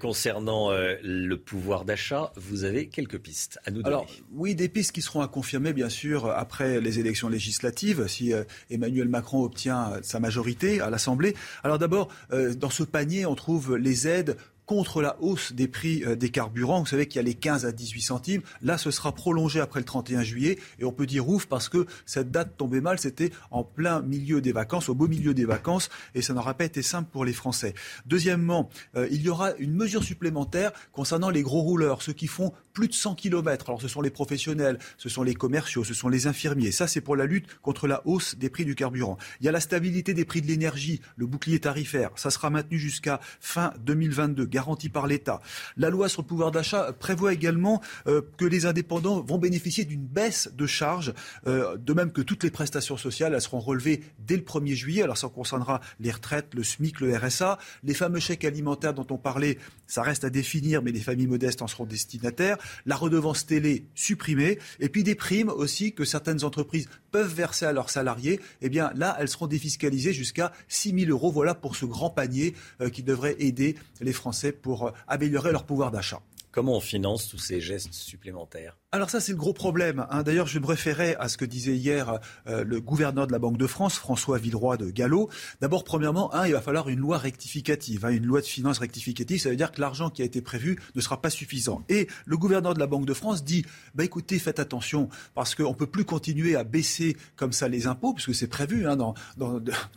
concernant euh, le pouvoir d'achat, vous avez quelques pistes à nous donner. Alors, oui, des pistes qui seront à confirmer, bien sûr, après les élections législatives, si euh, Emmanuel Macron obtient sa majorité à l'Assemblée. Alors d'abord, euh, dans ce panier, on trouve les aides contre la hausse des prix euh, des carburants. Vous savez qu'il y a les 15 à 18 centimes. Là, ce sera prolongé après le 31 juillet. Et on peut dire ouf parce que cette date tombait mal. C'était en plein milieu des vacances, au beau milieu des vacances. Et ça n'aura pas été simple pour les Français. Deuxièmement, euh, il y aura une mesure supplémentaire concernant les gros rouleurs, ceux qui font plus de 100 km. Alors ce sont les professionnels, ce sont les commerciaux, ce sont les infirmiers. Ça, c'est pour la lutte contre la hausse des prix du carburant. Il y a la stabilité des prix de l'énergie, le bouclier tarifaire. Ça sera maintenu jusqu'à fin 2022 garantie par l'État. La loi sur le pouvoir d'achat prévoit également euh, que les indépendants vont bénéficier d'une baisse de charges, euh, de même que toutes les prestations sociales, elles seront relevées dès le 1er juillet. Alors ça concernera les retraites, le SMIC, le RSA, les fameux chèques alimentaires dont on parlait, ça reste à définir, mais les familles modestes en seront destinataires. La redevance télé supprimée, et puis des primes aussi que certaines entreprises peuvent verser à leurs salariés. Eh bien là, elles seront défiscalisées jusqu'à 6 000 euros. Voilà pour ce grand panier euh, qui devrait aider les Français pour euh, améliorer leur pouvoir d'achat. Comment on finance tous ces gestes supplémentaires alors ça, c'est le gros problème. Hein. D'ailleurs, je me référais à ce que disait hier euh, le gouverneur de la Banque de France, François Villeroy de Gallo. D'abord, premièrement, il va falloir une loi rectificative, hein, une loi de finances rectificative. Ça veut dire que l'argent qui a été prévu ne sera pas suffisant. Et le gouverneur de la Banque de France dit, bah, écoutez, faites attention, parce qu'on ne peut plus continuer à baisser comme ça les impôts, puisque c'est prévu hein, dans,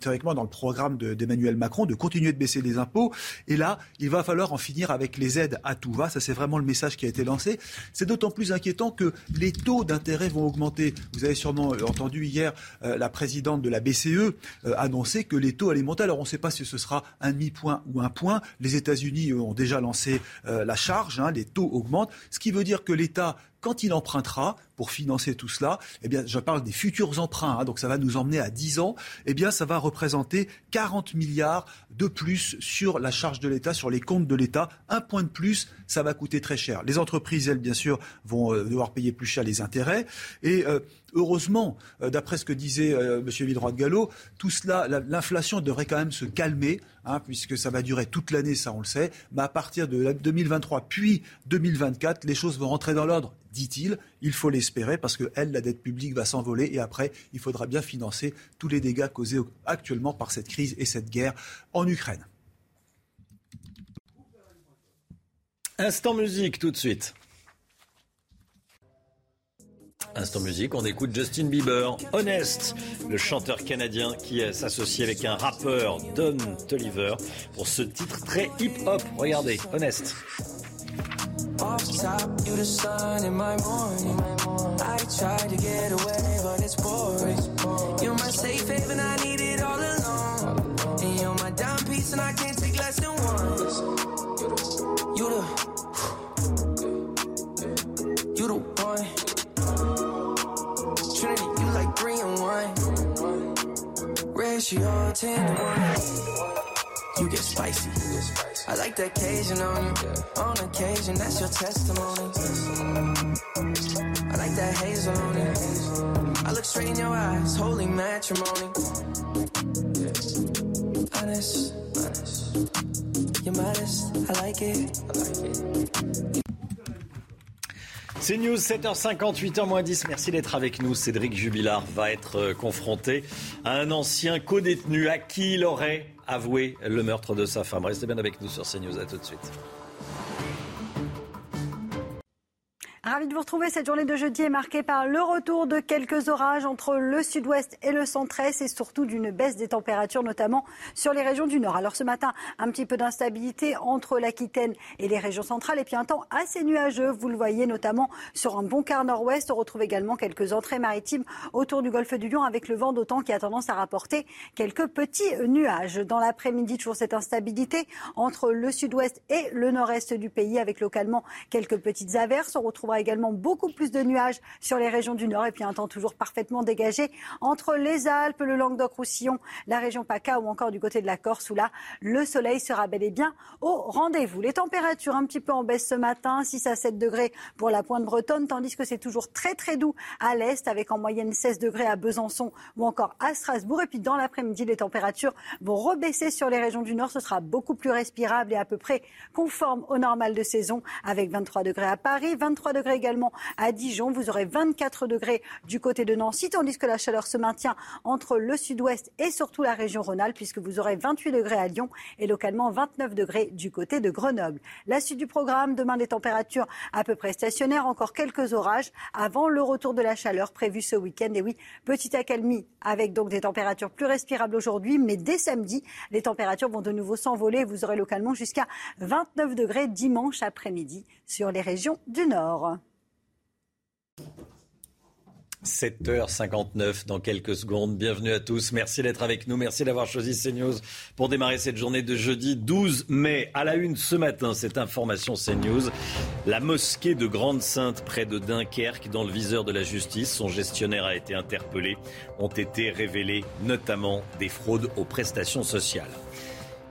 théoriquement dans le programme d'Emmanuel Macron de continuer de baisser les impôts. Et là, il va falloir en finir avec les aides à tout va. Ça, c'est vraiment le message qui a été lancé. C'est d'autant plus inquiétant que les taux d'intérêt vont augmenter. Vous avez sûrement euh, entendu hier euh, la présidente de la BCE euh, annoncer que les taux allaient monter. Alors on ne sait pas si ce sera un demi-point ou un point. Les États-Unis ont déjà lancé la charge, hein, les taux augmentent, ce qui veut dire que l'État quand il empruntera pour financer tout cela, eh bien, je parle des futurs emprunts, hein, donc ça va nous emmener à 10 ans, eh bien, ça va représenter 40 milliards de plus sur la charge de l'État, sur les comptes de l'État. Un point de plus, ça va coûter très cher. Les entreprises, elles, bien sûr, vont euh, devoir payer plus cher les intérêts. Et euh, heureusement, euh, d'après ce que disait M. Villeroy de Gallo, tout cela, l'inflation devrait quand même se calmer, hein, puisque ça va durer toute l'année, ça on le sait. Mais à partir de 2023 puis 2024, les choses vont rentrer dans l'ordre dit-il. Il faut l'espérer parce que, elle, la dette publique va s'envoler et après, il faudra bien financer tous les dégâts causés actuellement par cette crise et cette guerre en Ukraine. Instant musique tout de suite. Instant musique, on écoute Justin Bieber, Honest, le chanteur canadien qui s'associe avec un rappeur, Don Toliver, pour ce titre très hip-hop. Regardez, Honest. 1. Ratio 10 to 1 you get spicy. I like that Cajun on you. On occasion, that's your testimony. I like that hazel on you. I look straight in your eyes, holy matrimony. Honest. You're modest, I like it. I like it. C'est News, 7h58, moins 10. Merci d'être avec nous. Cédric Jubilard va être euh, confronté à un ancien co-détenu à qui il aurait avoué le meurtre de sa femme. Restez bien avec nous sur CNews. À tout de suite. Ravi de vous retrouver. Cette journée de jeudi est marquée par le retour de quelques orages entre le sud-ouest et le centre-est et surtout d'une baisse des températures, notamment sur les régions du nord. Alors ce matin, un petit peu d'instabilité entre l'Aquitaine et les régions centrales et puis un temps assez nuageux. Vous le voyez notamment sur un bon quart nord-ouest. On retrouve également quelques entrées maritimes autour du golfe du Lion avec le vent d'autant qui a tendance à rapporter quelques petits nuages. Dans l'après-midi, toujours cette instabilité entre le sud-ouest et le nord-est du pays avec localement quelques petites averses. Également également beaucoup plus de nuages sur les régions du nord et puis un temps toujours parfaitement dégagé entre les Alpes, le Languedoc-Roussillon, la région PACA ou encore du côté de la Corse où là, le soleil sera bel et bien au rendez-vous. Les températures un petit peu en baisse ce matin, 6 à 7 degrés pour la pointe bretonne, tandis que c'est toujours très très doux à l'est avec en moyenne 16 degrés à Besançon ou encore à Strasbourg. Et puis dans l'après-midi, les températures vont rebaisser sur les régions du nord. Ce sera beaucoup plus respirable et à peu près conforme au normal de saison avec 23 degrés à Paris, 23 degrés également à Dijon. Vous aurez 24 degrés du côté de Nancy, tandis que la chaleur se maintient entre le sud-ouest et surtout la région Rhône-Alpes puisque vous aurez 28 degrés à Lyon et localement 29 degrés du côté de Grenoble. La suite du programme, demain des températures à peu près stationnaires, encore quelques orages avant le retour de la chaleur prévu ce week-end. Et oui, petite accalmie avec donc des températures plus respirables aujourd'hui, mais dès samedi, les températures vont de nouveau s'envoler. Vous aurez localement jusqu'à 29 degrés dimanche après-midi sur les régions du nord. 7h59 dans quelques secondes. Bienvenue à tous. Merci d'être avec nous. Merci d'avoir choisi CNews pour démarrer cette journée de jeudi 12 mai. À la une ce matin, cette information CNews. La mosquée de Grande-Sainte près de Dunkerque dans le viseur de la justice. Son gestionnaire a été interpellé. Ont été révélées notamment des fraudes aux prestations sociales.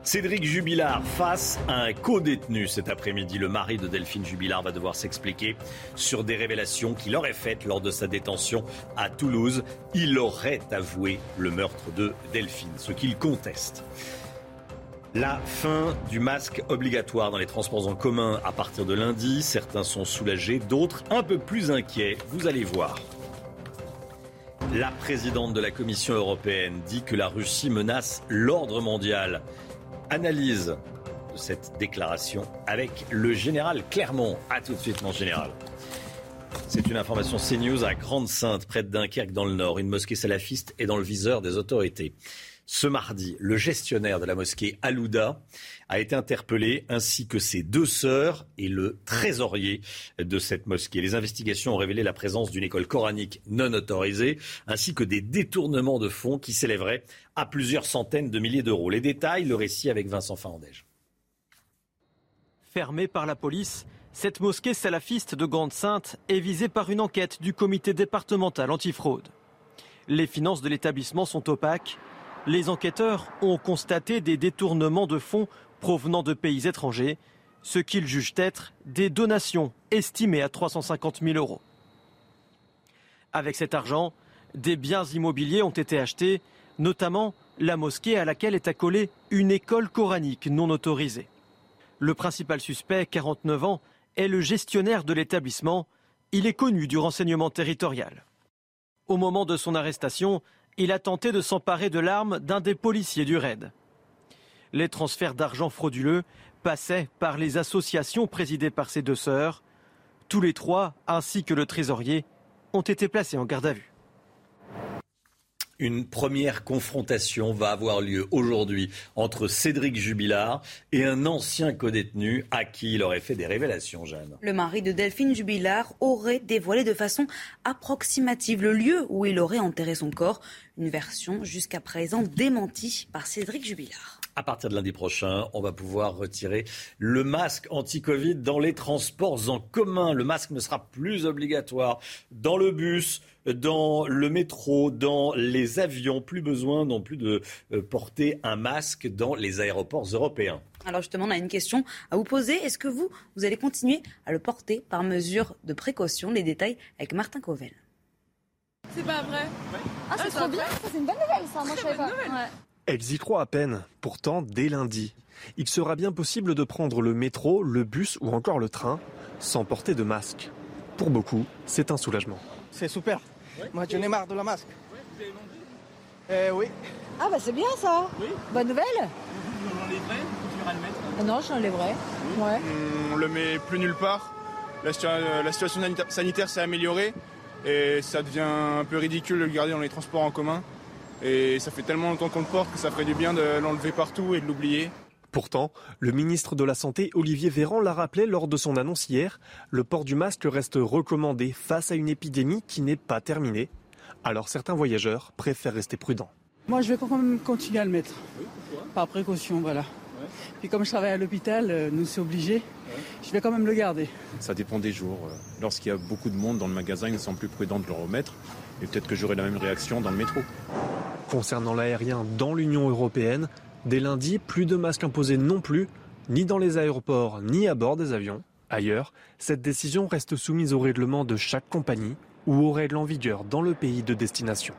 Cédric Jubilard face à un co-détenu cet après-midi. Le mari de Delphine Jubilard va devoir s'expliquer sur des révélations qu'il aurait faites lors de sa détention à Toulouse. Il aurait avoué le meurtre de Delphine, ce qu'il conteste. La fin du masque obligatoire dans les transports en commun à partir de lundi. Certains sont soulagés, d'autres un peu plus inquiets. Vous allez voir. La présidente de la Commission européenne dit que la Russie menace l'ordre mondial. Analyse de cette déclaration avec le général Clermont. A tout de suite, mon général. C'est une information CNews à Grande-Sainte, près de Dunkerque, dans le Nord. Une mosquée salafiste est dans le viseur des autorités. Ce mardi, le gestionnaire de la mosquée Alouda a été interpellé, ainsi que ses deux sœurs et le trésorier de cette mosquée. Les investigations ont révélé la présence d'une école coranique non autorisée, ainsi que des détournements de fonds qui s'élèveraient à plusieurs centaines de milliers d'euros. Les détails, le récit avec Vincent Fandège. Fermée par la police, cette mosquée salafiste de Grande-Sainte est visée par une enquête du comité départemental antifraude. Les finances de l'établissement sont opaques les enquêteurs ont constaté des détournements de fonds provenant de pays étrangers, ce qu'ils jugent être des donations estimées à 350 000 euros. Avec cet argent, des biens immobiliers ont été achetés, notamment la mosquée à laquelle est accolée une école coranique non autorisée. Le principal suspect, 49 ans, est le gestionnaire de l'établissement. Il est connu du renseignement territorial. Au moment de son arrestation, il a tenté de s'emparer de l'arme d'un des policiers du raid. Les transferts d'argent frauduleux passaient par les associations présidées par ses deux sœurs. Tous les trois, ainsi que le trésorier, ont été placés en garde à vue. Une première confrontation va avoir lieu aujourd'hui entre Cédric Jubilard et un ancien codétenu à qui il aurait fait des révélations, Jeanne. Le mari de Delphine Jubilard aurait dévoilé de façon approximative le lieu où il aurait enterré son corps. Une version jusqu'à présent démentie par Cédric Jubilard. À partir de lundi prochain, on va pouvoir retirer le masque anti-Covid dans les transports en commun. Le masque ne sera plus obligatoire dans le bus, dans le métro, dans les avions. Plus besoin non plus de euh, porter un masque dans les aéroports européens. Alors justement, on a une question à vous poser. Est-ce que vous, vous allez continuer à le porter par mesure de précaution? Les détails avec Martin Covel. C'est pas vrai. Ah, c'est trop bien, c'est une bonne nouvelle ça, moi je savais pas. Ouais. Elles y croient à peine. Pourtant, dès lundi, il sera bien possible de prendre le métro, le bus ou encore le train sans porter de masque. Pour beaucoup, c'est un soulagement. C'est super. Moi, j'en ai marre de la masque. Eh oui. Ah bah c'est bien ça. Oui. Bonne nouvelle. Vous l'enlèverez ou tu le mettre Ah Non, je l'enlèverai. Ouais. On le met plus nulle part. La, situa- la situation sanita- sanitaire s'est améliorée et ça devient un peu ridicule de le garder dans les transports en commun. Et ça fait tellement longtemps qu'on le porte que ça ferait du bien de l'enlever partout et de l'oublier. Pourtant, le ministre de la Santé, Olivier Véran, l'a rappelé lors de son annonce hier, le port du masque reste recommandé face à une épidémie qui n'est pas terminée. Alors certains voyageurs préfèrent rester prudents. Moi, je vais quand même continuer à le mettre. Par précaution, voilà. Puis comme je travaille à l'hôpital, nous c'est obligé. Je vais quand même le garder. Ça dépend des jours. Lorsqu'il y a beaucoup de monde dans le magasin, il me semble plus prudent de le remettre. Et peut-être que j'aurai la même réaction dans le métro. Concernant l'aérien dans l'Union européenne, dès lundi, plus de masques imposés non plus, ni dans les aéroports, ni à bord des avions. Ailleurs, cette décision reste soumise au règlement de chaque compagnie ou aux règles en vigueur dans le pays de destination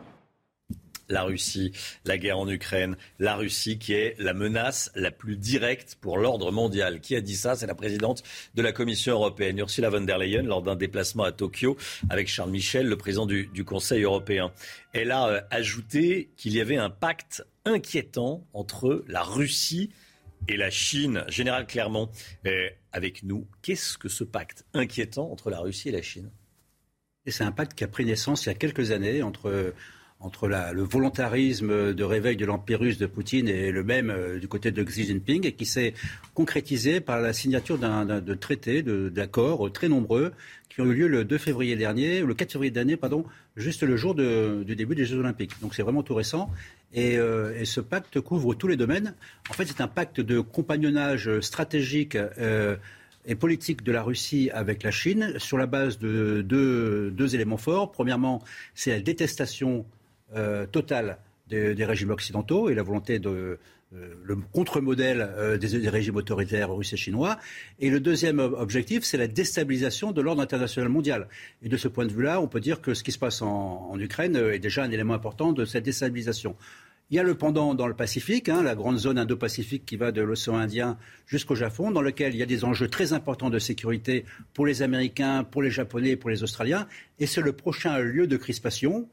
la Russie, la guerre en Ukraine, la Russie qui est la menace la plus directe pour l'ordre mondial. Qui a dit ça? C'est la présidente de la Commission européenne, Ursula von der Leyen, lors d'un déplacement à Tokyo avec Charles Michel, le président du, Conseil européen. Elle a euh, ajouté qu'il y avait un pacte inquiétant entre la Russie et la Chine. Général Clermont est avec nous. Qu'est-ce que ce pacte inquiétant entre la Russie et la Chine? C'est un pacte qui a pris naissance il y a quelques années entre entre le volontarisme de réveil de l'Empire russe de Poutine et le même euh, du côté de Xi Jinping, et qui s'est concrétisé par la signature d'un traités, d'accords très nombreux, qui ont eu lieu le 2 février dernier, le 4 février dernier, pardon, juste le jour du début des Jeux Olympiques. Donc c'est vraiment tout récent. Euh, et, ce pacte couvre tous les domaines. En fait, c'est un pacte de compagnonnage stratégique. Euh, et politique de la Russie avec la Chine sur la base de deux, éléments forts. Premièrement, c'est la détestation totale des, régimes occidentaux et la volonté de euh, le contre-modèle euh, des, régimes autoritaires russes et chinois. Et le deuxième objectif, c'est la déstabilisation de l'ordre international mondial. Et de ce point de vue-là, on peut dire que ce qui se passe en, Ukraine est déjà un élément important de cette déstabilisation. Il y a le pendant dans le Pacifique, hein, la grande zone Indo-Pacifique qui va de l'océan Indien jusqu'au Japon, dans lequel il y a des enjeux très importants de sécurité pour les Américains, pour les Japonais et pour les Australiens. Et c'est le prochain lieu de crispation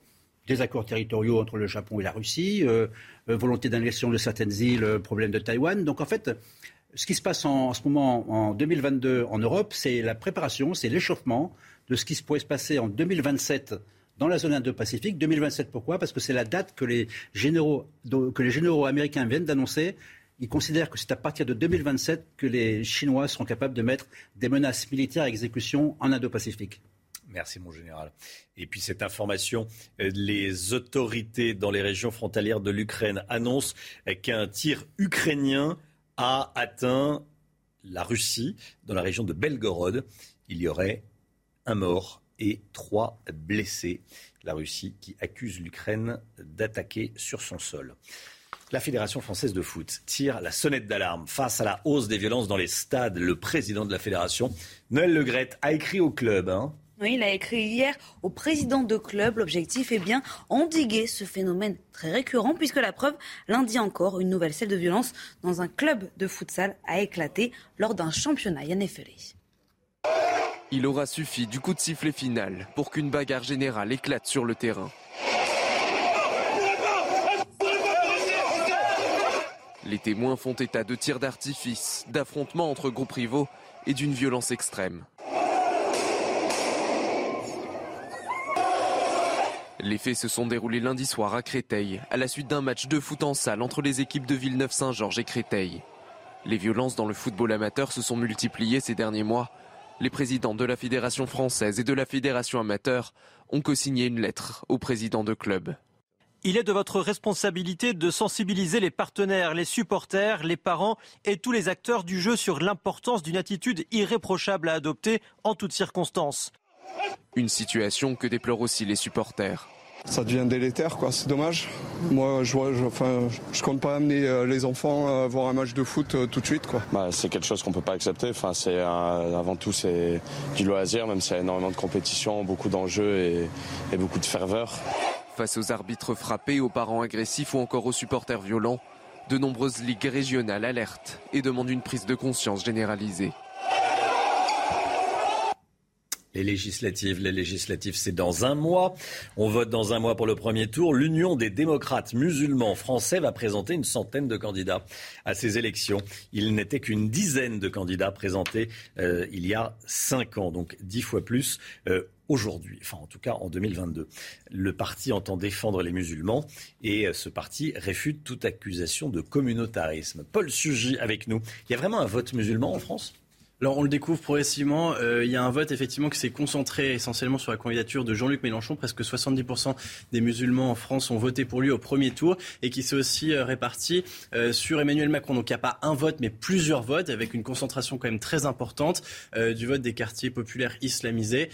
des accords territoriaux entre le Japon et la Russie, euh, euh, volonté d'annexion de certaines îles, euh, problème de Taïwan. Donc en fait, ce qui se passe en, ce moment en 2022 en Europe, c'est la préparation, c'est l'échauffement de ce qui pourrait se passer en 2027 dans la zone Indo-Pacifique. 2027, pourquoi? Parce que c'est la date que les généraux, que les généraux américains viennent d'annoncer. Ils considèrent que c'est à partir de 2027 que les Chinois seront capables de mettre des menaces militaires à exécution en Indo-Pacifique. Merci mon général. Et puis cette information, euh, les autorités dans les régions frontalières de l'Ukraine annoncent qu'un tir ukrainien a atteint la Russie dans la région de Belgorod. Il y aurait un mort et trois blessés. La Russie qui accuse l'Ukraine d'attaquer sur son sol. La Fédération française de foot tire la sonnette d'alarme face à la hausse des violences dans les stades. Le président de la fédération, Noël Legrette, a écrit au club hein, il a écrit hier au président de club. L'objectif est bien endiguer ce phénomène très récurrent puisque la preuve, lundi encore, une nouvelle scène de violence dans un club de futsal a éclaté lors d'un championnat Yannéfelé. Il aura suffi du coup de sifflet final pour qu'une bagarre générale éclate sur le terrain. Les témoins font état de tirs d'artifice, d'affrontements entre groupes rivaux et d'une violence extrême. Les faits se sont déroulés lundi soir à Créteil, à la suite d'un match de foot en salle entre les équipes de Villeneuve-Saint-Georges et Créteil. Les violences dans le football amateur se sont multipliées ces derniers mois. Les présidents de la Fédération française et de la Fédération amateur ont co-signé une lettre au président de club. Il est de votre responsabilité de sensibiliser les partenaires, les supporters, les parents et tous les acteurs du jeu sur l'importance d'une attitude irréprochable à adopter en toutes circonstances. Une situation que déplorent aussi les supporters. Ça devient délétère, quoi. C'est dommage. Moi, je, je, enfin, je compte pas amener euh, les enfants à voir un match de foot euh, tout de suite, quoi. Bah, c'est quelque chose qu'on peut pas accepter. Enfin, c'est avant tout c'est du loisir, même s'il y a énormément de compétition, beaucoup d'enjeux et, et beaucoup de ferveur. Face aux arbitres frappés, aux parents agressifs ou encore aux supporters violents, de nombreuses ligues régionales alertent et demandent une prise de conscience généralisée. Les législatives, les législatives, c'est dans un mois. On vote dans un mois pour le premier tour. L'Union des démocrates musulmans français va présenter une centaine de candidats à ces élections. Il n'était qu'une dizaine de candidats présentés euh, il y a cinq ans, donc dix fois plus. Euh, aujourd'hui, enfin en tout cas en 2022. Le parti entend défendre les musulmans et euh, ce parti réfute toute accusation de communautarisme. Paul Sugy avec nous. Il y a vraiment un vote musulman en France? Alors on le découvre progressivement. Euh, il y a un vote effectivement qui s'est concentré essentiellement sur la candidature de Jean-Luc Mélenchon. Presque 70% des musulmans en France ont voté pour lui au premier tour et qui s'est aussi euh, réparti euh, sur Emmanuel Macron. Donc il n'y a pas un vote mais plusieurs votes avec une concentration quand même très importante du vote des quartiers populaires islamisés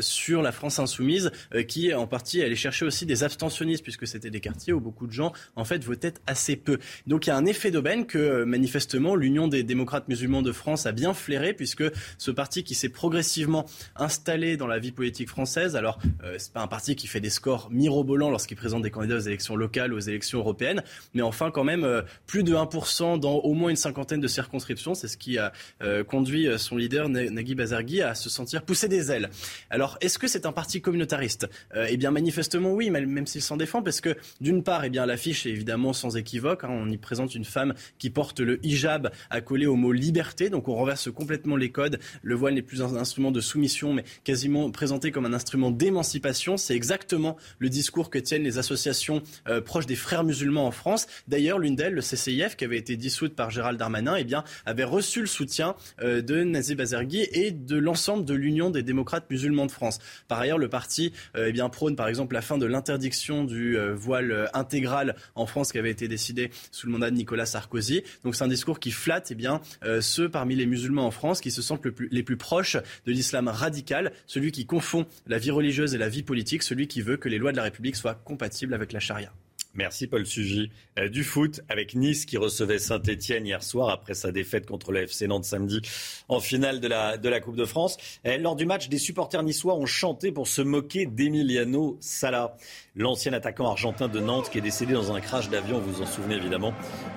sur la France insoumise qui en partie allait chercher aussi des abstentionnistes puisque c'était des quartiers où beaucoup de gens en fait votaient assez peu. Donc il y a un effet d'aubaine que manifestement l'Union des démocrates musulmans de France a bien flairé puisque ce parti qui s'est progressivement installé dans la vie politique française, alors euh, c'est pas un parti qui fait des scores mirobolants lorsqu'il présente des candidats aux élections locales aux élections européennes, mais enfin quand même euh, plus de 1% dans au moins une cinquantaine de circonscriptions, c'est ce qui a euh, conduit son leader Nagui Bazargui à se sentir pousser des ailes. Alors est-ce que c'est un parti communautariste? Eh bien manifestement oui, même s'il s'en défend, parce que d'une part, eh bien l'affiche est évidemment sans équivoque, hein, on y présente une femme qui porte le hijab accolé au mot liberté, donc on renverse complètement les codes. Le voile n'est plus un instrument de soumission, mais quasiment présenté comme un instrument d'émancipation. C'est exactement le discours que tiennent les associations euh, proches des frères musulmans en France. D'ailleurs, l'une d'elles, le CCIF, qui avait été dissoute par Gérald Darmanin, eh bien, avait reçu le soutien euh, de Nazib Bazergui et de l'ensemble de l'Union des démocrates musulmans de France. Par ailleurs, le parti euh, eh bien, prône, par exemple, la fin de l'interdiction du voile intégral en France qui avait été décidé sous le mandat de Nicolas Sarkozy. Donc c'est un discours qui flatte eh bien, ceux parmi les musulmans en France qui se sentent les plus proches de l'islam radical, celui qui confond la vie religieuse et la vie politique, celui qui veut que les lois de la République soient compatibles avec la charia. Merci Paul Sugy. Euh, du foot avec Nice qui recevait Saint-Etienne hier soir après sa défaite contre le FC Nantes samedi en finale de la, de la Coupe de France. Euh, lors du match, des supporters niçois ont chanté pour se moquer d'Emiliano Sala, l'ancien attaquant argentin de Nantes qui est décédé dans un crash d'avion, vous vous en souvenez évidemment.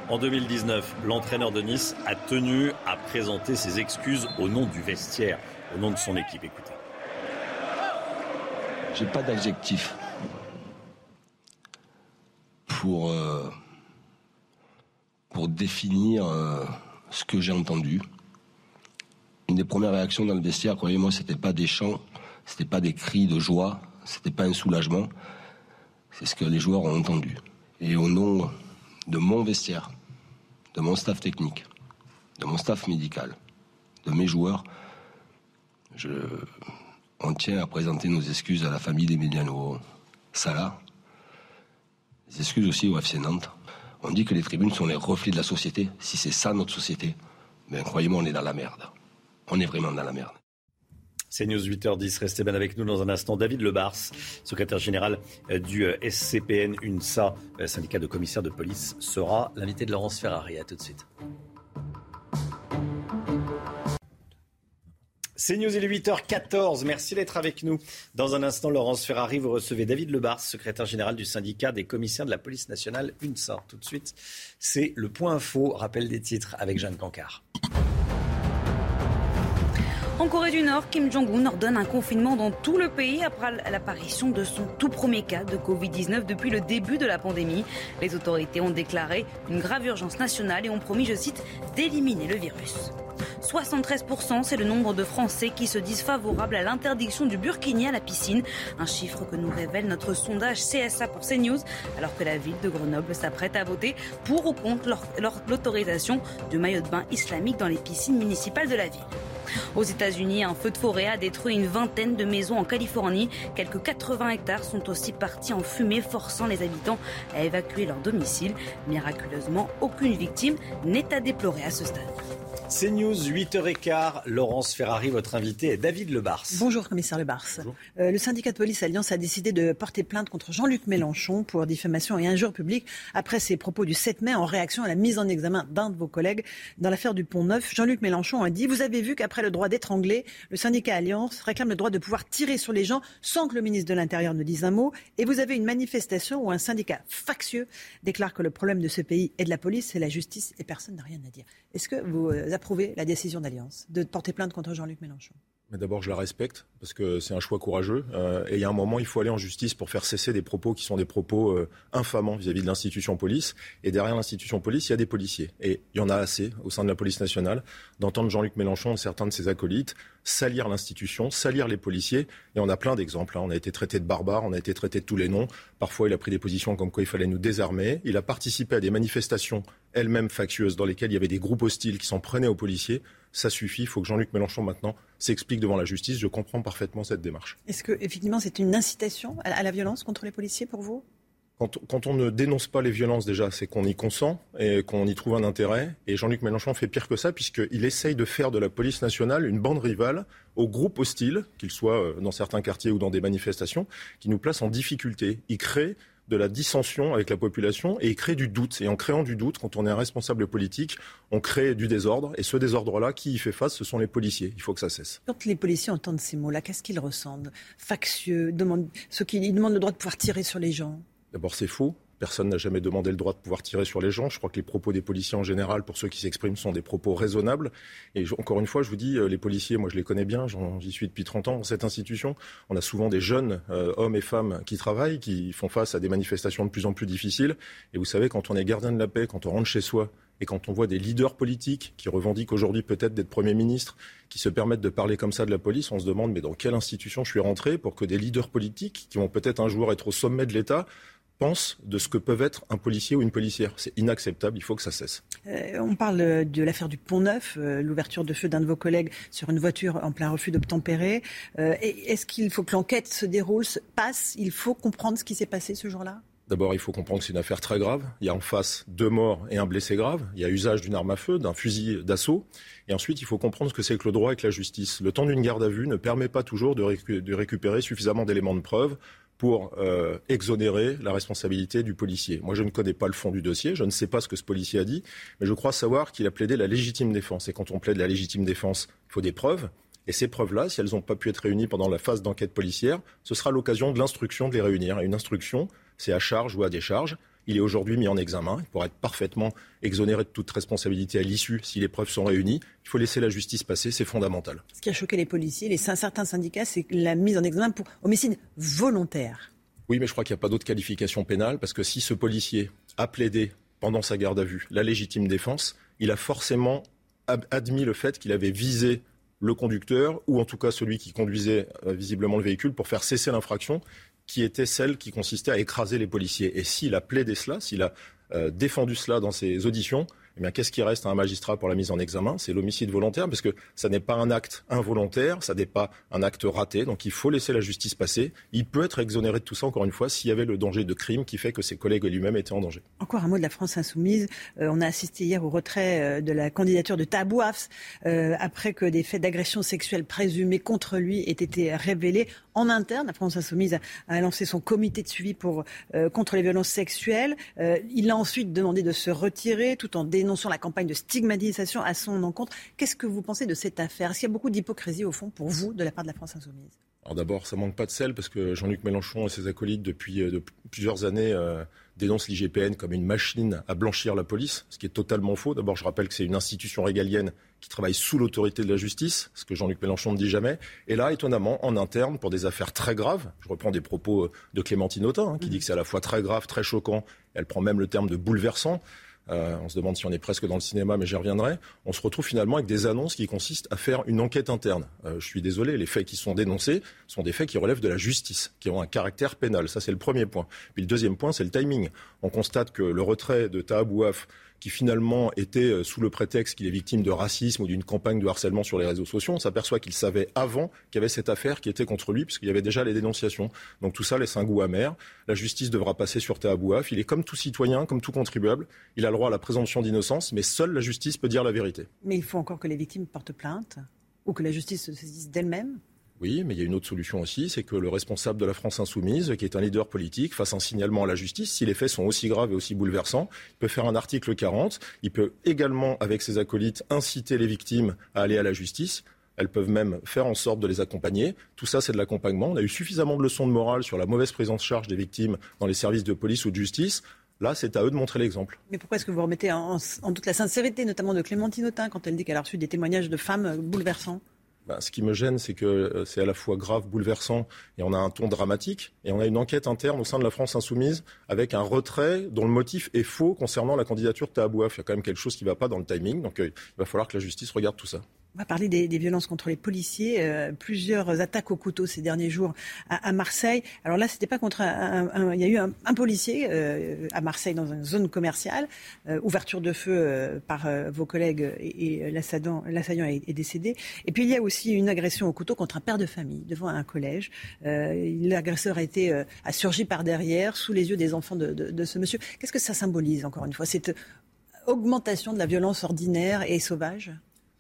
En 2019, l'entraîneur de Nice a tenu à présenter ses excuses au nom du vestiaire, au nom de son équipe. Écoutez. J'ai pas d'adjectif pour, euh, pour définir euh, ce que j'ai entendu. Une des premières réactions dans le vestiaire, croyez-moi, c'était pas des chants, c'était pas des cris de joie, c'était pas un soulagement. C'est ce que les joueurs ont entendu. Et au nom de mon vestiaire, de mon staff technique, de mon staff médical, de mes joueurs, je, on tient à présenter nos excuses à la famille d'Emiliano Salah, excuses aussi au FC Nantes. On dit que les tribunes sont les reflets de la société. Si c'est ça notre société, ben croyez-moi, on est dans la merde. On est vraiment dans la merde. C'est News 8h10. Restez bien avec nous dans un instant. David Lebars, secrétaire général euh, du euh, SCPN UNSA, euh, syndicat de commissaires de police, sera l'invité de Laurence Ferrari. À tout de suite. C'est News, il est 8h14. Merci d'être avec nous. Dans un instant, Laurence Ferrari, vous recevez David Lebars, secrétaire général du syndicat des commissaires de la police nationale UNSA. Tout de suite, c'est le point info, rappel des titres avec Jeanne Cancard. En Corée du Nord, Kim Jong-un ordonne un confinement dans tout le pays après l'apparition de son tout premier cas de Covid-19 depuis le début de la pandémie. Les autorités ont déclaré une grave urgence nationale et ont promis, je cite, d'éliminer le virus. 73%, c'est le nombre de Français qui se disent favorables à l'interdiction du burkini à la piscine. Un chiffre que nous révèle notre sondage CSA pour CNews, alors que la ville de Grenoble s'apprête à voter pour ou contre l'autorisation du maillot de bain islamique dans les piscines municipales de la ville. Aux États-Unis, un feu de forêt a détruit une vingtaine de maisons en Californie. Quelques 80 hectares sont aussi partis en fumée, forçant les habitants à évacuer leur domicile. Miraculeusement, aucune victime n'est à déplorer à ce stade. C'est News, 8h15. Laurence Ferrari, votre invité est David Lebars. Bonjour, commissaire Lebars. Euh, le syndicat de police Alliance a décidé de porter plainte contre Jean-Luc Mélenchon pour diffamation et injure publique après ses propos du 7 mai en réaction à la mise en examen d'un de vos collègues dans l'affaire du Pont Neuf. Jean-Luc Mélenchon a dit Vous avez vu qu'après le droit d'étrangler, le syndicat Alliance réclame le droit de pouvoir tirer sur les gens sans que le ministre de l'Intérieur ne dise un mot. Et vous avez une manifestation où un syndicat factieux déclare que le problème de ce pays est de la police, c'est la justice et personne n'a rien à dire. Est-ce que vous approuvez la décision d'Alliance de porter plainte contre Jean-Luc Mélenchon D'abord, je la respecte parce que c'est un choix courageux. Euh, et il y a un moment, il faut aller en justice pour faire cesser des propos qui sont des propos euh, infamants vis-à-vis de l'institution police. Et derrière l'institution police, il y a des policiers. Et il y en a assez au sein de la police nationale d'entendre Jean-Luc Mélenchon et certains de ses acolytes salir l'institution, salir les policiers. Et on a plein d'exemples. Hein. On a été traité de barbares, on a été traité de tous les noms. Parfois, il a pris des positions comme quoi il fallait nous désarmer. Il a participé à des manifestations elles-mêmes factieuses, dans lesquelles il y avait des groupes hostiles qui s'en prenaient aux policiers, ça suffit. Il faut que Jean-Luc Mélenchon maintenant s'explique devant la justice. Je comprends parfaitement cette démarche. Est-ce que effectivement c'est une incitation à la violence contre les policiers pour vous? Quand, on ne dénonce pas les violences, déjà, c'est qu'on y consent et qu'on y trouve un intérêt. Et Jean-Luc Mélenchon fait pire que ça, puisqu'il essaye de faire de la police nationale une bande rivale aux groupes hostiles, qu'ils soient euh, dans certains quartiers ou dans des manifestations, qui nous placent en difficulté. Il crée de la dissension avec la population et il crée du doute. Et en créant du doute, quand on est un responsable politique, on crée du désordre. Et ce désordre-là, qui y fait face, ce sont les policiers. Il faut que ça cesse. Quand les policiers entendent ces mots-là, qu'est-ce qu'ils ressentent? Factieux, demandent, ceux qui demandent le droit de pouvoir tirer sur les gens? D'abord, c'est faux. Personne n'a jamais demandé le droit de pouvoir tirer sur les gens. Je crois que les propos des policiers en général, pour ceux qui s'expriment, sont des propos raisonnables. Et encore une fois, je vous dis, euh, les policiers, moi je les connais bien, j'y suis depuis 30 ans dans cette institution. On a souvent des jeunes euh, hommes et femmes qui travaillent, qui font face à des manifestations de plus en plus difficiles. Et vous savez, quand on est gardien de la paix, quand on rentre chez soi, et quand on voit des leaders politiques qui revendiquent aujourd'hui peut-être d'être Premier ministre, qui se permettent de parler comme ça de la police, on se demande mais dans quelle institution je suis rentré pour que des leaders politiques, qui vont peut-être un jour être au sommet de l'État, pense de ce que peuvent être un policier ou une policière. C'est inacceptable, il faut que ça cesse. Euh, on parle de l'affaire du Pont Neuf, euh, l'ouverture de feu d'un de vos collègues sur une voiture en plein refus d'obtempérer. Euh, Est-ce qu'il faut que l'enquête se déroule, se passe? Il faut comprendre ce qui s'est passé ce jour-là? D'abord, il faut comprendre que c'est une affaire très grave. Il y a en face deux morts et un blessé grave. Il y a usage d'une arme à feu, d'un fusil d'assaut. Et ensuite, il faut comprendre ce que c'est que le droit et que la justice. Le temps d'une garde à vue ne permet pas toujours de, de récupérer suffisamment d'éléments de preuve pour euh, exonérer la responsabilité du policier. Moi, je ne connais pas le fond du dossier, je ne sais pas ce que ce policier a dit, mais je crois savoir qu'il a plaidé la légitime défense. Et quand on plaide la légitime défense, il faut des preuves. Et ces preuves-là, si elles n'ont pas pu être réunies pendant la phase d'enquête policière, ce sera l'occasion de l'instruction de les réunir. Et une instruction, c'est à charge ou à décharge. Il est aujourd'hui mis en examen. Il pourra être parfaitement exonéré de toute responsabilité à l'issue si les preuves sont réunies. Il faut laisser la justice passer, c'est fondamental. Ce qui a choqué les policiers, les certains syndicats, c'est la mise en examen pour homicide volontaire. Oui, mais je crois qu'il n'y a pas d'autre qualification pénale parce que si ce policier a plaidé pendant sa garde à vue la légitime défense, il a forcément admis le fait qu'il avait visé le conducteur ou en tout cas celui qui conduisait euh, visiblement le véhicule pour faire cesser l'infraction qui était celle qui consistait à écraser les policiers. Et s'il a plaidé cela, s'il a euh, défendu cela dans ses auditions, eh bien, qu'est-ce qui reste à un magistrat pour la mise en examen? C'est l'homicide volontaire, parce que ça n'est pas un acte involontaire, ça n'est pas un acte raté, donc il faut laisser la justice passer. Il peut être exonéré de tout ça, encore une fois, s'il y avait le danger de crime qui fait que ses collègues et lui-même étaient en danger. Encore un mot de la France insoumise. Euh, on a assisté hier au retrait euh, de la candidature de Tabouafs, euh, après que des faits d'agression sexuelle présumés contre lui aient été révélés en interne. La France insoumise a, lancé son comité de suivi pour, contre les violences sexuelles. il a ensuite demandé de se retirer tout en dénonçant la campagne de stigmatisation à son encontre. Qu'est-ce que vous pensez de cette affaire? Est-ce qu'il y a beaucoup d'hypocrisie, au fond, pour vous, de la part de la France insoumise? Alors d'abord, ça manque pas de sel parce que Jean-Luc Mélenchon et ses acolytes depuis euh, plusieurs années euh, dénoncent l'IGPN comme une machine à blanchir la police, ce qui est totalement faux. D'abord, je rappelle que c'est une institution régalienne qui travaille sous l'autorité de la justice, ce que Jean-Luc Mélenchon ne dit jamais. Et là, étonnamment, en interne, pour des affaires très graves, je reprends des propos de Clémentine Autain, hein, qui dit que c'est à la fois très grave, très choquant, elle prend même le terme de bouleversant. Euh, on se demande si on est presque dans le cinéma, mais j'y reviendrai. On se retrouve finalement avec des annonces qui consistent à faire une enquête interne. Euh, je suis désolé, les faits qui sont dénoncés sont des faits qui relèvent de la justice, qui ont un caractère pénal. Ça, c'est le premier point. Puis le deuxième point, c'est le timing. On constate que le retrait de Tahabouaf qui finalement était euh, sous le prétexte qu'il est victime de racisme ou d'une campagne de harcèlement sur les réseaux sociaux, on s'aperçoit qu'il savait avant qu'il y avait cette affaire qui était contre lui, puisqu'il y avait déjà les dénonciations. Donc tout ça laisse un goût amer. La justice devra passer sur Tahabouaf. Il est comme tout citoyen, comme tout contribuable. Il a le droit à la présomption d'innocence, mais seule la justice peut dire la vérité. Mais il faut encore que les victimes portent plainte ou que la justice se saisisse d'elle-même oui, mais il y a une autre solution aussi, c'est que le responsable de la France insoumise, qui est un leader politique, fasse un signalement à la justice. Si les faits sont aussi graves et aussi bouleversants, il peut faire un article 40. Il peut également, avec ses acolytes, inciter les victimes à aller à la justice. Elles peuvent même faire en sorte de les accompagner. Tout ça, c'est de l'accompagnement. On a eu suffisamment de leçons de morale sur la mauvaise prise en charge des victimes dans les services de police ou de justice. Là, c'est à eux de montrer l'exemple. Mais pourquoi est-ce que vous remettez en, en, toute la sincérité, notamment de Clémentine Autain, quand elle dit qu'elle a reçu des témoignages de femmes bouleversants? Ben, ce qui me gêne, c'est que euh, c'est à la fois grave, bouleversant, et on a un ton dramatique, et on a une enquête interne au sein de la France insoumise avec un retrait dont le motif est faux concernant la candidature de Tahabouaf. Il y a quand même quelque chose qui ne va pas dans le timing, donc euh, il va falloir que la justice regarde tout ça. On va parler des, violences contre les policiers. Euh, plusieurs attaques au couteau ces derniers jours à, Marseille. Alors là, c'était pas contre un, Il y a eu un, policier euh, à Marseille dans une zone commerciale. Euh, ouverture de feu par vos collègues et, l'assaillant est, décédé. Et puis il y a aussi une agression au couteau contre un père de famille devant un collège. L'agresseur a surgi par derrière sous les yeux des enfants de, de ce monsieur. Qu'est-ce que ça symbolise encore une fois cette augmentation de la violence ordinaire et sauvage?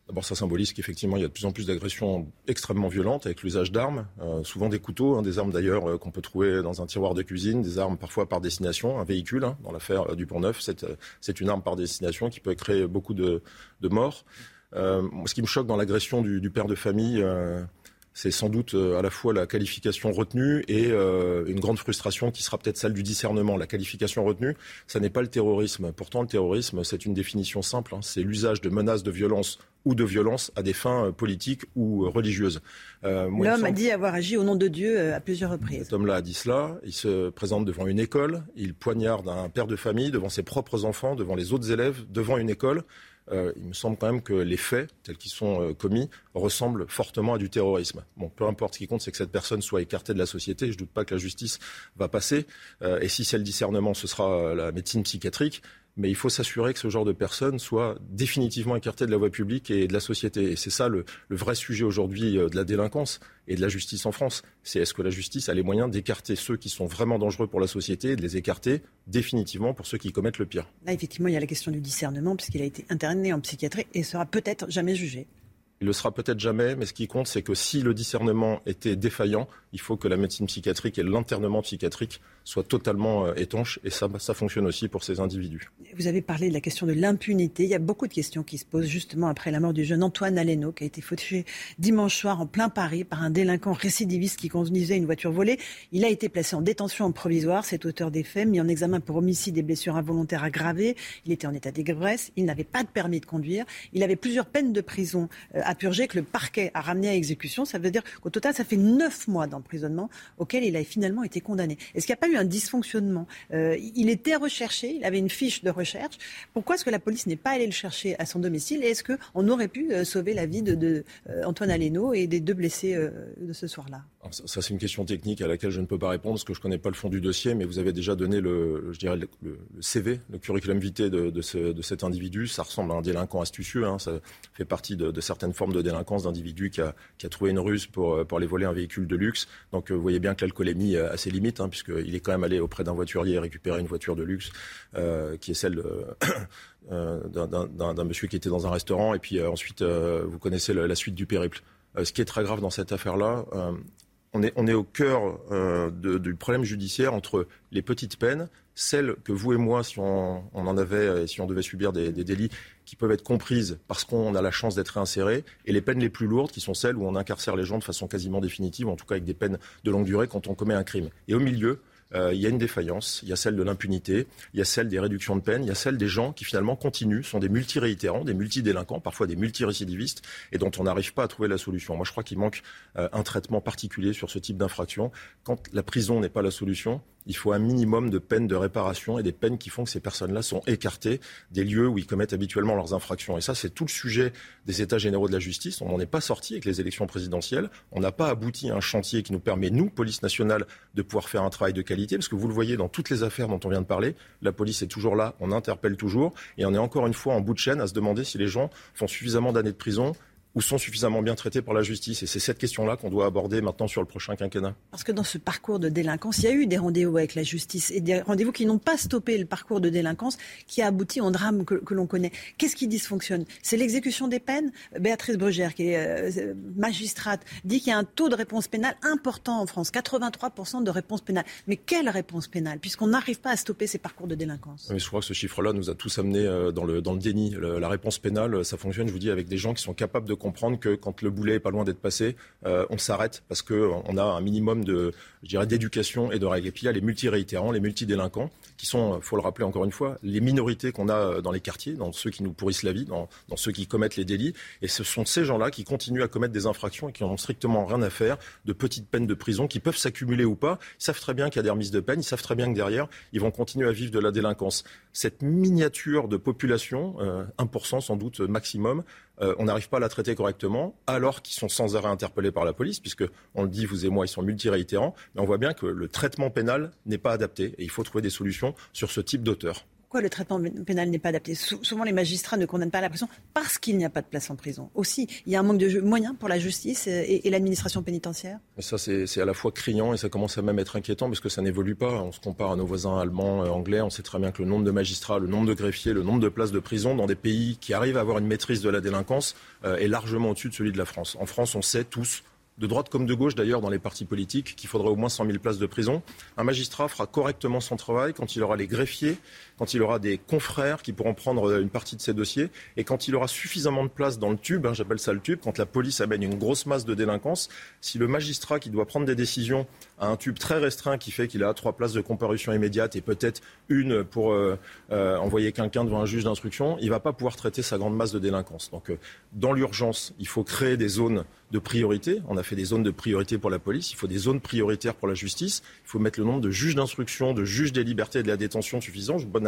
D'abord, ça symbolise qu'effectivement, il y a de plus en plus d'agressions extrêmement violentes avec l'usage d'armes, euh, souvent des couteaux, hein, des armes d'ailleurs euh, qu'on peut trouver dans un tiroir de cuisine, des armes parfois par destination, un véhicule. Hein, dans l'affaire euh, du Pont-Neuf, c'est une arme par destination qui peut créer beaucoup de, morts. ce qui me choque dans l'agression du, du, père de famille, c'est sans doute à la fois la qualification retenue et une grande frustration qui sera peut-être celle du discernement. La qualification retenue, ça n'est pas le terrorisme. Pourtant, le terrorisme, c'est une définition simple. Hein. c'est l'usage de menaces de violence ou de violence à des fins euh, politiques ou euh, religieuses. Euh, L'homme a dit avoir agi au nom de Dieu à plusieurs reprises. Cet homme-là a dit cela. Il se présente devant une école. Il poignarde un père de famille devant ses propres enfants, devant les autres élèves, devant une école. Il me semble quand même que les faits, tels qu'ils sont commis, ressemblent fortement à du terrorisme. Bon, peu importe, ce qui compte, c'est que cette personne soit écartée de la société. Je ne doute pas que la justice va passer. et si c'est le discernement, ce sera la médecine psychiatrique mais il faut s'assurer que ce genre de personnes soient définitivement écartées de la voie publique et de la société. Et c'est ça le, vrai sujet aujourd'hui euh, de la délinquance et de la justice en France. C'est est-ce que la justice a les moyens d'écarter ceux qui sont vraiment dangereux pour la société et de les écarter définitivement pour ceux qui commettent le pire? Là, effectivement, il y a la question du discernement, puisqu'il a été interné en psychiatrie et sera peut-être jamais jugé. Il le sera peut-être jamais, mais ce qui compte, c'est que si le discernement était défaillant, il faut que la médecine psychiatrique et l'internement psychiatrique soient totalement euh, étanches. Et ça, ça fonctionne aussi pour ces individus. Vous avez parlé de la question de l'impunité. Il y a beaucoup de questions qui se posent justement après la mort du jeune Antoine Aleno, qui a été fauché dimanche soir en plein Paris par un délinquant récidiviste qui conduisait une voiture volée. Il a été placé en détention provisoire, cet auteur des faits, mis en examen pour homicide et blessures involontaires aggravées. Il était en état d'ivresse, il n'avait pas de permis de conduire, il avait plusieurs peines de prison euh, purger que le parquet a ramené à exécution. Ça veut dire qu'au total, ça fait neuf mois d'emprisonnement auquel il a finalement été condamné. Est-ce qu'il n'y a pas eu un dysfonctionnement? Euh, Il était recherché, il avait une fiche de recherche. Pourquoi est-ce que la police n'est pas allée le chercher à son domicile? Et est-ce qu'on aurait pu euh, sauver la vie de, euh, Antoine Aleno et des deux blessés de ce soir-là? Ça, c'est une question technique à laquelle je ne peux pas répondre parce que je ne connais pas le fond du dossier, mais vous avez déjà donné le, je dirais, le, CV, le curriculum vitae de, cet individu. Ça ressemble à un délinquant astucieux. Hein. Ça fait partie de, certaines formes de délinquance d'individu qui a, qui a, trouvé une ruse pour, pour aller voler un véhicule de luxe. Donc vous voyez bien que l'alcoolémie a ses limites, hein, puisqu'il est quand même allé auprès d'un voiturier récupérer une voiture de luxe, euh, qui est celle euh, d'un monsieur qui était dans un restaurant. Et puis euh, ensuite, vous connaissez la, suite du périple. ce qui est très grave dans cette affaire-là, on est, au cœur du problème judiciaire entre les petites peines, celles que vous et moi, si on, en avait, si on devait subir des, délits, qui peuvent être comprises parce qu'on a la chance d'être réinséré, et les peines les plus lourdes, qui sont celles où on incarcère les gens de façon quasiment définitive, en tout cas avec des peines de longue durée quand on commet un crime. Et au milieu, euh, il y a une défaillance, il y a celle de l'impunité, il y a celle des réductions de peine, il y a celle des gens qui finalement continuent, sont des multiréitérants, des multidélinquants, parfois des multirécidivistes, et dont on n'arrive pas à trouver la solution. Moi, je crois qu'il manque euh, un traitement particulier sur ce type d'infraction. Quand la prison n'est pas la solution, il faut un minimum de peines de réparation et des peines qui font que ces personnes-là sont écartées des lieux où ils commettent habituellement leurs infractions. Et ça, c'est tout le sujet des États généraux de la justice. On n'en est pas sorti avec les élections présidentielles. On n'a pas abouti à un chantier qui nous permet, nous, police nationale, de pouvoir faire un travail de qualité. Parce que vous le voyez dans toutes les affaires dont on vient de parler, la police est toujours là, on interpelle toujours. Et on est encore une fois en bout de chaîne à se demander si les gens font suffisamment d'années de prison ou sont suffisamment bien traités par la justice Et c'est cette question-là qu'on doit aborder maintenant sur le prochain quinquennat. Parce que dans ce parcours de délinquance, il y a eu des rendez-vous avec la justice et des rendez-vous qui n'ont pas stoppé le parcours de délinquance qui a abouti au drame que, l'on connaît. Qu'est-ce qui dysfonctionne? C'est l'exécution des peines? Béatrice Brugère, qui est euh, magistrate, dit qu'il y a un taux de réponse pénale important en France, 83% de réponse pénale. Mais quelle réponse pénale? Puisqu'on n'arrive pas à stopper ces parcours de délinquance. Mais je crois que ce chiffre-là nous a tous amenés euh, dans le, dans le déni. la réponse pénale, ça fonctionne, je vous dis, avec des gens qui sont capables de comprendre que quand le boulet est pas loin d'être passé, euh, on s'arrête parce qu'on a un minimum de, je dirais, d'éducation et de règles. Et puis il y a les multiréitérants, les multidélinquants, qui sont, faut le rappeler encore une fois, les minorités qu'on a euh, dans les quartiers, dans ceux qui nous pourrissent la vie, dans, ceux qui commettent les délits. Et ce sont ces gens-là qui continuent à commettre des infractions et qui n'ont strictement rien à faire de petites peines de prison qui peuvent s'accumuler ou pas. Ils savent très bien qu'il y a des remises de peine, ils savent très bien que derrière, ils vont continuer à vivre de la délinquance. Cette miniature de population, 1% euh, sans doute maximum, euh, on n'arrive pas à la traiter correctement, alors qu'ils sont sans arrêt interpellés par la police, puisque on le dit, vous et moi, ils sont multiréitérants, mais on voit bien que le traitement pénal n'est pas adapté et il faut trouver des solutions sur ce type d'auteur pourquoi le traitement pénal n'est pas adapté Souvent, les magistrats ne condamnent pas la prison parce qu'il n'y a pas de place en prison. Aussi, il y a un manque de moyens pour la justice et, l'administration pénitentiaire? Ça, c'est à la fois criant et ça commence à même être inquiétant parce que ça n'évolue pas. On se compare à nos voisins allemands, euh, anglais. On sait très bien que le nombre de magistrats, le nombre de greffiers, le nombre de places de prison dans des pays qui arrivent à avoir une maîtrise de la délinquance euh, est largement au-dessus de celui de la France. En France, on sait tous de droite comme de gauche d'ailleurs dans les partis politiques, qu'il faudrait au moins 100 000 places de prison. Un magistrat fera correctement son travail quand il aura les greffiers, quand il aura des confrères qui pourront prendre une partie de ses dossiers, et quand il aura suffisamment de place dans le tube, hein, j'appelle ça le tube, quand la police amène une grosse masse de délinquance, si le magistrat qui doit prendre des décisions a un tube très restreint qui fait qu'il a trois places de comparution immédiate et peut-être une pour euh, euh, envoyer quelqu'un devant un juge d'instruction, il ne va pas pouvoir traiter sa grande masse de délinquance. Donc euh, dans l'urgence, il faut créer des zones de priorité. On a fait des zones de priorité pour la police. Il faut des zones prioritaires pour la justice. Il faut mettre le nombre de juges d'instruction, de juges des libertés et de la détention suffisant. Je vous donne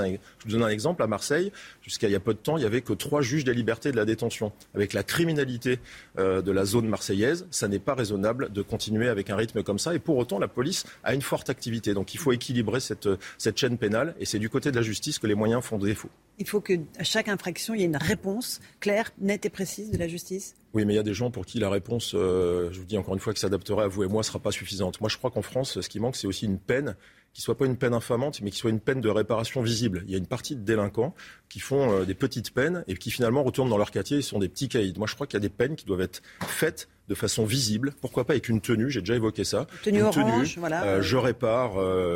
un, exemple. À Marseille, jusqu'à il y a peu de temps, il n'y avait que trois juges des libertés et de la détention. Avec la criminalité euh, de la zone marseillaise, ça n'est pas raisonnable de continuer avec un rythme comme ça. Et pour autant, la police a une forte activité. Donc il faut équilibrer cette, cette chaîne pénale. Et c'est du côté de la justice que les moyens font défaut. Il faut qu'à chaque infraction, il y ait une réponse claire, nette et précise de la justice oui, mais il y a des gens pour qui la réponse, euh, je vous dis encore une fois, qui s'adapterait à vous et moi, ne sera pas suffisante. Moi, je crois qu'en France, ce qui manque, c'est aussi une peine qui soit pas une peine infamante, mais qui soit une peine de réparation visible. Il y a une partie de délinquants qui font euh, des petites peines et qui finalement retournent dans leur quartier et sont des petits caïds. Moi, je crois qu'il y a des peines qui doivent être faites de façon visible. Pourquoi pas avec une tenue J'ai déjà évoqué ça. Tenue une orange, voilà. Euh, je répare,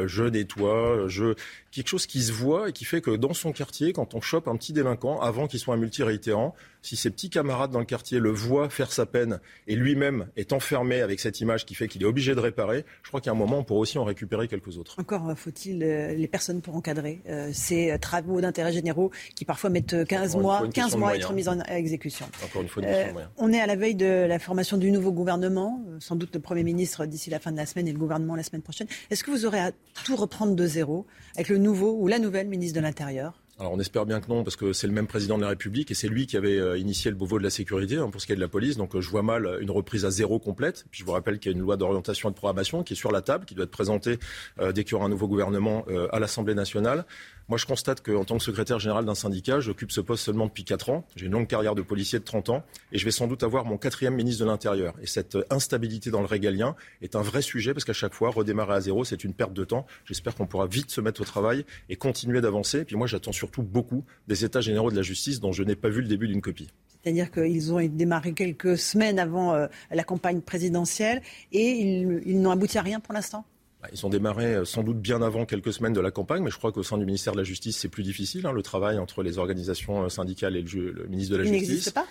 je nettoie, je quelque chose qui se voit et qui fait que dans son quartier, quand on chope un petit délinquant, avant qu'il soit un multiréitérant, si ses petits camarades dans le quartier le voient faire sa peine et lui-même est enfermé avec cette image qui fait qu'il est obligé de réparer, je crois qu'à un moment, on pourra aussi en récupérer quelques autres. Encore faut-il euh, les personnes pour encadrer euh, ces travaux d'intérêt généraux qui parfois mettent 15 mois, 15 mois à être mis en exécution. Encore une fois, une euh, on est à la veille de la formation du nouveau gouvernement, sans doute le Premier ministre d'ici la fin de la semaine et le gouvernement la semaine prochaine. Est-ce que vous aurez à tout reprendre de zéro avec le nouveau ou la nouvelle ministre de l'Intérieur? Alors on espère bien que non, parce que c'est le même président de la République et c'est lui qui avait euh, initié le Beauvau de la sécurité hein, pour ce qui est de la police. Donc euh, je vois mal une reprise à zéro complète. Puis je vous rappelle qu'il y a une loi d'orientation et de programmation qui est sur la table, qui doit être présentée euh, dès qu'il y aura un nouveau gouvernement à l'Assemblée nationale. Moi, je constate qu'en tant que secrétaire général d'un syndicat, j'occupe ce poste seulement depuis 4 ans. J'ai une longue carrière de policier de 30 ans et je vais sans doute avoir mon quatrième ministre de l'Intérieur. Et cette instabilité dans le régalien est un vrai sujet parce qu'à chaque fois, redémarrer à zéro, c'est une perte de temps. J'espère qu'on pourra vite se mettre au travail et continuer d'avancer. Et puis moi, j'attends surtout beaucoup des États généraux de la justice dont je n'ai pas vu le début d'une copie. C'est-à-dire qu'ils ont démarré quelques semaines avant euh, la campagne présidentielle et ils n'ont abouti à rien pour l'instant? Ils ont démarré euh, sans doute bien avant quelques semaines de la campagne, mais je crois qu'au sein du ministère de la Justice, c'est plus difficile, hein, le travail entre les organisations euh, syndicales et le, ministre de la Il Justice. n'existe pas?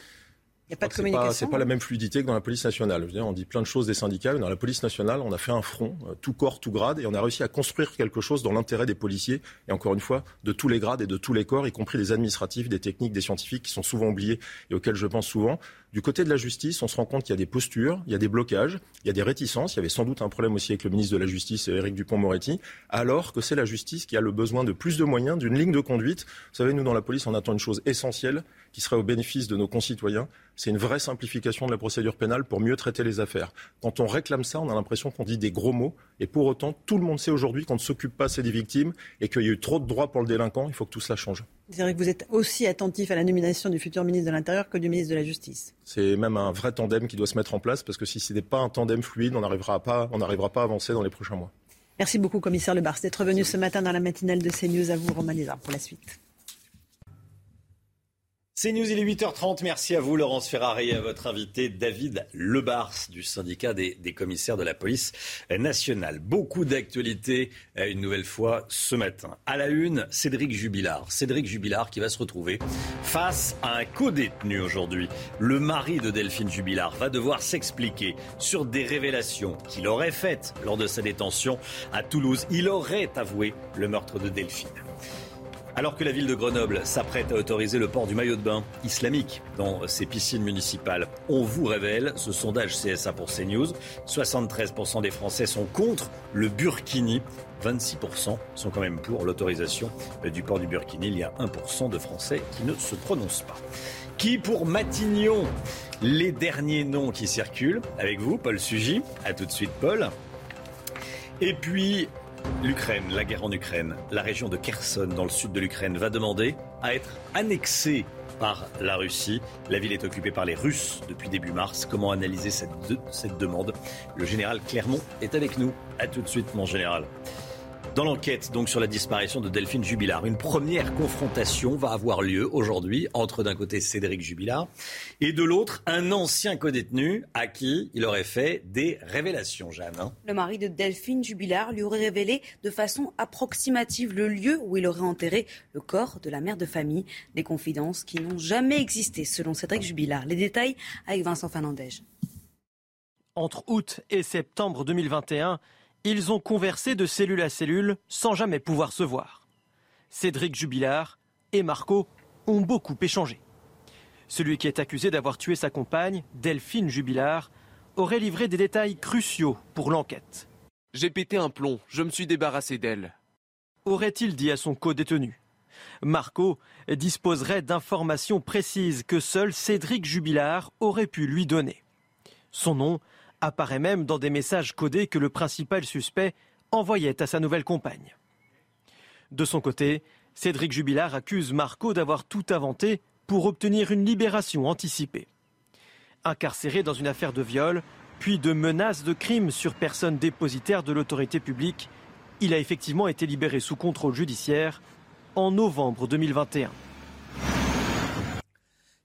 Il n'y a pas de communication. C'est pas, pas la même fluidité que dans la police nationale. Je veux dire, on dit plein de choses des syndicats, mais dans la police nationale, on a fait un front, euh, tout corps, tout grade, et on a réussi à construire quelque chose dans l'intérêt des policiers, et encore une fois, de tous les grades et de tous les corps, y compris des administratifs, des techniques, des scientifiques, qui sont souvent oubliés et auxquels je pense souvent. Du côté de la justice, on se rend compte qu'il y a des postures, il y a des blocages, il y a des réticences. Il y avait sans doute un problème aussi avec le ministre de la Justice, Éric Dupont-Moretti, alors que c'est la justice qui a le besoin de plus de moyens, d'une ligne de conduite. Vous savez, nous, dans la police, on attend une chose essentielle qui serait au bénéfice de nos concitoyens. C'est une vraie simplification de la procédure pénale pour mieux traiter les affaires. Quand on réclame ça, on a l'impression qu'on dit des gros mots. Et pour autant, tout le monde sait aujourd'hui qu'on ne s'occupe pas assez des victimes et qu'il y a eu trop de droits pour le délinquant. Il faut que tout cela change. C'est vrai que vous êtes aussi attentif à la nomination du futur ministre de l'Intérieur que du ministre de la Justice. C'est même un vrai tandem qui doit se mettre en place parce que si ce n'est pas un tandem fluide, on n'arrivera pas, pas à avancer dans les prochains mois. Merci beaucoup, commissaire Lebars, d'être venu ce matin dans la matinale de CNews. À vous, Romain Lézard, pour la suite. C'est News, il est 8h30. Merci à vous, Laurence Ferrari, et à votre invité, David Lebars, du syndicat des, commissaires de la police nationale. Beaucoup d'actualités, euh, une nouvelle fois, ce matin. À la une, Cédric Jubilard. Cédric Jubilard qui va se retrouver face à un co-détenu aujourd'hui. Le mari de Delphine Jubilard va devoir s'expliquer sur des révélations qu'il aurait faites lors de sa détention à Toulouse. Il aurait avoué le meurtre de Delphine. Alors que la ville de Grenoble s'apprête à autoriser le port du maillot de bain islamique dans ses piscines municipales, on vous révèle ce sondage CSA pour CNews. 73% des Français sont contre le burkini. 26% sont quand même pour l'autorisation du port du burkini. Il y a 1% de Français qui ne se prononcent pas. Qui pour Matignon? Les derniers noms qui circulent avec vous, Paul Sugy. A tout de suite, Paul. Et puis, L'Ukraine, la guerre en Ukraine, la région de Kherson dans le sud de l'Ukraine va demander à être annexée par la Russie. La ville est occupée par les Russes depuis début mars. Comment analyser cette, demande? Le général Clermont est avec nous. A tout de suite, mon général. Dans l'enquête donc sur la disparition de Delphine Jubilard, une première confrontation va avoir lieu aujourd'hui entre d'un côté Cédric Jubilard et de l'autre un ancien codétenu à qui il aurait fait des révélations, Jeanne. Hein. le mari de Delphine Jubilard lui aurait révélé de façon approximative le lieu où il aurait enterré le corps de la mère de famille. Des confidences qui n'ont jamais existé selon Cédric Jubilard. Les détails avec Vincent Fernandez. Entre août et septembre 2021, ils ont conversé de cellule à cellule sans jamais pouvoir se voir. Cédric Jubilard et Marco ont beaucoup échangé. Celui qui est accusé d'avoir tué sa compagne, Delphine Jubilard, aurait livré des détails cruciaux pour l'enquête. J'ai pété un plomb, je me suis débarrassé d'elle. Aurait-il dit à son co-détenu Marco disposerait d'informations précises que seul Cédric Jubilard aurait pu lui donner. Son nom apparaît même dans des messages codés que le principal suspect envoyait à sa nouvelle compagne. De son côté, Cédric Jubilard accuse Marco d'avoir tout inventé pour obtenir une libération anticipée. Incarcéré dans une affaire de viol, puis de menaces de crime sur personne dépositaire de l'autorité publique, il a effectivement été libéré sous contrôle judiciaire en novembre 2021.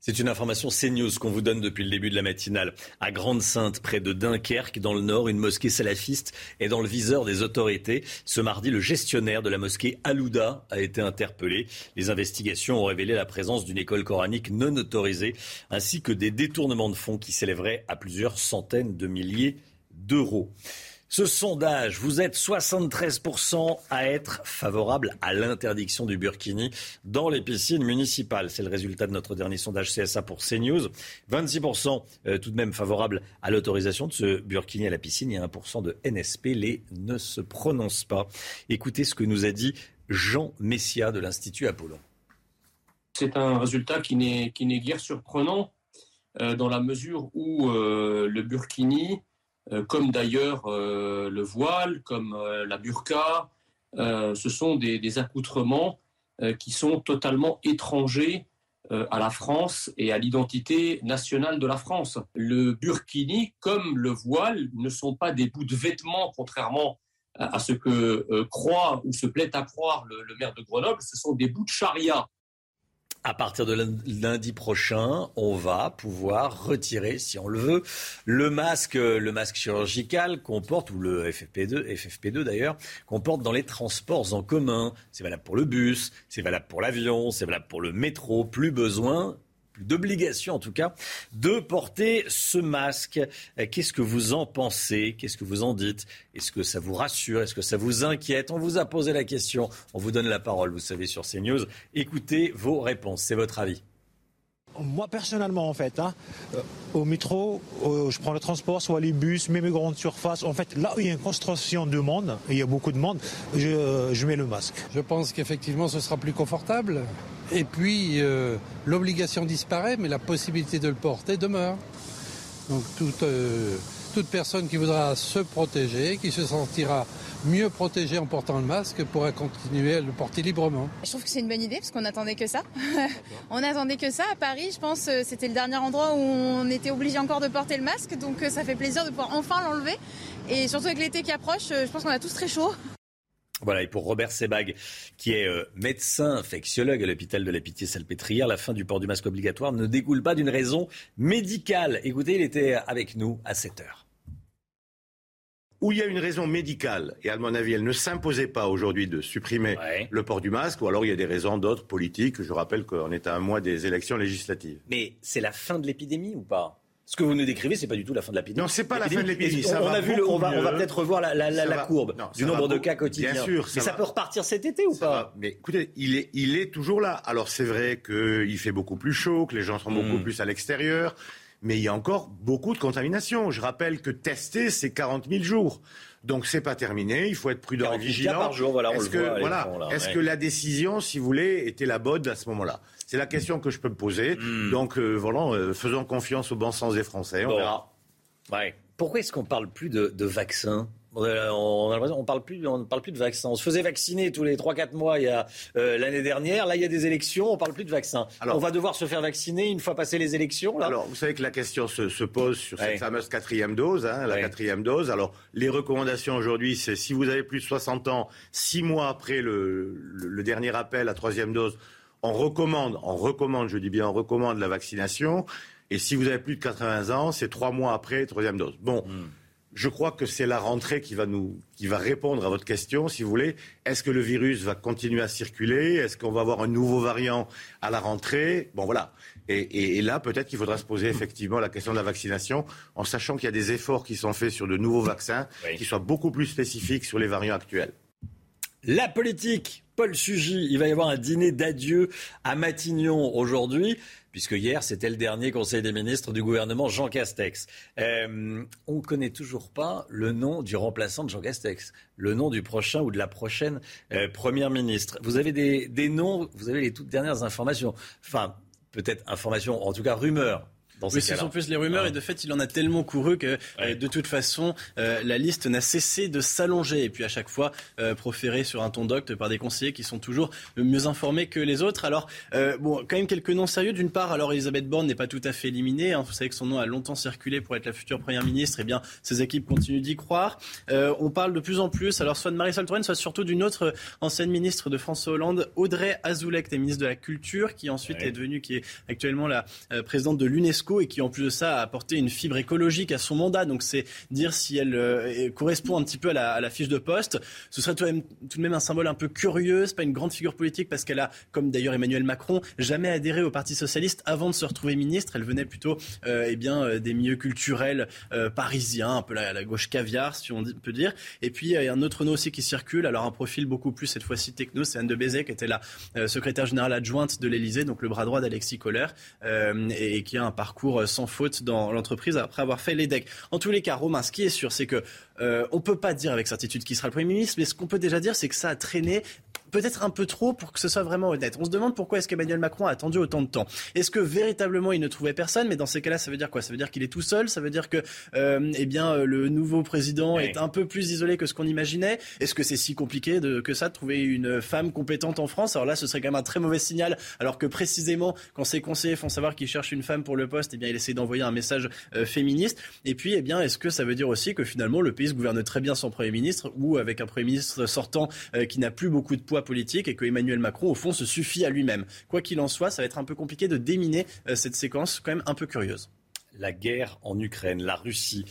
C'est une information CNews qu'on vous donne depuis le début de la matinale. À Grande-Sainte, près de Dunkerque, dans le nord, une mosquée salafiste est dans le viseur des autorités. Ce mardi, le gestionnaire de la mosquée Alouda a été interpellé. Les investigations ont révélé la présence d'une école coranique non autorisée, ainsi que des détournements de fonds qui s'élèveraient à plusieurs centaines de milliers d'euros. Ce sondage, vous êtes 73% à être favorable à l'interdiction du burkini dans les piscines municipales. C'est le résultat de notre dernier sondage CSA pour CNews. 26% euh, tout de même favorable à l'autorisation de ce burkini à la piscine et 1% de NSP. Les ne se prononcent pas. Écoutez ce que nous a dit Jean Messia de l'Institut Apollon. C'est un résultat qui n'est guère surprenant euh, dans la mesure où euh, le burkini comme d'ailleurs euh, le voile, comme euh, la burqa. ce sont des, accoutrements qui sont totalement étrangers à la France et à l'identité nationale de la France. Le burkini, comme le voile, ne sont pas des bouts de vêtements, contrairement à ce que croit ou se plaît à croire le maire de Grenoble, ce sont des bouts de charia à partir de lundi prochain, on va pouvoir retirer, si on le veut, le masque, le masque chirurgical qu'on porte, ou le FFP2, FFP2 d'ailleurs, qu'on porte dans les transports en commun. C'est valable pour le bus, c'est valable pour l'avion, c'est valable pour le métro. Plus besoin d'obligation en tout cas, de porter ce masque. Euh, qu'est-ce que vous en pensez? Qu'est-ce que vous en dites? Est-ce que ça vous rassure? Est-ce que ça vous inquiète? On vous a posé la question. On vous donne la parole, vous savez, sur CNews. Écoutez vos réponses. C'est votre avis. Moi personnellement en fait, hein, euh, au métro, je prends le transport, soit les bus, même les grandes surfaces. En fait, là où il y a une concentration de monde, il y a beaucoup de monde, je, mets le masque. Je pense qu'effectivement ce sera plus confortable. Et puis, euh, l'obligation disparaît, mais la possibilité de le porter demeure. Donc, toute, euh, toute personne qui voudra se protéger, qui se sentira mieux protégée en portant le masque, pourra continuer à le porter librement. Je trouve que c'est une bonne idée, parce qu'on n'attendait que ça. on n'attendait que ça. À Paris, je pense, euh, c'était le dernier endroit où on était obligé encore de porter le masque. Donc, ça fait plaisir de pouvoir enfin l'enlever. Et surtout avec l'été qui approche, je pense qu'on a tous très chaud. Voilà, et pour Robert Sebag, qui est euh, médecin infectiologue à l'hôpital de la Pitié-Salpêtrière, la fin du port du masque obligatoire ne découle pas d'une raison médicale. Écoutez, il était avec nous à 7 heures. Où il y a une raison médicale, et à mon avis, elle ne s'imposait pas aujourd'hui de supprimer le port du masque, ou alors il y a des raisons d'autres politiques. Je rappelle qu'on est à un mois des élections législatives. Mais c'est la fin de l'épidémie ou pas? Ce que vous nous décrivez, c'est pas du tout la fin de l'épidémie. Non, c'est pas la fin de l'épidémie. On, a vu, on va, on va peut-être revoir la, la, la, courbe du nombre de cas quotidiens. Bien sûr, mais ça peut repartir cet été ou pas? Mais écoutez, il est, il est toujours là. Alors c'est vrai qu'il fait beaucoup plus chaud, que les gens sont beaucoup Hmm. plus à l'extérieur, mais il y a encore beaucoup de contamination. Je rappelle que tester, c'est 40 000 jours. Donc c'est pas terminé, il faut être prudent et 48 cas vigilant. par jour, voilà, Est-ce que, voit voilà, l'écran, là, est-ce ouais. que la décision, si vous voulez, était la bonne à ce moment-là? C'est la question que je peux me poser. Hmm. Donc euh, voilà, euh, faisons confiance au bon sens des Français. On Bon. verra. Ouais. Pourquoi est-ce qu'on parle plus de, de vaccins? Euh, on, on parle plus, on ne parle plus de vaccins. On se faisait vacciner tous les 3-4 mois il y a euh, l'année dernière. Là, il y a des élections. On parle plus de vaccins. on va devoir se faire vacciner une fois passées les élections. Là. Alors, vous savez que la question se, se pose sur Ouais. cette fameuse quatrième dose, hein, la Ouais. quatrième dose. Alors, les recommandations aujourd'hui, c'est si vous avez plus de 60 ans, six mois après le, le- le dernier appel à troisième dose, on recommande, on recommande, je dis bien, on recommande la vaccination. Et si vous avez plus de 80 ans, c'est trois mois après troisième dose. Bon. Je crois que c'est la rentrée qui va nous, qui va répondre à votre question, si vous voulez. Est-ce que le virus va continuer à circuler? Est-ce qu'on va avoir un nouveau variant à la rentrée? Bon, voilà. Et, et- et là, peut-être qu'il faudra se poser effectivement la question de la vaccination, en sachant qu'il y a des efforts qui sont faits sur de nouveaux vaccins, qui soient beaucoup plus spécifiques sur les variants actuels. La politique, Paul Sugy, il va y avoir un dîner d'adieu à Matignon aujourd'hui, puisque hier c'était le dernier Conseil des ministres du gouvernement Jean Castex. Euh, on ne connaît toujours pas le nom du remplaçant de Jean Castex, le nom du prochain ou de la prochaine euh, première ministre. Vous avez des, des noms, vous avez les toutes dernières informations, enfin peut-être informations, en tout cas rumeurs. Dans ces Oui, ce sont plus les rumeurs Hein. et de fait, il en a tellement couru que euh, de toute façon, euh, la liste n'a cessé de s'allonger et puis à chaque fois euh, proférée sur un ton docte par des conseillers qui sont toujours mieux informés que les autres. Alors, euh, bon, quand même quelques noms sérieux. D'une part, alors Elisabeth Borne n'est pas tout à fait éliminée. hein. Vous savez que son nom a longtemps circulé pour être la future première ministre. Eh bien, ses équipes continuent d'y croire. Euh, on parle de plus en plus, alors soit de Marisol Touraine, soit surtout d'une autre ancienne ministre de François Hollande, Audrey Azoulay, qui était ministre de la Culture, qui ensuite est devenue, qui est actuellement la euh, présidente de l'UNESCO et qui en plus de ça a apporté une fibre écologique à son mandat. Donc c'est dire si elle euh, correspond un petit peu à la, fiche de poste. Ce serait tout de, même, un symbole un peu curieux. C'est pas une grande figure politique parce qu'elle a, comme d'ailleurs Emmanuel Macron, jamais adhéré au Parti socialiste avant de se retrouver ministre. Elle venait plutôt, euh, eh bien, euh, des milieux culturels euh, parisiens, un peu la, la gauche caviar, si on peut dire. Et puis il y a un autre nom aussi qui circule. Alors un profil beaucoup plus cette fois-ci techno, c'est Anne de Bézet qui était la secrétaire générale adjointe de l'Élysée, donc le bras droit d'Alexis Kohler, et qui a un parcours euh, sans faute dans l'entreprise après avoir fait les decks. En tous les cas, Romain, ce qui est sûr, c'est que euh, on peut pas dire avec certitude qui sera le Premier ministre, mais ce qu'on peut déjà dire, c'est que ça a traîné peut-être un peu trop pour que ce soit vraiment honnête. On se demande pourquoi est-ce qu'Emmanuel Macron a attendu autant de temps. Est-ce que véritablement il ne trouvait personne? Mais dans ces cas-là, ça veut dire quoi? Ça veut dire qu'il est tout seul? Ça veut dire que, euh, eh bien, le nouveau président est un peu plus isolé que ce qu'on imaginait? Est-ce que c'est si compliqué de, que ça de trouver une femme compétente en France? Alors là, ce serait quand même un très mauvais signal. Alors que précisément, quand ses conseillers font savoir qu'ils cherchent une femme pour le poste, eh bien, il essaie d'envoyer un message euh, féministe. Et puis, eh bien, est-ce que ça veut dire aussi que finalement le pays gouverne très bien sans premier ministre ou avec un premier ministre sortant euh, qui n'a plus beaucoup de poids politique et que Emmanuel Macron, au fond, se suffit à lui-même. Quoi qu'il en soit, ça va être un peu compliqué de déminer euh, cette séquence quand même un peu curieuse. la guerre en Ukraine, la Russie.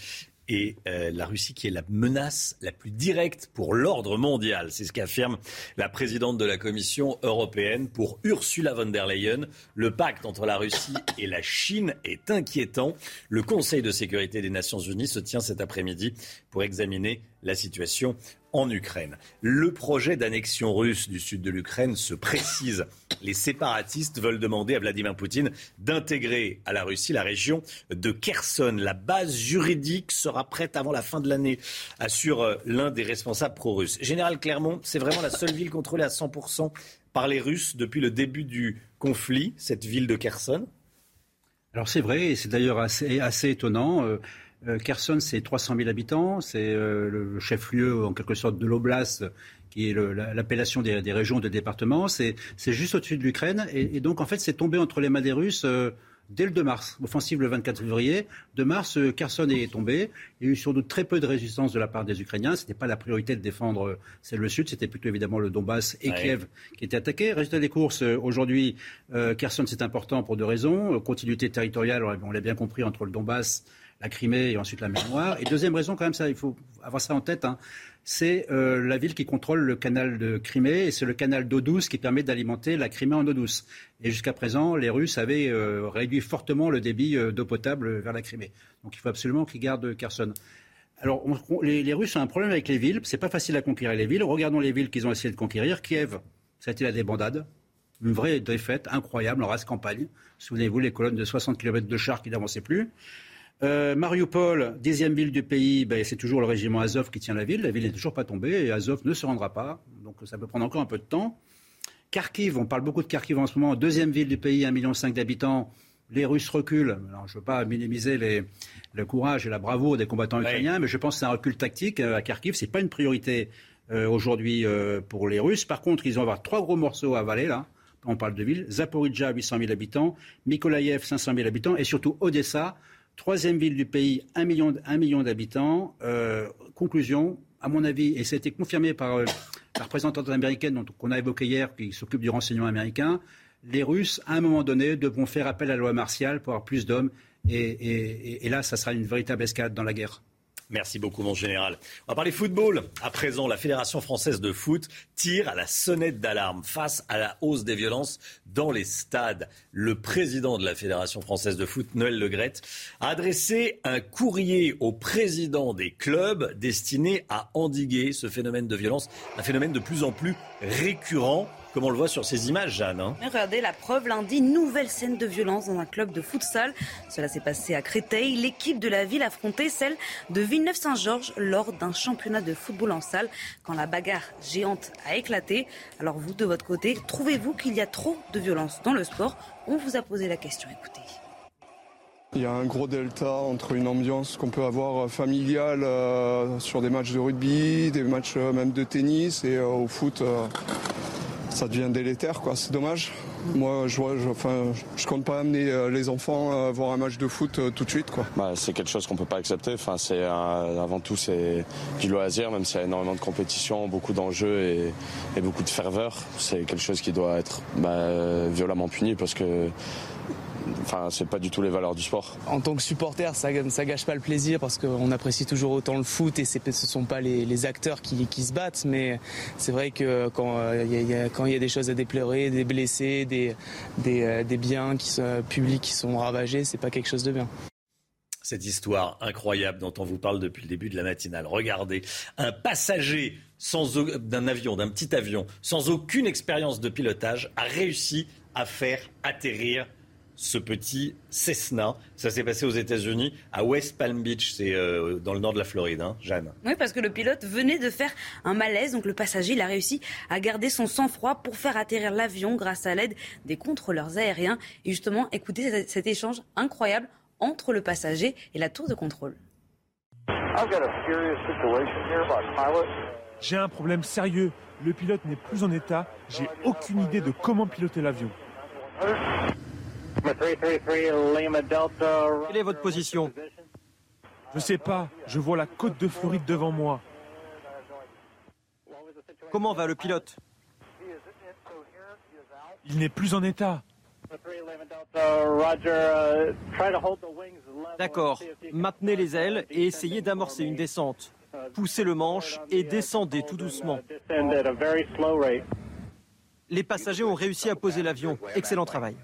Et euh, la Russie qui est la menace la plus directe pour l'ordre mondial. C'est ce qu'affirme la présidente de la Commission européenne. Pour Ursula von der Leyen, le pacte entre la Russie et la Chine est inquiétant. Le Conseil de sécurité des Nations Unies se tient cet après-midi pour examiner la situation en Ukraine. Le projet d'annexion russe du sud de l'Ukraine se précise. Les séparatistes veulent demander à Vladimir Poutine d'intégrer à la Russie la région de Kherson. La base juridique sera prête avant la fin de l'année, assure euh, l'un des responsables pro-russes. Général Clermont, c'est vraiment la seule ville contrôlée à 100% par les Russes depuis le début du conflit, cette ville de Kherson? Alors c'est vrai, et c'est d'ailleurs assez, assez étonnant. Euh, Kherson, c'est 300 000 habitants, c'est euh, le chef-lieu en quelque sorte de l'oblast, qui est l'appellation des, des régions, des départements. C'est juste au-dessus de l'Ukraine, et, et donc en fait c'est tombé entre les mains des Russes. euh, Dès le 2 mars, offensive le 24 février, 2 mars, euh, Kherson est tombé. Il y a eu sans doute très peu de résistance de la part des Ukrainiens. Ce n'était pas la priorité de défendre euh, c'est le sud, c'était plutôt évidemment le Donbass et Ouais. Kiev qui étaient attaqués. Résultat des courses, aujourd'hui, Kherson c'est important pour deux raisons. Continuité territoriale, on l'a bien compris, entre le Donbass, la Crimée et ensuite la mer Noire. Et deuxième raison, quand même, ça, il faut avoir ça en tête, hein, c'est euh, la ville qui contrôle le canal de Crimée et c'est le canal d'eau douce qui permet d'alimenter la Crimée en eau douce. Et jusqu'à présent, les Russes avaient euh, réduit fortement le débit euh, d'eau potable vers la Crimée. Donc il faut absolument qu'ils gardent Kherson. Alors les, Russes ont un problème avec les villes. C'est pas facile à conquérir les villes. Regardons les villes qu'ils ont essayé de conquérir. Kiev, ça a été la débandade. Une vraie défaite incroyable en race campagne. Souvenez-vous les colonnes de 60 km de chars qui n'avançaient plus. Euh, Mariupol, dixième ville du pays, ben, c'est toujours le régiment Azov qui tient la ville. La ville n'est toujours pas tombée et Azov ne se rendra pas. Donc ça peut prendre encore un peu de temps. Kharkiv, on parle beaucoup de Kharkiv en ce moment, deuxième ville du pays, 1,5 million d'habitants. Les Russes reculent. Alors, je ne veux pas minimiser le courage et la bravoure des combattants ukrainiens, mais je pense que c'est un recul tactique euh, à Kharkiv. Ce n'est pas une priorité euh, aujourd'hui pour les Russes. Par contre, ils vont avoir trois gros morceaux à avaler là. On parle de villes. Zaporizhia, 800 000 habitants. Mykolaïev, 500 000 habitants. Et surtout Odessa, Troisième ville du pays, un million, million d'habitants. Euh, conclusion, à mon avis, et ça confirmé par euh, la représentante américaine qu'on a évoquée hier, qui s'occupe du renseignement américain, les Russes, à un moment donné, devront faire appel à la loi martiale pour avoir plus d'hommes. et, là, ça sera une véritable escalade dans la guerre. Merci beaucoup, mon général. On va parler football. À présent, la Fédération française de foot tire à la sonnette d'alarme face à la hausse des violences dans les stades. Le président de la Fédération française de foot, Noël Legrette, a adressé un courrier au président des clubs destiné à endiguer ce phénomène de violence, un phénomène de plus en plus récurrent comme on le voit sur ces images, Jeanne. Hein. Regardez la preuve lundi, nouvelle scène de violence dans un club de futsal. Cela s'est passé à Créteil. L'équipe de la ville affrontait celle de Villeneuve-Saint-Georges lors d'un championnat de football en salle quand la bagarre géante a éclaté. Alors vous, de votre côté, trouvez-vous qu'il y a trop de violence dans le sport? On vous a posé la question, écoutez. Il y a un gros delta entre une ambiance qu'on peut avoir familiale euh, sur des matchs de rugby, des matchs euh, même de tennis et euh, au foot ça devient délétère, quoi. C'est dommage. Moi, je, vois, je, enfin, je compte pas amener euh, les enfants à voir un match de foot euh, tout de suite, quoi. Bah, c'est quelque chose qu'on peut pas accepter. Enfin, c'est avant tout c'est du loisir, même s'il y a énormément de compétition, beaucoup d'enjeux et, beaucoup de ferveur. C'est quelque chose qui doit être bah, violemment puni parce que Enfin, c'est pas du tout les valeurs du sport. En tant que supporter, ça, ça gâche pas le plaisir parce qu'on apprécie toujours autant le foot et ce sont pas les, acteurs qui, se battent, mais c'est vrai que quand euh, il y, a des choses à déplorer, des blessés, des, euh, biens qui sont, publics qui sont ravagés, c'est pas quelque chose de bien cette histoire incroyable dont on vous parle depuis le début de la matinale. Regardez, un passager d'un avion, d'un petit avion, sans aucune expérience de pilotage, a réussi à faire atterrir ce petit Cessna. Ça s'est passé aux États-Unis, à West Palm Beach, c'est euh, dans le nord de la Floride, hein, Jeanne. Oui, parce que le pilote venait de faire un malaise, donc le passager il a réussi à garder son sang-froid pour faire atterrir l'avion grâce à l'aide des contrôleurs aériens. Et justement, écoutez cet échange incroyable entre le passager et la tour de contrôle. J'ai un problème sérieux. Le pilote n'est plus en état. J'ai aucune idée de comment piloter l'avion. Quelle est votre position Je sais pas. Je vois la côte de Floride devant moi. Comment va le pilote Il n'est plus en état. D'accord. Maintenez les ailes et essayez d'amorcer une descente. Poussez le manche et descendez tout doucement. Les passagers ont réussi à poser l'avion. Excellent travail.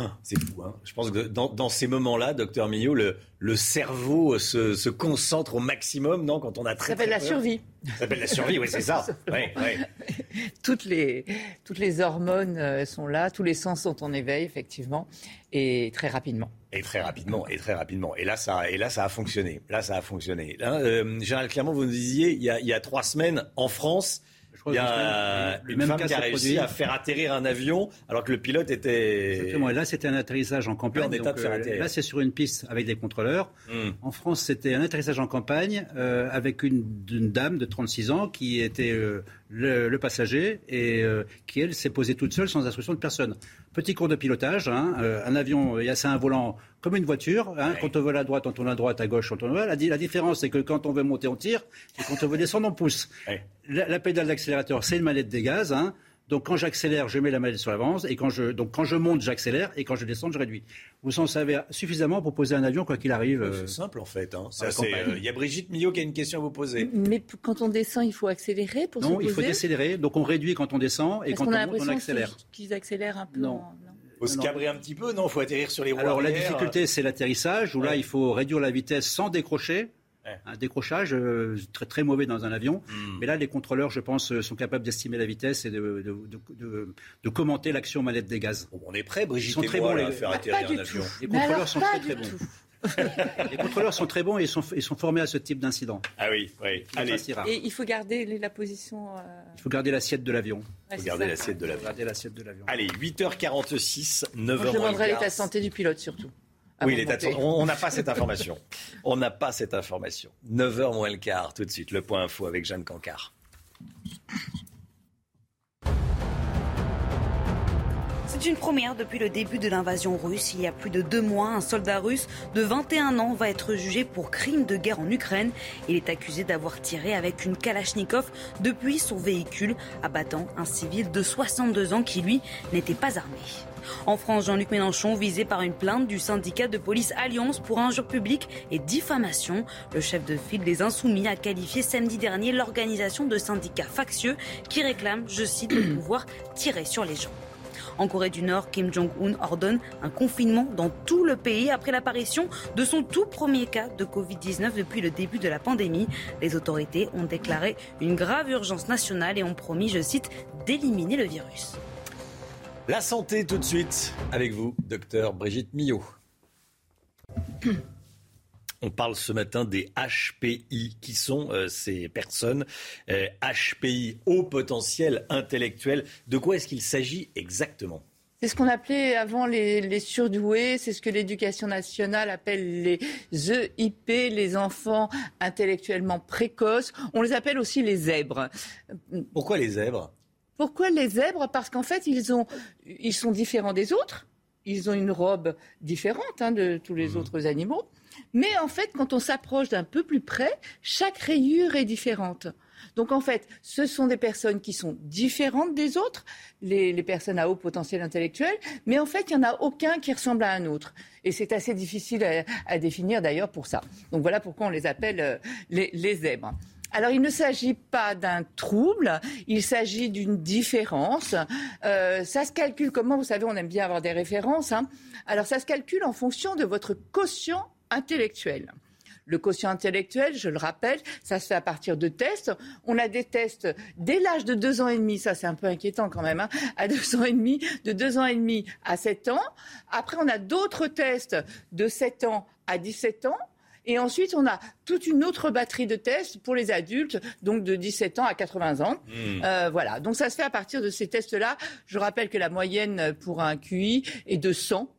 Ah, c'est fou. Hein Je pense que dans, ces moments-là, docteur Millot, le, le cerveau se, concentre au maximum, non Quand on a très. Ça s'appelle la survie. Ça s'appelle la survie, oui, c'est ça. toutes, les, toutes les hormones euh, sont là, tous les sens sont en éveil, effectivement, et très rapidement. Et très rapidement, et très rapidement. Et là, ça, et là, ça a fonctionné. Là, ça a fonctionné. Là, euh, Gérald Clermont, vous nous disiez, il y, a, il y a trois semaines, en France, il y a une femme qui a réussi à faire atterrir un avion alors que le pilote était. Exactement. Et là, c'était un atterrissage en campagne. Euh, là, c'est sur une piste avec des contrôleurs. Hmm. En France, c'était un atterrissage en campagne euh, avec une, dame de 36 ans qui était euh, le, passager et qui, elle, s'est posée toute seule sans instruction de personne. Petit cours de pilotage. Hein, un avion, il y a un volant comme une voiture. Hein, Quand on veut à droite, on tourne à droite, à gauche, on tourne à droite. La, différence, c'est que quand on veut monter, on tire. Et quand on veut descendre, on pousse. La, pédale d'accélérateur, c'est une manette des gaz. Hein. Donc quand j'accélère, je mets la mallette sur l'avance. Et quand je, donc quand je monte, j'accélère. Et quand je descends, je réduis. Vous en savez suffisamment pour poser un avion, quoi qu'il arrive. C'est euh, simple en fait. hein. C'est euh, Il y a Brigitte Millot qui a une question à vous poser. Mais quand on descend, il faut accélérer pour se Non, il faut poser décélérer. Donc on réduit quand on descend. Et Parce quand on a monte, on accélère. qu'ils- accélèrent un peu. Non. en- faut se cabrer un petit peu, non? Il faut atterrir sur les roues Alors la difficulté, c'est l'atterrissage, où là, il faut réduire la vitesse sans décrocher. Un décrochage euh, très, très mauvais dans un avion. Hmm. Mais là, les contrôleurs, je pense, euh, sont capables d'estimer la vitesse et de, de- de- de- de commenter l'action manette des gaz. on est prêt, Brigitte Ils sont et très moi, bons, là, les, à faire atterrir Pas un avion. tout. Les contrôleurs alors, sont très, très bons. les contrôleurs sont très bons et ils sont, sont formés à ce type d'incident. Ah oui, oui. Allez. Et il faut garder la position. euh, Il faut garder l'assiette de l'avion. Ouais, c'est Regardez ça. l'assiette de l'avion. Regardez l'assiette de l'avion. Allez, 8h46, 9h Moi, je demanderai l'état de santé du pilote surtout. Oui, santé. On on n'a pas cette information. On n'a pas cette information. 9h moins le quart, tout de suite. Le point info avec Jeanne Cancard. C'est une première depuis le début de l'invasion russe. Il y a plus de deux mois, un soldat russe de 21 ans va être jugé pour crime de guerre en Ukraine. Il est accusé d'avoir tiré avec une Kalachnikov depuis son véhicule, abattant un civil de 62 ans qui, lui, n'était pas armé. En France, Jean-Luc Mélenchon visé par une plainte du syndicat de police Alliance pour injure publique et diffamation. Le chef de file des Insoumis a qualifié samedi dernier l'organisation de syndicats factieux qui réclament, je cite, de pouvoir tirer sur les gens. En Corée du Nord, Kim Jong-un ordonne un confinement dans tout le pays après l'apparition de son tout premier cas de Covid-19 depuis le début de la pandémie. Les autorités ont déclaré une grave urgence nationale et ont promis, je cite, d'éliminer le virus. La santé tout de suite avec vous, docteur Brigitte Millot. On parle ce matin des HPI. Qui sont euh, ces personnes euh, HPI, haut potentiel intellectuel? De quoi est-ce qu'il s'agit exactement? C'est ce qu'on appelait avant les, les surdoués, c'est ce que l'éducation nationale appelle les EIP, les enfants intellectuellement précoces. On les appelle aussi les zèbres. Pourquoi les zèbres? Pourquoi les zèbres? Parce qu'en fait, ils, ont, ils sont différents des autres. Ils ont une robe différente hein, de tous les autres animaux. Mais en fait, quand on s'approche d'un peu plus près, chaque rayure est différente. Donc en fait, ce sont des personnes qui sont différentes des autres, les, les personnes à haut potentiel intellectuel, mais en fait, il n'y en a aucun qui ressemble à un autre. Et c'est assez difficile à, à définir d'ailleurs pour ça. Donc voilà pourquoi on les appelle euh, les, les zèbres. Alors, il ne s'agit pas d'un trouble, il s'agit d'une différence. Euh, ça se calcule comment Vous savez, on aime bien avoir des références. hein. Alors, ça se calcule en fonction de votre quotient intellectuel. Le quotient intellectuel, je le rappelle, ça se fait à partir de tests. On a des tests dès l'âge de deux ans et demi, ça c'est un peu inquiétant quand même, hein, à deux ans et demi, de deux ans et demi à sept ans. Après, on a d'autres tests de 7 ans à 17 ans. Et ensuite, on a toute une autre batterie de tests pour les adultes, donc de 17 ans à 80 ans. Mmh. Euh, voilà. Donc ça se fait à partir de ces tests-là. Je rappelle que la moyenne pour un QI est de 100.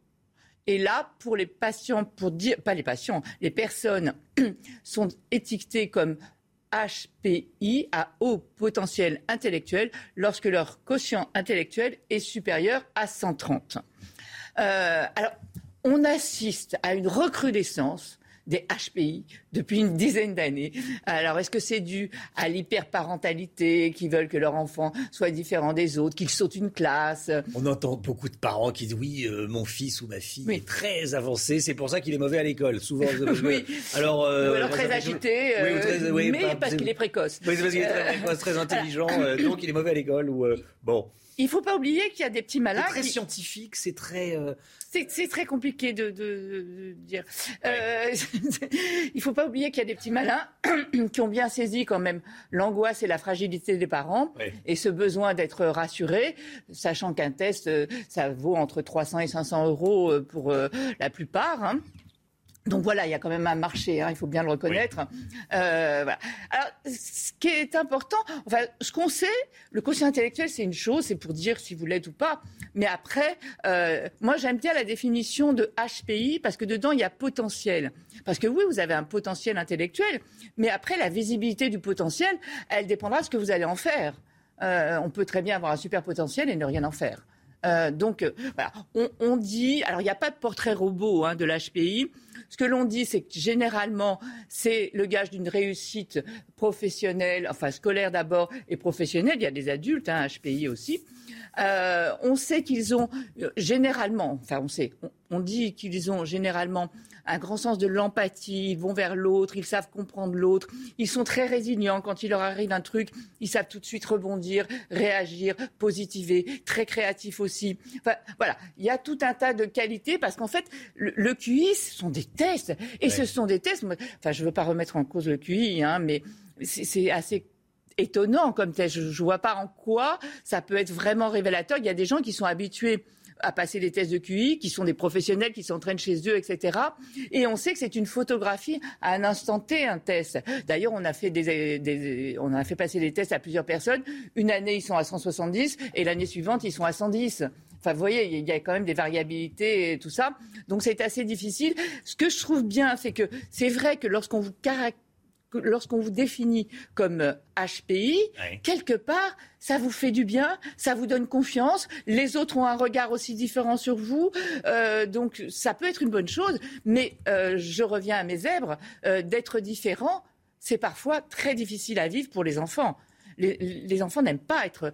Et là, pour les patients, pour dire, pas les patients, les personnes sont étiquetées comme HPI à haut potentiel intellectuel lorsque leur quotient intellectuel est supérieur à 130. Euh, alors, on assiste à une recrudescence des HPI depuis une dizaine d'années. Alors, est-ce que c'est dû à l'hyperparentalité, qui veulent que leur enfant soit différent des autres, qu'ils sautent une classe? On entend beaucoup de parents qui disent oui, euh, mon fils ou ma fille est très avancé, c'est pour ça qu'il est mauvais à l'école. Souvent, Oui. alors, euh, Ou alors très agité, Oui, euh, très- oui, mais pas- parce qu'il est précoce. Oui, c'est parce qu'il est très Euh, précoce, très intelligent, donc il est mauvais à l'école. Ou, bon. Il ne faut pas oublier qu'il y a des petits malins. C'est très scientifique, c'est très. euh, C'est très compliqué de, de- de dire. Euh, il ne faut pas oublier qu'il y a des petits malins qui ont bien saisi quand même l'angoisse et la fragilité des parents et ce besoin d'être rassurés, sachant qu'un test, euh, ça vaut entre 300 et 500 euros euh, pour la plupart. hein. Donc voilà, il y a quand même un marché, hein, il faut bien le reconnaître. Euh, voilà. Alors, ce qui est important, enfin, ce qu'on sait, le quotient intellectuel, c'est une chose, c'est pour dire si vous l'êtes ou pas. Mais après, euh, moi, j'aime bien la définition de HPI parce que dedans, il y a potentiel. Parce que oui, vous avez un potentiel intellectuel, mais après, la visibilité du potentiel, elle dépendra de ce que vous allez en faire. Euh, on peut très bien avoir un super potentiel et ne rien en faire. Euh, donc, euh, on, dit, alors il n'y a pas de portrait robot hein, de l'HPI. Ce que l'on dit, c'est que généralement, c'est le gage d'une réussite professionnelle, enfin scolaire d'abord et professionnelle. Il y a des adultes, hein, HPI aussi. Euh, on sait qu'ils ont généralement, enfin on sait, on dit qu'ils ont généralement un grand sens de l'empathie, ils vont vers l'autre, ils savent comprendre l'autre, ils sont très résilients quand il leur arrive un truc, ils savent tout de suite rebondir, réagir, positiver, très créatifs aussi. Enfin, voilà, il y a tout un tas de qualités parce qu'en fait, le, QI, ce sont des tests et ce sont des tests. Enfin, je ne veux pas remettre en cause le QI, hein, mais c'est assez étonnant comme test. Je ne vois pas en quoi ça peut être vraiment révélateur. Il y a des gens qui sont habitués à passer des tests de QI, qui sont des professionnels qui s'entraînent chez eux, etc. Et on sait que c'est une photographie à un instant T, un test. D'ailleurs, on a fait des, on a fait passer des tests à plusieurs personnes. Une année, ils sont à 170 et l'année suivante, ils sont à 110. Enfin, vous voyez, il y a quand même des variabilités et tout ça. Donc, c'est assez difficile. Ce que je trouve bien, c'est que c'est vrai que lorsqu'on vous caractérise lorsqu'on vous définit comme HPI, euh, quelque part, ça vous fait du bien, ça vous donne confiance, les autres ont un regard aussi différent sur vous, euh, donc ça peut être une bonne chose, mais euh, je reviens à mes zèbres, d'être différent, c'est parfois très difficile à vivre pour les enfants. Les, enfants n'aiment pas être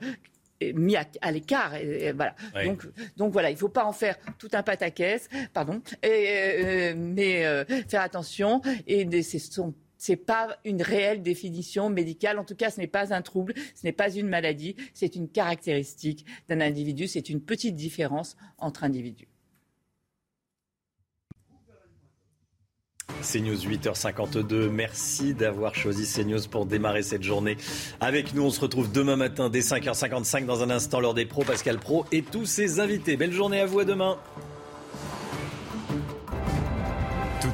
mis à, l'écart. voilà. Donc, donc voilà, il ne faut pas en faire tout un pataquès, pardon, et, mais faire attention. Et ce sont ce n'est pas une réelle définition médicale. En tout cas, ce n'est pas un trouble, ce n'est pas une maladie, c'est une caractéristique d'un individu, c'est une petite différence entre individus. CNews 8h52. Merci d'avoir choisi CNews pour démarrer cette journée avec nous. On se retrouve demain matin dès 5h55 dans un instant lors des pros. Pascal Pro et tous ses invités. Belle journée à vous à demain.